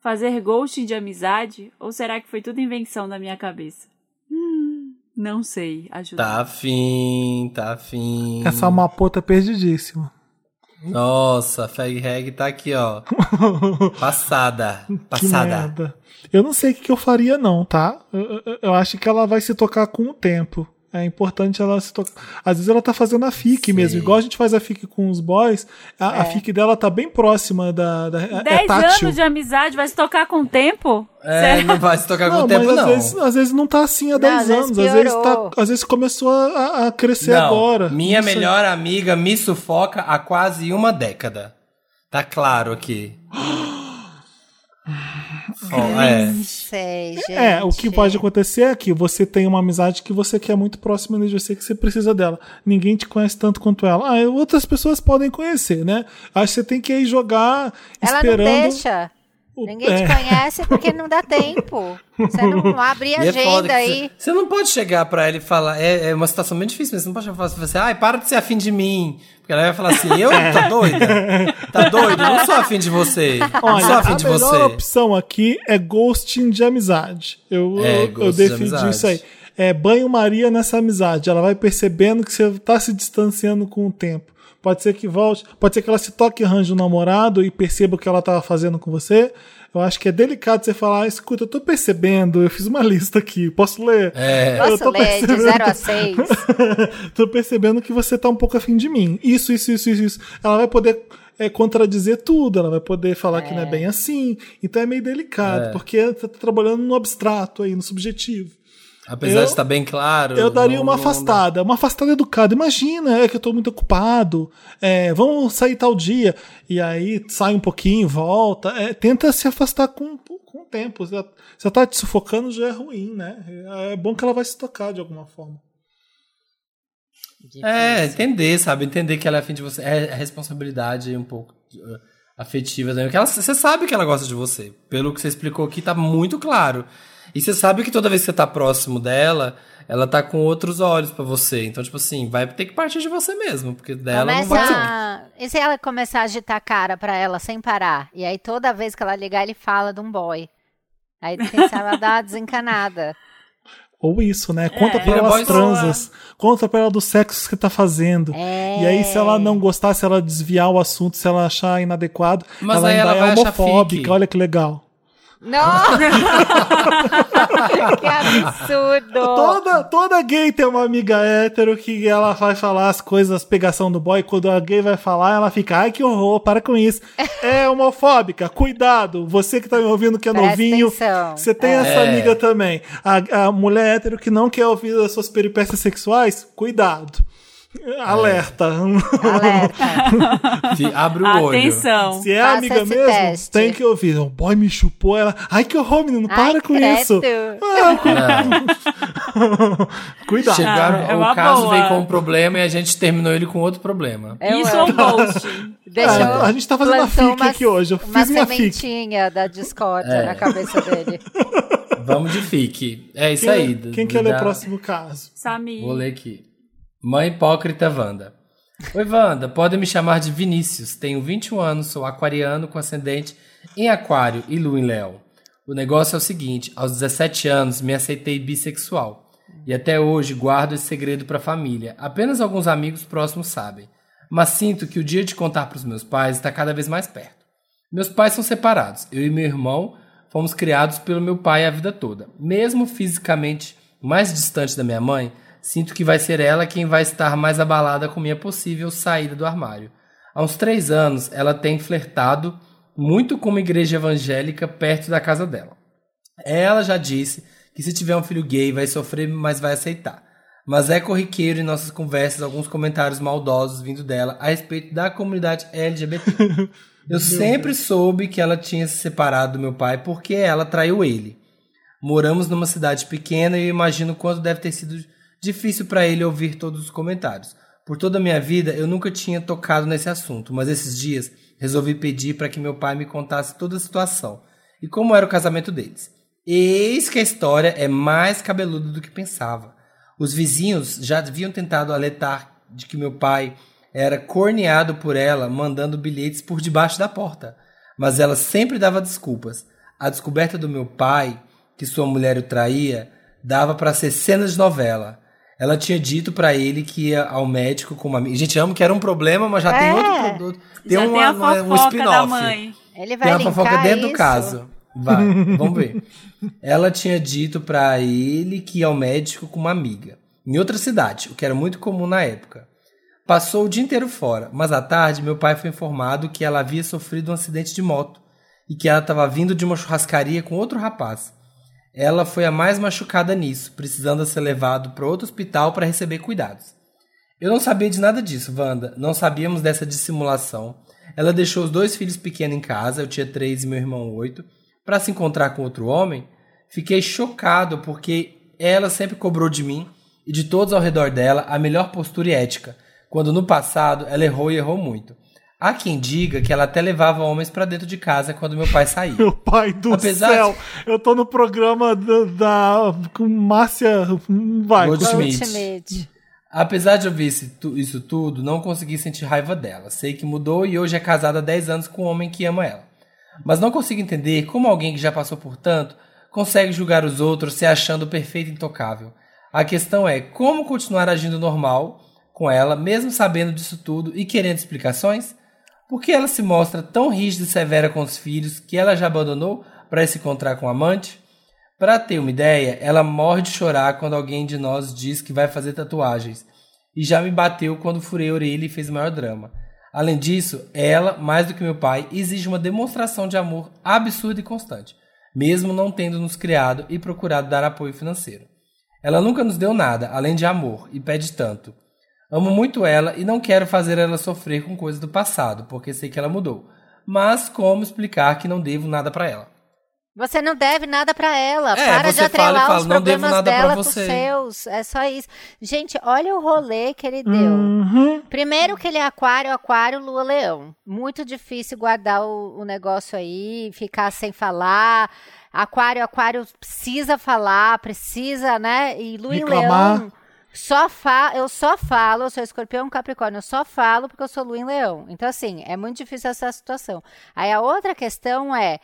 Fazer ghosting de amizade? Ou será que foi tudo invenção da minha cabeça? Hum, não sei. Ajuda. Tá afim, tá afim. Essa mapô tá perdidíssima. Nossa, a Fag Reg tá aqui, ó. (laughs) Passada. Passada. Eu não sei o que, que eu faria, não, tá? Eu, eu- eu acho que ela vai se tocar com o tempo. É importante ela se tocar. Às vezes ela tá fazendo a FIC Sim. mesmo. Igual a gente faz a FIC com os boys, a, É. a FIC dela tá bem próxima da. da é Dez tátil. anos de amizade vai se tocar com o tempo? É, Sério? não vai se tocar com Não, o tempo, mas não. Às, vezes, às vezes não tá assim há Não, 10 às vezes anos. Às vezes, tá, às vezes começou a, a crescer Não, agora. Minha melhor amiga me sufoca há quase uma década. Tá claro aqui. (gasps) Ó, é. Sei, gente. É, o que pode acontecer é que você tem uma amizade que você quer muito próxima de você, que você precisa dela. Ninguém te conhece tanto quanto ela. Ah, outras pessoas podem conhecer, né? Acho que você tem que ir jogar Ela esperando. não deixa. Ninguém é. te conhece porque não dá tempo. Você não, não abre (laughs) E é agenda aí. Você, você não pode chegar pra ela e falar. É, é uma situação bem difícil, mas você não pode falar assim, ai, para de ser afim de mim. Porque ela vai falar assim, eu? (laughs) Tá doida? Tá doido? Eu não sou afim de você. não sou Olha, afim a de melhor você. opção aqui é ghosting de amizade. Eu, É, eu, eu de defendi amizade. isso aí. É banho-maria nessa amizade. Ela vai percebendo que você tá se distanciando com o tempo. Pode ser que volte, pode ser que ela se toque e arranje um namorado e perceba o que ela tava fazendo com você. Eu acho que é delicado você falar, "Ah, escuta, eu tô percebendo, eu fiz uma (laughs) lista aqui, posso ler? É. Eu Posso tô ler de percebendo 0 a (laughs) que- 6? tô percebendo que você tá um pouco afim de mim. Isso, isso, isso, isso, isso. Ela vai poder é, contradizer tudo, ela vai poder falar que não é bem assim. Então é meio delicado, É. porque você tá trabalhando no abstrato aí, no subjetivo. Apesar Eu- de estar bem claro. Eu daria não- uma afastada, uma afastada educada. Imagina, é que eu tô muito ocupado, é, vamos sair tal dia. E aí sai um pouquinho, volta. É, tenta se afastar com, com o tempo. Se ela, tá te sufocando, já é ruim, né? É bom que ela vai se tocar de alguma forma. É, entender, sabe? Entender que ela é afim de você. É a responsabilidade um pouco uh, afetiva também. Porque ela- você sabe que ela gosta de você. Pelo que você explicou aqui, tá muito claro. E você sabe que toda vez que você tá próximo dela, ela tá com outros olhos pra você. Então, tipo assim, vai ter que partir de você mesmo. Porque dela não vai Começa ser. a... E se ela começar a agitar a cara pra ela sem parar? E aí toda vez que ela ligar, ele fala de um boy. Aí quem sabe ela dá uma desencanada. (laughs) Ou isso, né? Conta pra Vira ela as transas. Conta pra ela dos sexos que tá fazendo. É. E aí, se ela não gostar, se ela desviar o assunto, se ela achar inadequado, Mas ela aí ainda ela é homofóbica. Olha que legal. Não! (laughs) que absurdo! Toda, toda gay tem uma amiga hétero que ela vai falar as coisas, as pegação do boy. Quando a gay vai falar, ela fica, ai que horror, para com isso. (laughs) É homofóbica, cuidado. Você que tá me ouvindo que é Presta novinho, atenção. você tem É. essa amiga também. A, a mulher hétero que não quer ouvir as suas peripécias sexuais, cuidado. Alerta. Alerta. (laughs) Fi- Abre o olho. Atenção. Se é Faça amiga mesmo, teste. tem que ouvir. O boy me chupou ela. Ai, que horror, menino, para Ai, com credo. isso. (laughs) Cuidado. Chegaram, Ah, é uma o caso boa. veio com um problema e a gente terminou ele com outro problema. Eu Isso ou ghosting? Deixou, Ah, a gente tá fazendo uma plantou fic aqui hoje, eu uma fiz minha fic. sementinha da discórdia É. na cabeça dele. (laughs) Vamos de fique. É isso Quem, aí. quem quer ler o próximo caso? Samir. Vou ler aqui. Mãe hipócrita Wanda. Oi, Wanda. Podem me chamar de Vinícius. Tenho 21 anos, sou aquariano com ascendente em aquário e lua em leão. O negócio é o seguinte, aos 17 anos me aceitei bissexual. E até hoje guardo esse segredo para a família. Apenas alguns amigos próximos sabem. Mas sinto que o dia de contar para os meus pais está cada vez mais perto. Meus pais são separados. Eu e meu irmão fomos criados pelo meu pai a vida toda. Mesmo fisicamente mais distante da minha mãe, sinto que vai ser ela quem vai estar mais abalada com minha possível saída do armário. Há uns três anos, ela tem flertado muito com uma igreja evangélica perto da casa dela. Ela já disse que se tiver um filho gay vai sofrer, mas vai aceitar. Mas é corriqueiro em nossas conversas alguns comentários maldosos vindo dela a respeito da comunidade LGBT. (laughs) Eu sempre soube que ela tinha se separado do meu pai porque ela traiu ele. Moramos numa cidade pequena e eu imagino quanto deve ter sido difícil para ele ouvir todos os comentários. Por toda a minha vida eu nunca tinha tocado nesse assunto, mas esses dias resolvi pedir para que meu pai me contasse toda a situação e como era o casamento deles. Eis que a história é mais cabeluda do que pensava. Os vizinhos já haviam tentado alertar de que meu pai era corneado por ela, mandando bilhetes por debaixo da porta. Mas ela sempre dava desculpas. A descoberta do meu pai, que sua mulher o traía, dava para ser cena de novela. Ela tinha dito para ele que ia ao médico com uma amiga. Gente, amo que era um problema, mas já tem É. outro produto. Tem Já uma, tem a uma- um fofoca da spin-off. mãe. Ele vai Tem uma fofoca dentro do isso? caso. Vai, (laughs) vamos ver. Ela tinha dito pra ele que ia ao médico com uma amiga, em outra cidade, o que era muito comum na época. Passou o dia inteiro fora, mas à tarde meu pai foi informado que ela havia sofrido um acidente de moto e que ela estava vindo de uma churrascaria com outro rapaz. Ela foi a mais machucada nisso, precisando ser levado para outro hospital para receber cuidados. Eu não sabia de nada disso, Wanda. Não sabíamos dessa dissimulação. Ela deixou os dois filhos pequenos em casa, eu tinha três e meu irmão oito, para se encontrar com outro homem. Fiquei chocado porque ela sempre cobrou de mim e de todos ao redor dela a melhor postura e ética, quando no passado ela errou e errou muito. Há quem diga que ela até levava homens para dentro de casa quando meu pai saía. Meu pai do Apesar céu. Eu tô no programa da, da com Márcia. Vai. Goldschmidt. Ultimate. Apesar de ouvir esse tu- isso tudo, não consegui sentir raiva dela. Sei que mudou e hoje é casada há 10 anos com um homem que ama ela. Mas não consigo entender como alguém que já passou por tanto consegue julgar os outros se achando perfeito e intocável. A questão é como continuar agindo normal com ela, mesmo sabendo disso tudo e querendo explicações? Por que ela se mostra tão rígida e severa com os filhos que ela já abandonou para se encontrar com o amante? Para ter uma ideia, ela morre de chorar quando alguém de nós diz que vai fazer tatuagens. E já me bateu quando furei a orelha e fez o maior drama. Além disso, ela, mais do que meu pai, exige uma demonstração de amor absurda e constante, mesmo não tendo nos criado e procurado dar apoio financeiro. Ela nunca nos deu nada, além de amor, e pede tanto. Amo muito ela e não quero fazer ela sofrer com coisas do passado, porque sei que ela mudou. Mas como explicar que não devo nada para ela? Você não deve nada pra ela. É, Para de fala e atrelar fala, os "Não devo problemas nada pra dela com os você." seus. É só isso. Gente, olha o rolê que ele deu. Uhum. Primeiro que ele é aquário, aquário, lua, leão. Muito difícil guardar o, o negócio aí, ficar sem falar. Aquário, aquário precisa falar, precisa, né? E lua Reclamar. leão... Só fa eu só falo, eu sou escorpião capricórnio, eu só falo porque eu sou lua em leão. Então, assim, é muito difícil essa situação. Aí a outra questão é: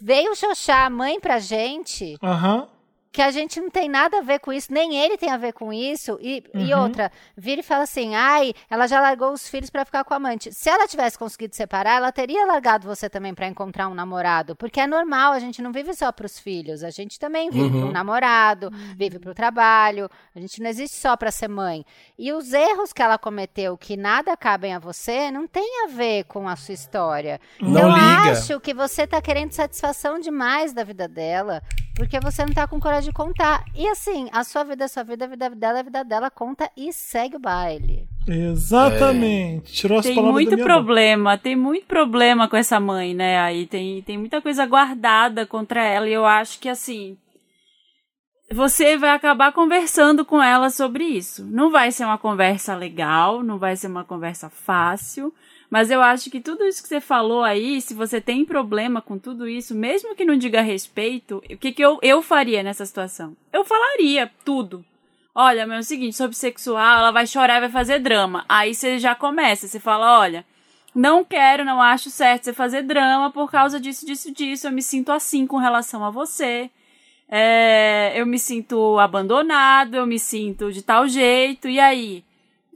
veio xoxar a mãe pra gente, Aham. Que a gente não tem nada a ver com isso, nem ele tem a ver com isso. E, e Uhum. outra, vira e fala assim: ai, ela já largou os filhos pra ficar com a amante. Se ela tivesse conseguido separar, ela teria largado você também pra encontrar um namorado. Porque é normal, a gente não vive só pros filhos, a gente também vive Uhum. pro namorado, vive pro trabalho, a gente não existe só pra ser mãe. E os erros que ela cometeu, que nada cabem a você, não tem a ver com a sua história. Não eu liga. acho que você tá querendo satisfação demais da vida dela, porque você não tá com coragem de contar. E assim, a sua vida é sua vida, a vida dela é a vida dela, conta e segue o baile. Exatamente. Tirou as Tem palavras muito da minha boca. problema, tem muito problema com essa mãe, né? Aí tem, tem muita coisa guardada contra ela e eu acho que assim. Você vai acabar conversando com ela sobre isso. Não vai ser uma conversa legal, não vai ser uma conversa fácil, mas eu acho que tudo isso que você falou aí, se você tem problema com tudo isso, mesmo que não diga respeito, o que, que eu, eu faria nessa situação? Eu falaria tudo. Olha, meu, é o seguinte, sobre sexual, ela vai chorar e vai fazer drama. Aí você já começa, você fala, olha, não quero, não acho certo você fazer drama por causa disso, disso, disso. Eu me sinto assim com relação a você. É, eu me sinto abandonado, eu me sinto de tal jeito, e aí?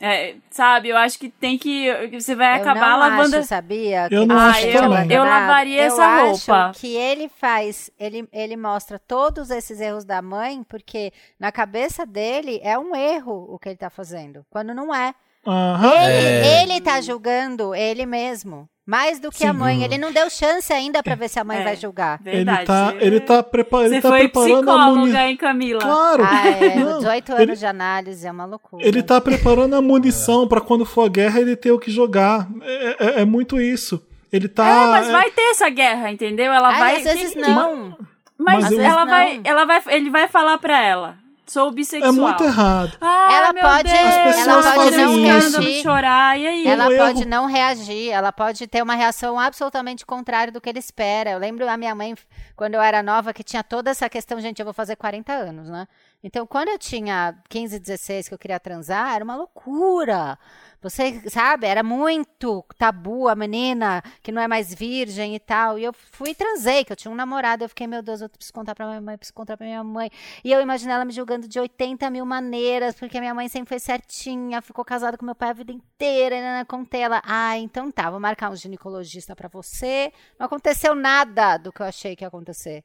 É, sabe, eu acho que tem que. Você vai acabar eu não lavando. acho, sabia? Eu que não ele acho também. abandonado. Eu lavaria Eu essa acho roupa. que ele faz, ele, ele mostra todos esses erros da mãe, porque na cabeça dele é um erro o que ele tá fazendo, quando não é. Aham. Ele, É. ele tá julgando ele mesmo. Mais do que a Sim. mãe. Ele não deu chance ainda pra ver se a mãe É. vai julgar. Verdade. Ele tá, ele tá, prepa ele tá preparando a psicóloga, munição. hein, Camila? Claro. Ah, é, Não, 18 anos ele- de análise é uma loucura. Ele tá preparando a munição pra quando for a guerra ele ter o que jogar. É, é- é muito isso. Ele tá. É, mas é- vai ter essa guerra, entendeu? Ela Ai, vai. às vezes não. Mas, Mas ela Às vezes vai, não. ela vai, ele vai falar pra ela. Sou bissexual. é muito errado. Ah, Ela meu pode- Deus, As pessoas ela fazem não isso. quero chorar. E aí? Ela Um pode erro. não reagir, ela pode ter uma reação absolutamente contrária do que ele espera. Eu lembro a minha mãe, quando eu era nova, que tinha toda essa questão, gente, eu vou fazer 40 anos, né? Então, quando eu tinha 15, 16, que eu queria transar, era uma loucura. Você, sabe, era muito tabu a menina que não é mais virgem e tal. E eu fui e transei, que eu tinha um namorado. Eu fiquei, meu Deus, eu preciso contar pra minha mãe, preciso contar pra minha mãe. E eu imaginei ela me julgando de 80 mil maneiras, porque minha mãe sempre foi certinha, ficou casada com meu pai a vida inteira. E né, contei ela, ah, então tá, vou marcar um ginecologista pra você. Não aconteceu nada do que eu achei que ia acontecer.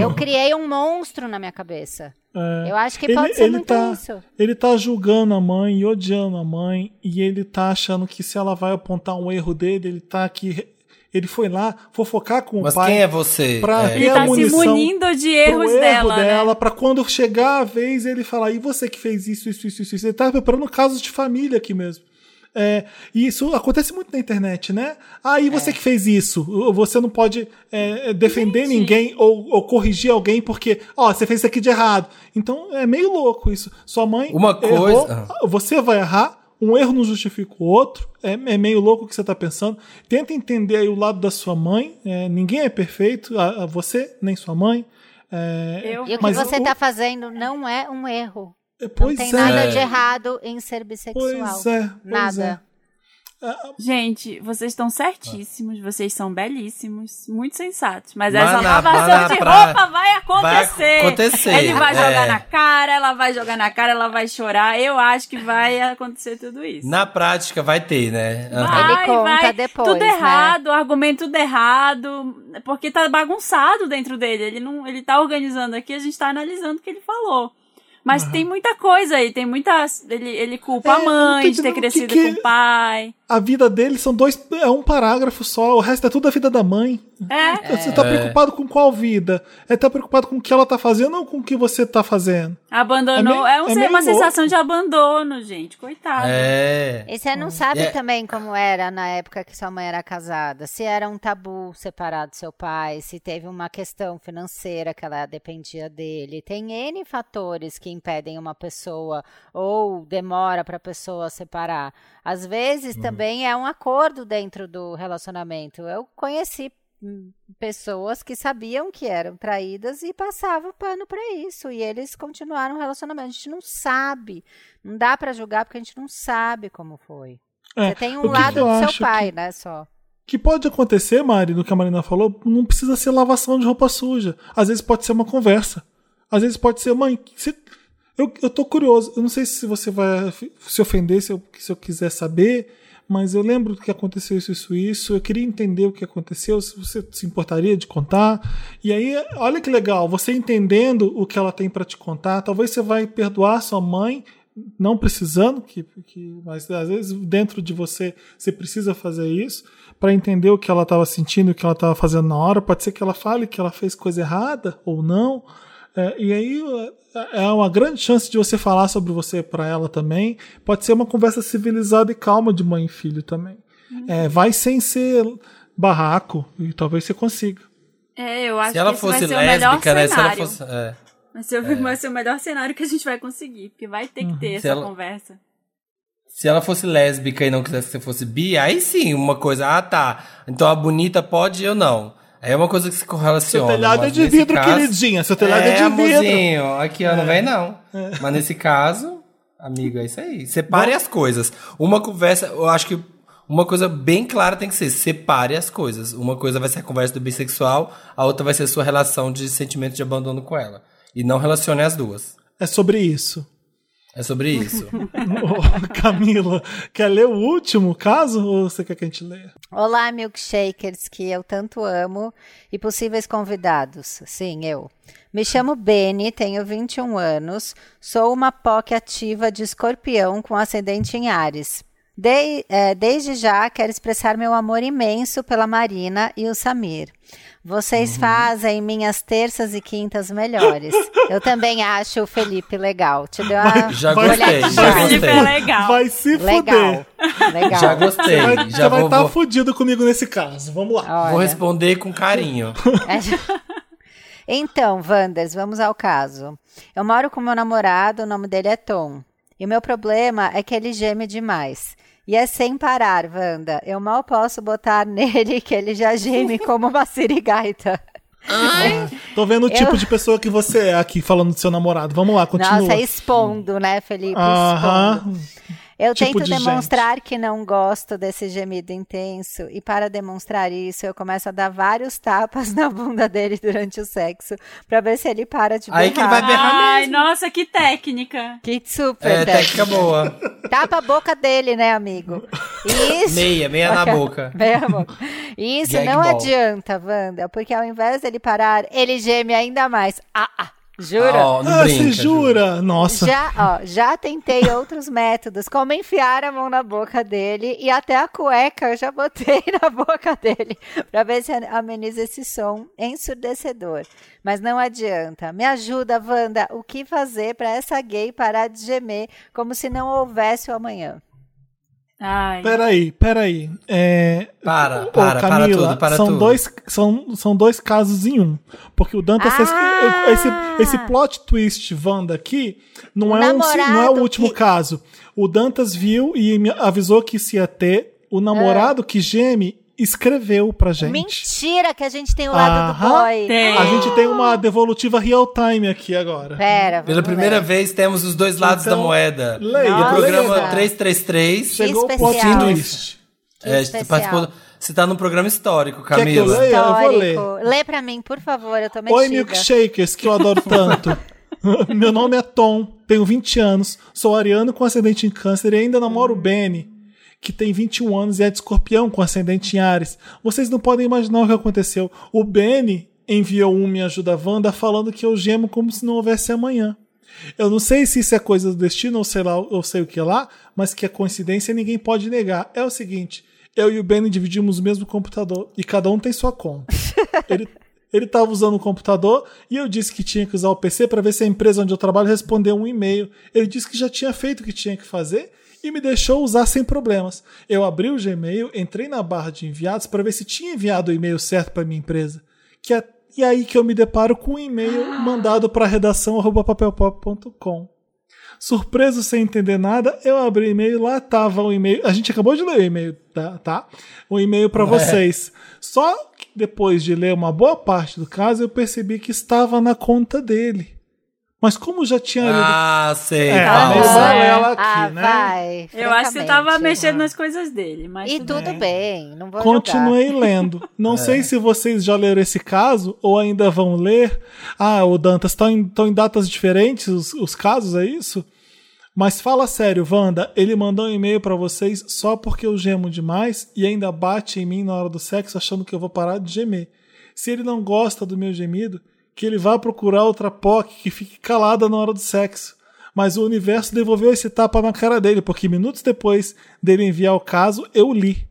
Eu criei um monstro na minha cabeça. é, Eu acho que Ele- pode ser ele muito tá- isso. Ele tá julgando a mãe e odiando a mãe, e ele tá achando que se ela vai apontar um erro dele, ele tá aqui. Ele foi lá fofocar com Mas o pai. quem é você? pra É. Ele tá se munindo de erros erro dela, dela, né? pra quando chegar a vez ele falar, e você que fez isso, isso, isso, isso, isso. Ele tá preparando casos de família aqui mesmo. É, e isso acontece muito na internet, né? Ah, e É. você que fez isso? Você não pode é, defender Gente. ninguém ou, ou corrigir alguém porque, ó, você fez isso aqui de errado. Então é meio louco isso. Sua mãe Uma errou, coisa- você vai errar, um erro não justifica o outro. É, é meio louco o que você está pensando. Tenta entender aí o lado da sua mãe. é, ninguém é perfeito, a, a você nem sua mãe. É, Eu- E o que você o- tá fazendo não é um erro. Não Pois tem é. nada É. de errado em ser bissexual. Pois é. Pois Nada. Gente, vocês estão certíssimos, vocês são belíssimos, muito sensatos. Mas essa na- lavação de praia. roupa vai acontecer. Vai acontecer, Ele vai é. jogar na cara, ela vai jogar na cara, ela vai chorar. Eu acho que vai acontecer tudo isso. Na prática vai ter, né? Aham. Vai, Ele conta vai. depois, Tudo né? errado, argumento tudo errado, porque tá bagunçado dentro dele. Ele não, ele tá organizando aqui, a gente tá analisando o que ele falou. Mas tem muita coisa aí, tem muita. Ele, ele culpa É, a mãe de ter entendendo o que crescido que- com o pai. A vida dele são dois. É um parágrafo só, o resto é tudo a vida da mãe. É, Você tá preocupado com qual vida? É tá preocupado com o que ela tá fazendo ou com o que você tá fazendo? abandonou. É É, meio- um- é uma louco. sensação de abandono, gente. Coitado. É. E você não sabe É. também como era na época que sua mãe era casada? Se era um tabu separar do seu pai, se teve uma questão financeira que ela dependia dele. Tem N fatores que impedem uma pessoa ou demora para a pessoa separar. Às vezes também é um acordo dentro do relacionamento. Eu conheci hum, pessoas que sabiam que eram traídas e passavam pano para isso e eles continuaram o relacionamento. A gente não sabe, não dá para julgar porque a gente não sabe como foi. É, Você tem um que lado que do seu pai, né, só. que pode acontecer, Mari, do que a Marina falou, não precisa ser lavação de roupa suja. Às vezes pode ser uma conversa. Às vezes pode ser, mãe, você- eu, eu tô curioso. Eu não sei se você vai se ofender se eu, se eu quiser saber, mas eu lembro que aconteceu isso, isso, isso. Eu queria entender o que aconteceu, se você se importaria de contar. E aí, olha que legal, você entendendo o que ela tem para te contar, talvez você vai perdoar sua mãe não precisando, que, que, mas às vezes dentro de você você precisa fazer isso para entender o que ela estava sentindo, o que ela estava fazendo na hora. Pode ser que ela fale que ela fez coisa errada ou não. É, e aí é, é uma grande chance de você falar sobre você para ela também. Pode ser uma conversa civilizada e calma de mãe e filho também. É, vai sem ser barraco e talvez você consiga. É, eu acho Se ela que fosse ser o melhor lésbica, né? Se ela fosse. é. Vai, ser, o- vai ser o melhor cenário que a gente vai conseguir, porque vai ter que ter essa ela- conversa. Se ela fosse lésbica e não quisesse que você fosse bi, aí sim, uma coisa, ah tá. Então a bonita pode eu não. É uma coisa que se Seu correlaciona. telhado é de vidro, caso- queridinha. Seu telhado é, é, de vidro. É. amorzinho, aqui ó, não vem não. Mas nesse caso, amigo, é isso aí. Separe as coisas. Uma conversa, eu acho que uma coisa bem clara tem que ser, separe as coisas. Uma coisa vai ser a conversa do bissexual, a outra vai ser a sua relação de sentimento de abandono com ela. E não relacione as duas. É sobre isso. É sobre isso. (laughs) Ô, Camila, quer ler o último caso ou você quer que a gente leia? Olá, milkshakers que eu tanto amo e possíveis convidados. Sim, eu. Me chamo Beni, tenho 21 anos, sou uma POC ativa de escorpião com ascendente em Ares. De- eh, desde já quero expressar meu amor imenso pela Marina e o Samir. Vocês fazem minhas terças e quintas melhores. Eu também acho o Felipe legal. Te deu uma Já gostei, já Felipe é gostei. legal. Vai se Legal. fuder. Legal. Já gostei. Vai, já você vai vou, estar vou, fudido comigo nesse caso. Vamos lá. Olha. vou responder com carinho. (laughs) Então, Wanders, vamos ao caso. Eu moro com meu namorado, o nome dele é Tom. E o meu problema é que ele geme demais. E é sem parar, Wanda. Eu mal posso botar (laughs) nele que ele já geme como uma sirigaita. Tô vendo o Eu- tipo de pessoa que você é aqui falando do seu namorado. Vamos lá, continua. Nossa, expondo, né, Felipe? Aham. Expondo. Eu Tipo tento de demonstrar que não gosto desse gemido intenso, e para demonstrar isso, eu começo a dar vários tapas (laughs) na bunda dele durante o sexo, pra ver se ele para de berrar. Aí que ele vai berrar Ai, mesmo. nossa, que técnica. Que super É, técnica. técnica boa. (laughs) Tapa a boca dele, né, amigo? Isso. Meia, meia na boca. (laughs) Meia boca. Isso Gag não ball. adianta, Wanda, porque ao invés dele parar, ele geme ainda mais. Ah, ah, jura? Ó, não Ah, brinca, você jura? Nossa. Já, ó, já tentei outros métodos, como enfiar a mão na boca dele e até a cueca eu já botei (laughs) na boca dele pra ver se ameniza esse som ensurdecedor. Mas não adianta. Me ajuda, Wanda, o que fazer pra essa gay parar de gemer como se não houvesse o amanhã? Ai. Peraí, peraí. É... Para, Ô, para, para Camila, tudo, para são tudo. Dois, são, são dois casos em um. Porque o Dantas. Ah! Esse, esse plot twist Wanda aqui não, O é, um, não é o último que- caso. O Dantas viu e me avisou que isso ia ter. O namorado que geme escreveu pra gente. Mentira que a gente tem o lado do Aham. boy. Tem. A gente tem uma devolutiva real time aqui agora. Pera, Pela vamos primeira ler. vez temos os dois lados Então, da moeda. leia, no Nossa. programa leia. 333. Chegou o especial. plot twist. Que É, você especial. participou. Você tá num programa histórico, Quer que eu Camila. leia? Eu vou ler. Histórico. Lê pra mim, por favor, eu tô metida. Oi, milkshakers, que eu adoro tanto. (laughs) Meu nome é Tom, tenho 20 anos, sou ariano com ascendente em câncer e ainda namoro o Benny, que tem 21 anos e é de escorpião com ascendente em Ares. Vocês não podem imaginar o que aconteceu. O Benny enviou um Me Ajuda Wanda falando que eu gemo como se não houvesse amanhã. Eu não sei se isso é coisa do destino ou sei lá, ou sei o que lá, mas que é coincidência ninguém pode negar. É o seguinte, eu e o Benny dividimos o mesmo computador e cada um tem sua conta. (laughs) ele ele estava usando o computador e eu disse que tinha que usar o PC para ver se a empresa onde eu trabalho respondeu um e-mail. Ele disse que já tinha feito o que tinha que fazer e me deixou usar sem problemas. Eu abri o Gmail, entrei na barra de enviados para ver se tinha enviado o e-mail certo para minha empresa. Que é, e aí que eu me deparo com um e-mail mandado para redação@papelpop.com. Surpreso sem entender nada, eu abri o e-mail, lá tava o e-mail. A gente acabou de ler o e-mail, tá? tá? O e-mail para vocês. Só que depois de ler uma boa parte do caso, eu percebi que estava na conta dele. Mas como já tinha lido. Ah, sei. É, meio é. balela aqui, ah, né? vai. Eu acho que você tava mexendo nas coisas dele, mas. E tudo tudo bem, não vou Continuei lendo. Não (laughs) sei se vocês já leram esse caso ou ainda vão ler. Ah, o Dantas, estão em, em datas diferentes os, os casos, é isso? Mas fala sério, Wanda, ele mandou um e-mail pra vocês só porque eu gemo demais e ainda bate em mim na hora do sexo achando que eu vou parar de gemer. Se ele não gosta do meu gemido, que ele vá procurar outra POC que fique calada na hora do sexo. Mas o universo devolveu esse tapa na cara dele, porque minutos depois dele enviar o caso, eu li.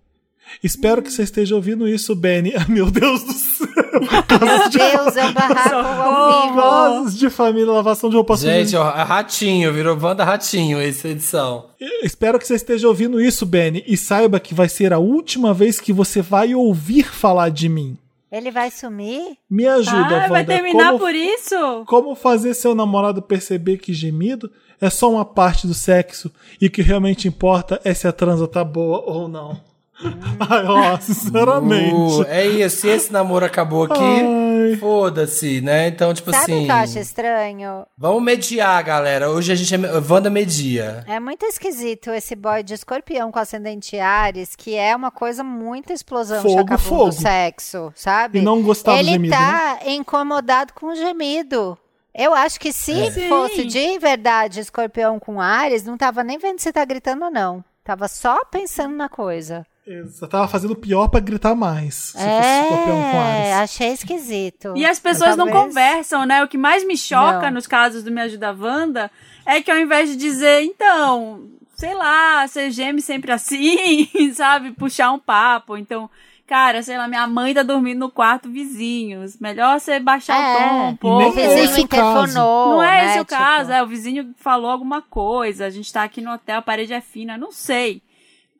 Espero que você esteja ouvindo isso, Benny. Ah, (laughs) Meu Deus do céu! Meu Deus, é um barraco ao vivo. Casos de família, lavação de roupa suja. Gente, ó, é ratinho, virou Wanda Ratinho essa edição. Espero que você esteja ouvindo isso, Benny, e saiba que vai ser a última vez que você vai ouvir falar de mim. Ele vai sumir? Me ajuda, Ah, vai Wanda. terminar como, por isso? como fazer seu namorado perceber que gemido é só uma parte do sexo e que realmente importa é se a transa tá boa ou não? (laughs) Ai, ó, sinceramente. Uh, é isso, se esse namoro acabou aqui, foda-se, né? Então, tipo Sabe o assim. que eu acho estranho? Vamos mediar, galera. Hoje a gente é. Wanda media. É muito esquisito esse boy de escorpião com ascendente Ares, que é uma coisa muito explosão Fogo, de acabou fogo. do sexo, sabe? E não gostar do Ele gemido, tá incomodado com o gemido. Eu acho que se É. Fosse de verdade escorpião com Ares, não tava nem vendo se tá gritando ou não. Tava só pensando na coisa. Você tava fazendo pior pra gritar mais. Se fosse escorpião com É, Ares. achei esquisito. E as pessoas não Talvez- conversam, né? O que mais me choca Não. nos casos do Me Ajuda Wanda é que ao invés de dizer, então, sei lá, você geme sempre assim, (laughs) sabe? Puxar um papo. Então, cara, sei lá, minha mãe tá dormindo no quarto vizinhos. Melhor você baixar o tom um nem pouco. O vizinho esse o caso. interfonou. Não é né? esse o Tipo, caso, é o vizinho falou alguma coisa, a gente tá aqui no hotel, a parede é fina, não sei.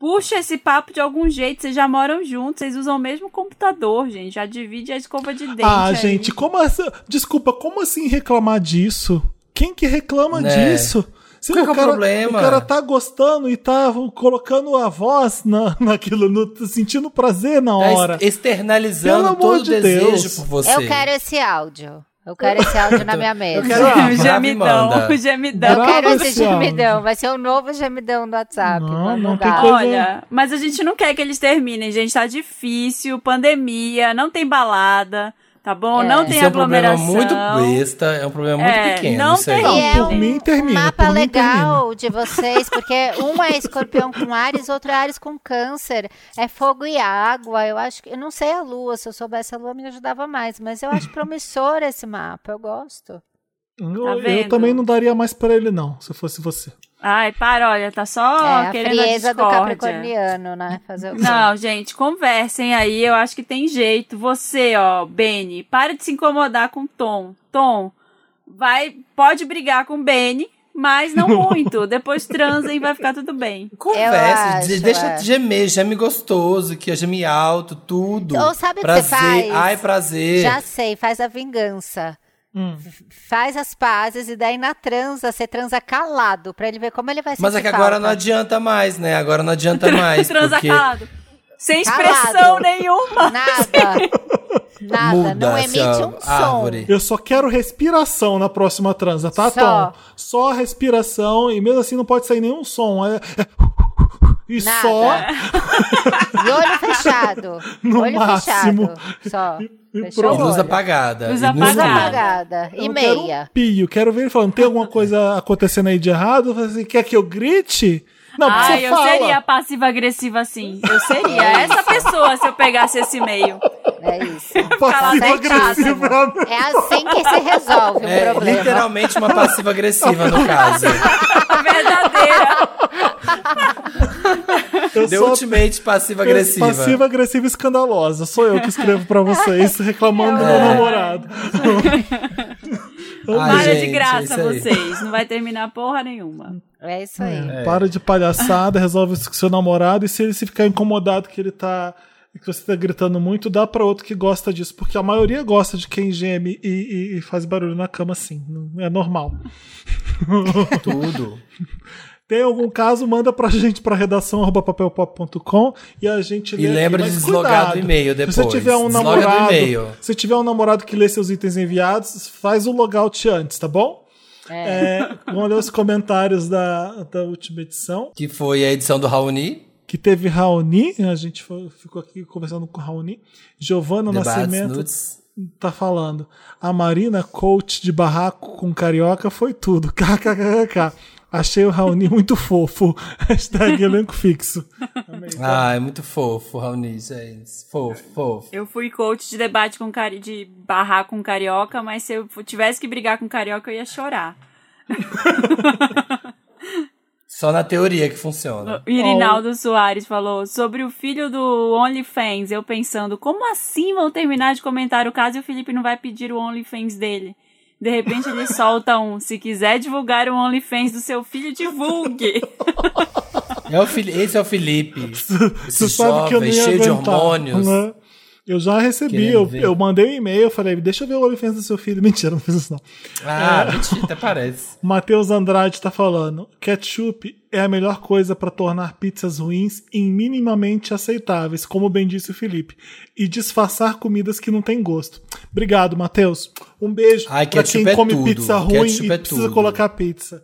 Puxa esse papo de algum jeito, vocês já moram juntos, vocês usam o mesmo computador, gente, já divide a escova de dente. Ah, aí. gente, como assim? Desculpa, como assim reclamar disso? Quem que reclama Né? disso? Se Qual que é o cara, problema? O cara tá gostando e tá colocando a voz na, (laughs) naquilo, no, sentindo prazer na Tá hora. es- externalizando Pelo amor todo o de desejo Deus. por você. Eu quero esse áudio. Eu quero esse áudio na (laughs) minha mesa. Eu quero o gemidão, Manda. o gemidão. Eu quero esse gemidão. Vai ser o novo gemidão do WhatsApp. Não, não tem coisa- Olha, mas a gente não quer que eles terminem, gente. Tá difícil, pandemia, não tem balada, tá bom? É. Não tem Isso é um problema aglomeração. muito besta, é um problema muito É, pequeno. não isso aí. tem- E é por um, mim, termina, um mapa por mim, legal de vocês, porque um é escorpião com Ares, outro é Ares com câncer. É fogo e água. Eu acho que. Eu não sei a lua, se eu soubesse a lua me ajudava mais, mas eu acho promissor esse mapa. Eu gosto. Eu, Tá eu também não daria mais pra ele, não, se fosse você. Ai, para, olha, tá só é querendo a frieza do capricorniano, né? Fazer o quê? Não, gente, conversem aí, eu acho que tem jeito. Você, ó, Benny, para de se incomodar com Tom. Tom, vai, pode brigar com Benny, mas não (laughs) muito. Depois transem e vai ficar tudo bem. Conversa, acho, de- deixa é. de gemer, geme gostoso, que é geme alto, tudo. Ou sabe o que prazer, você faz? Ai, prazer. Já sei, faz a vingança. Hum. Faz as pazes e daí na transa, você transa calado, pra ele ver como ele vai Mas é que agora não adianta mais, né? Agora não (laughs) adianta mais. Transa porque calado. Sem Calado. expressão nenhuma. Nada. (laughs) Nada, muda não emite um som. árvore. Eu só quero respiração na próxima transa, tá, Só. Tom? Só respiração e mesmo assim não pode sair nenhum som. É... E Nada. só (laughs) E olho fechado. No olho máximo. fechado. Só. E pronto. E luz apagada. Luz E Luz apagada. apagada. E Eu quero meia. um pio. Quero ver ele falando, tem alguma coisa acontecendo aí de errado? Eu falei assim, quer que eu grite? Não, Ai, você eu fala. seria passiva-agressiva assim. Eu seria essa pessoa se eu pegasse esse e-mail. É isso. (laughs) Passivo-agressivo. É assim que se resolve o É problema. literalmente uma passiva-agressiva no caso. (laughs) Verdadeira. Eu The sou Ultimate passiva-agressiva. passiva-agressiva e escandalosa. Sou eu que escrevo pra vocês, (laughs) reclamando do meu É. namorado. Para de graça vocês. Não vai terminar porra nenhuma. É isso aí. Para de palhaçada, resolve isso com seu namorado. E se ele se ficar incomodado que ele tá. que você tá gritando muito, dá pra outro que gosta disso. Porque a maioria gosta de quem geme e, e- e faz barulho na cama assim. Não- É normal. (laughs) Tudo. Tem algum caso, manda pra gente pra redação papelpop.com e a gente E lê. lembra aqui. de deslogar do e-mail Se depois. você tiver um Desloga do namorado, e-mail. se tiver um namorado que lê seus itens enviados, faz o logout antes, tá bom? É, vamos ler os comentários da, da última edição. Que foi a edição do Raoni. Que teve Raoni, a gente foi- ficou aqui conversando com Raoni. Giovana Debates, Nascimento nudes. tá falando. A Marina, coach de barraco com carioca, foi tudo. (laughs) KKKK. Achei o Raoni muito fofo. (laughs) Hashtag elenco fixo. Amei. Ah, é muito fofo, Raoni, gente. Fofo, fofo. Eu fui coach de debate com cari de barrar com carioca, mas se eu tivesse que brigar com carioca, eu ia chorar. (laughs) Só na teoria que funciona. O Irinaldo Soares falou sobre o filho do OnlyFans. Eu pensando, como assim vão terminar de comentar o caso e o Felipe não vai pedir o OnlyFans dele? De repente ele solta um: se quiser divulgar o OnlyFans do seu filho, divulgue. É o Fili- Esse é o Felipe. Você Esse sabe que eu jovem, ia cheio de aguentar, hormônios. né? Eu já recebi, eu, eu mandei um e-mail, falei, deixa eu ver o OnlyFans do seu filho. (laughs) Mentira, não fiz isso não. Ah, mentira, até (laughs) parece. Matheus Andrade tá falando, ketchup é a melhor coisa pra tornar pizzas ruins em minimamente aceitáveis, como bem disse o Felipe, e disfarçar comidas que não têm gosto. Obrigado, Matheus. Um beijo ketchup quem é come tudo. pizza ruim Ketchup e é precisa tudo. colocar pizza.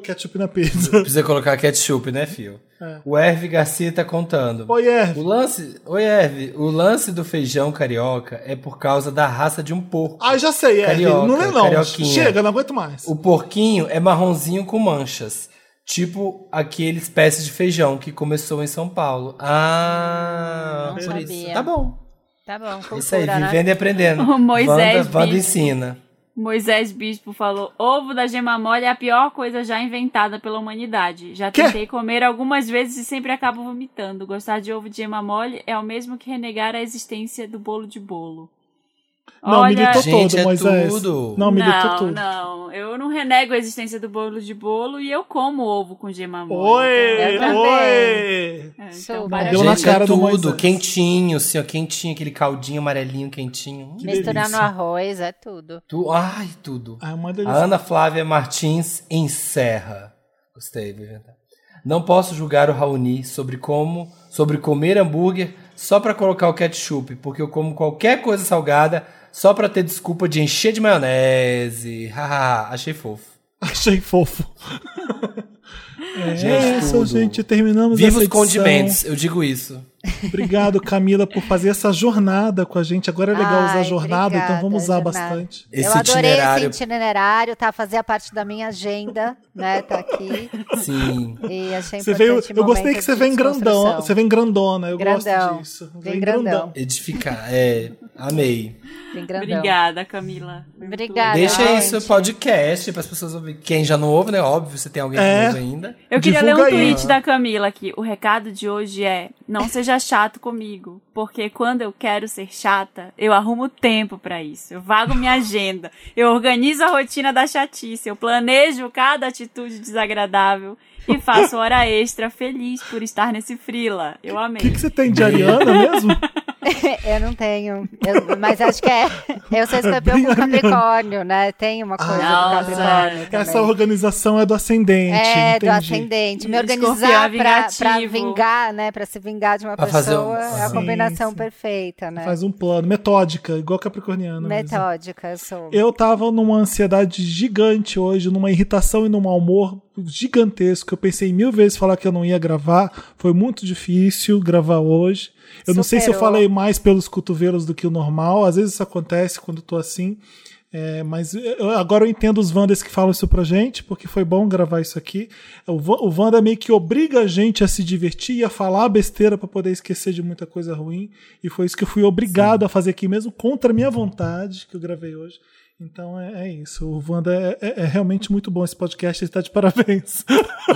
Ketchup na pizza. Precisa colocar ketchup, né, fio? O Herve Garcia tá contando. Oi, Erv. O lance, oi Herve, o lance do feijão carioca é por causa da raça de um porco. Ah, já sei, Erv. Carioca, Não é não. carioquinha. Chega, não aguento mais. O porquinho é marronzinho com manchas. Tipo aquele espécie de feijão que começou em São Paulo. Ah, Não por isso. sabia. Tá bom. Tá bom, Isso aí, cultura, né? vivendo e aprendendo. (laughs) O Moisés Wanda, Wanda Bispo. ensina. Moisés Bispo falou: ovo da gema mole é a pior coisa já inventada pela humanidade. Já Quê? tentei comer algumas vezes e sempre acabo vomitando. Gostar de ovo de gema mole é o mesmo que renegar a existência do bolo de bolo. Não, Olha, militou Gente, todo, é Moisés. tudo. Não, militou não, tudo. não, eu não renego a existência do bolo de bolo e eu como ovo com gema mole. Oi, Eu também. oi. É, então, Super. para- Deu na Gente, cara é do tudo. Moisés. Quentinho, assim, ó, quentinho, aquele caldinho amarelinho quentinho. Hum, Misturar no arroz, é tudo. Tu, ai, tudo. Ah, é uma A delícia. Ana Flávia Martins encerra. Gostei, vou inventar. Não posso julgar o Raoni sobre como, sobre comer hambúrguer só pra colocar o ketchup, porque eu como qualquer coisa salgada só pra ter desculpa de encher de maionese. Haha, achei fofo. Achei fofo. (laughs) É Gente, isso, gente. Terminamos Viva os condimentos, eu digo isso. Obrigado, Camila, por fazer essa jornada com a gente. Agora é legal Ai, usar jornada, então obrigada, vamos usar jornada. bastante. Esse eu adorei itinerário, esse itinerário, tá? Fazia parte da minha agenda, né? Tá aqui. sim. E achei Você veio, eu gostei que você vem grandão, você vem grandona, eu Grandão. gosto disso. Vem grandão. Edificar, é, amei. Vem grandão. Obrigada, Camila. Obrigada. Deixa gente. isso podcast para as pessoas ouvirem. Quem já não ouve, né? Óbvio, você tem alguém que É. ouve ainda. Eu queria ler um Divulga aí. tweet da Camila aqui. O recado de hoje é: não seja chato comigo, porque quando eu quero ser chata, eu arrumo tempo pra isso. Eu vago minha agenda, eu organizo a rotina da chatice, eu planejo cada atitude desagradável e faço hora extra feliz por estar nesse frila. Eu O amei. que, que você tem de Ariana mesmo? (laughs) Eu não tenho. Eu- mas acho que é. Eu sou escorpião Bem com Capricórnio, né? Tem uma coisa Nossa. do Capricórnio. Essa também. organização é do ascendente. É, do entendi. ascendente. Me organizar é pra, pra vingar, né? Pra se vingar de uma Pra fazer um- pessoa é a Sim, combinação sim. perfeita, né? Faz um plano, metódica, igual capricorniano. mesmo. Metódica, eu sou. Eu tava numa ansiedade gigante hoje, numa irritação e num mau humor gigantesco. Eu pensei mil vezes falar que eu não ia gravar. Foi muito difícil gravar hoje. Eu não sei se eu Superou. falei mais pelos cotovelos do que o normal. Às vezes isso acontece quando eu tô assim. É, mas eu- agora eu entendo os Wanders que falam isso pra gente, porque foi bom gravar isso aqui. O, o Wanda meio que obriga a gente a se divertir e a falar besteira pra poder esquecer de muita coisa ruim. E foi isso que eu fui obrigado a fazer aqui mesmo, contra a minha vontade, que eu gravei hoje. Então é, é isso. O Wanda é, é- é realmente muito bom esse podcast. Ele está de parabéns.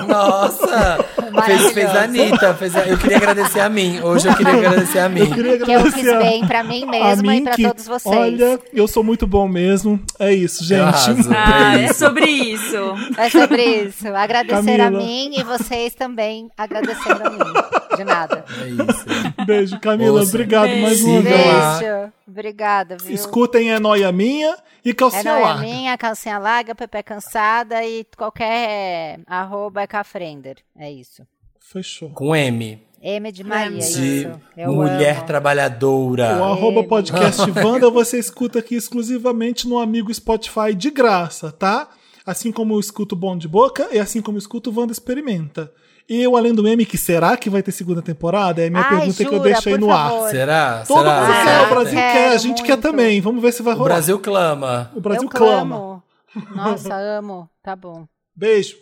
Nossa! fez, fez a Anitta. Fez a- eu queria agradecer a mim. Hoje eu queria agradecer a mim. Eu queria Que eu agradecer fiz a- bem pra mim mim e pra que, todos vocês. Olha, eu sou muito bom mesmo. É isso, gente. arraso. (laughs) Ah, É é sobre isso. É sobre isso. Agradecer Camila. a mim e vocês também agradecendo a mim. De nada. É isso. Beijo, Camila. Ouça. Obrigado Beijo. mais uma vez. Beijo. Obrigada, viu? Escutem É Noia Minha e É Calcinha nóia Larga. minha, calcinha larga, Pepe cansada e qualquer arroba é cafrender. É isso. Fechou. Com M. M de Maria, é De mulher amo. trabalhadora. O arroba podcast (laughs) Wanda você escuta aqui exclusivamente no amigo Spotify de graça, tá? Assim como eu escuto Bom de Boca e assim como eu escuto Wanda Experimenta. E eu, além do meme, que será que vai ter segunda temporada? É a minha Ai, pergunta que eu jura, deixo aí no favor. ar. Será? Todo Será? mundo quer, o Brasil Quero quer, a gente quer muito. também. Vamos ver se vai O rolar. Brasil clama. O Brasil eu clama. clamo. Nossa, amo. Tá bom. Beijo.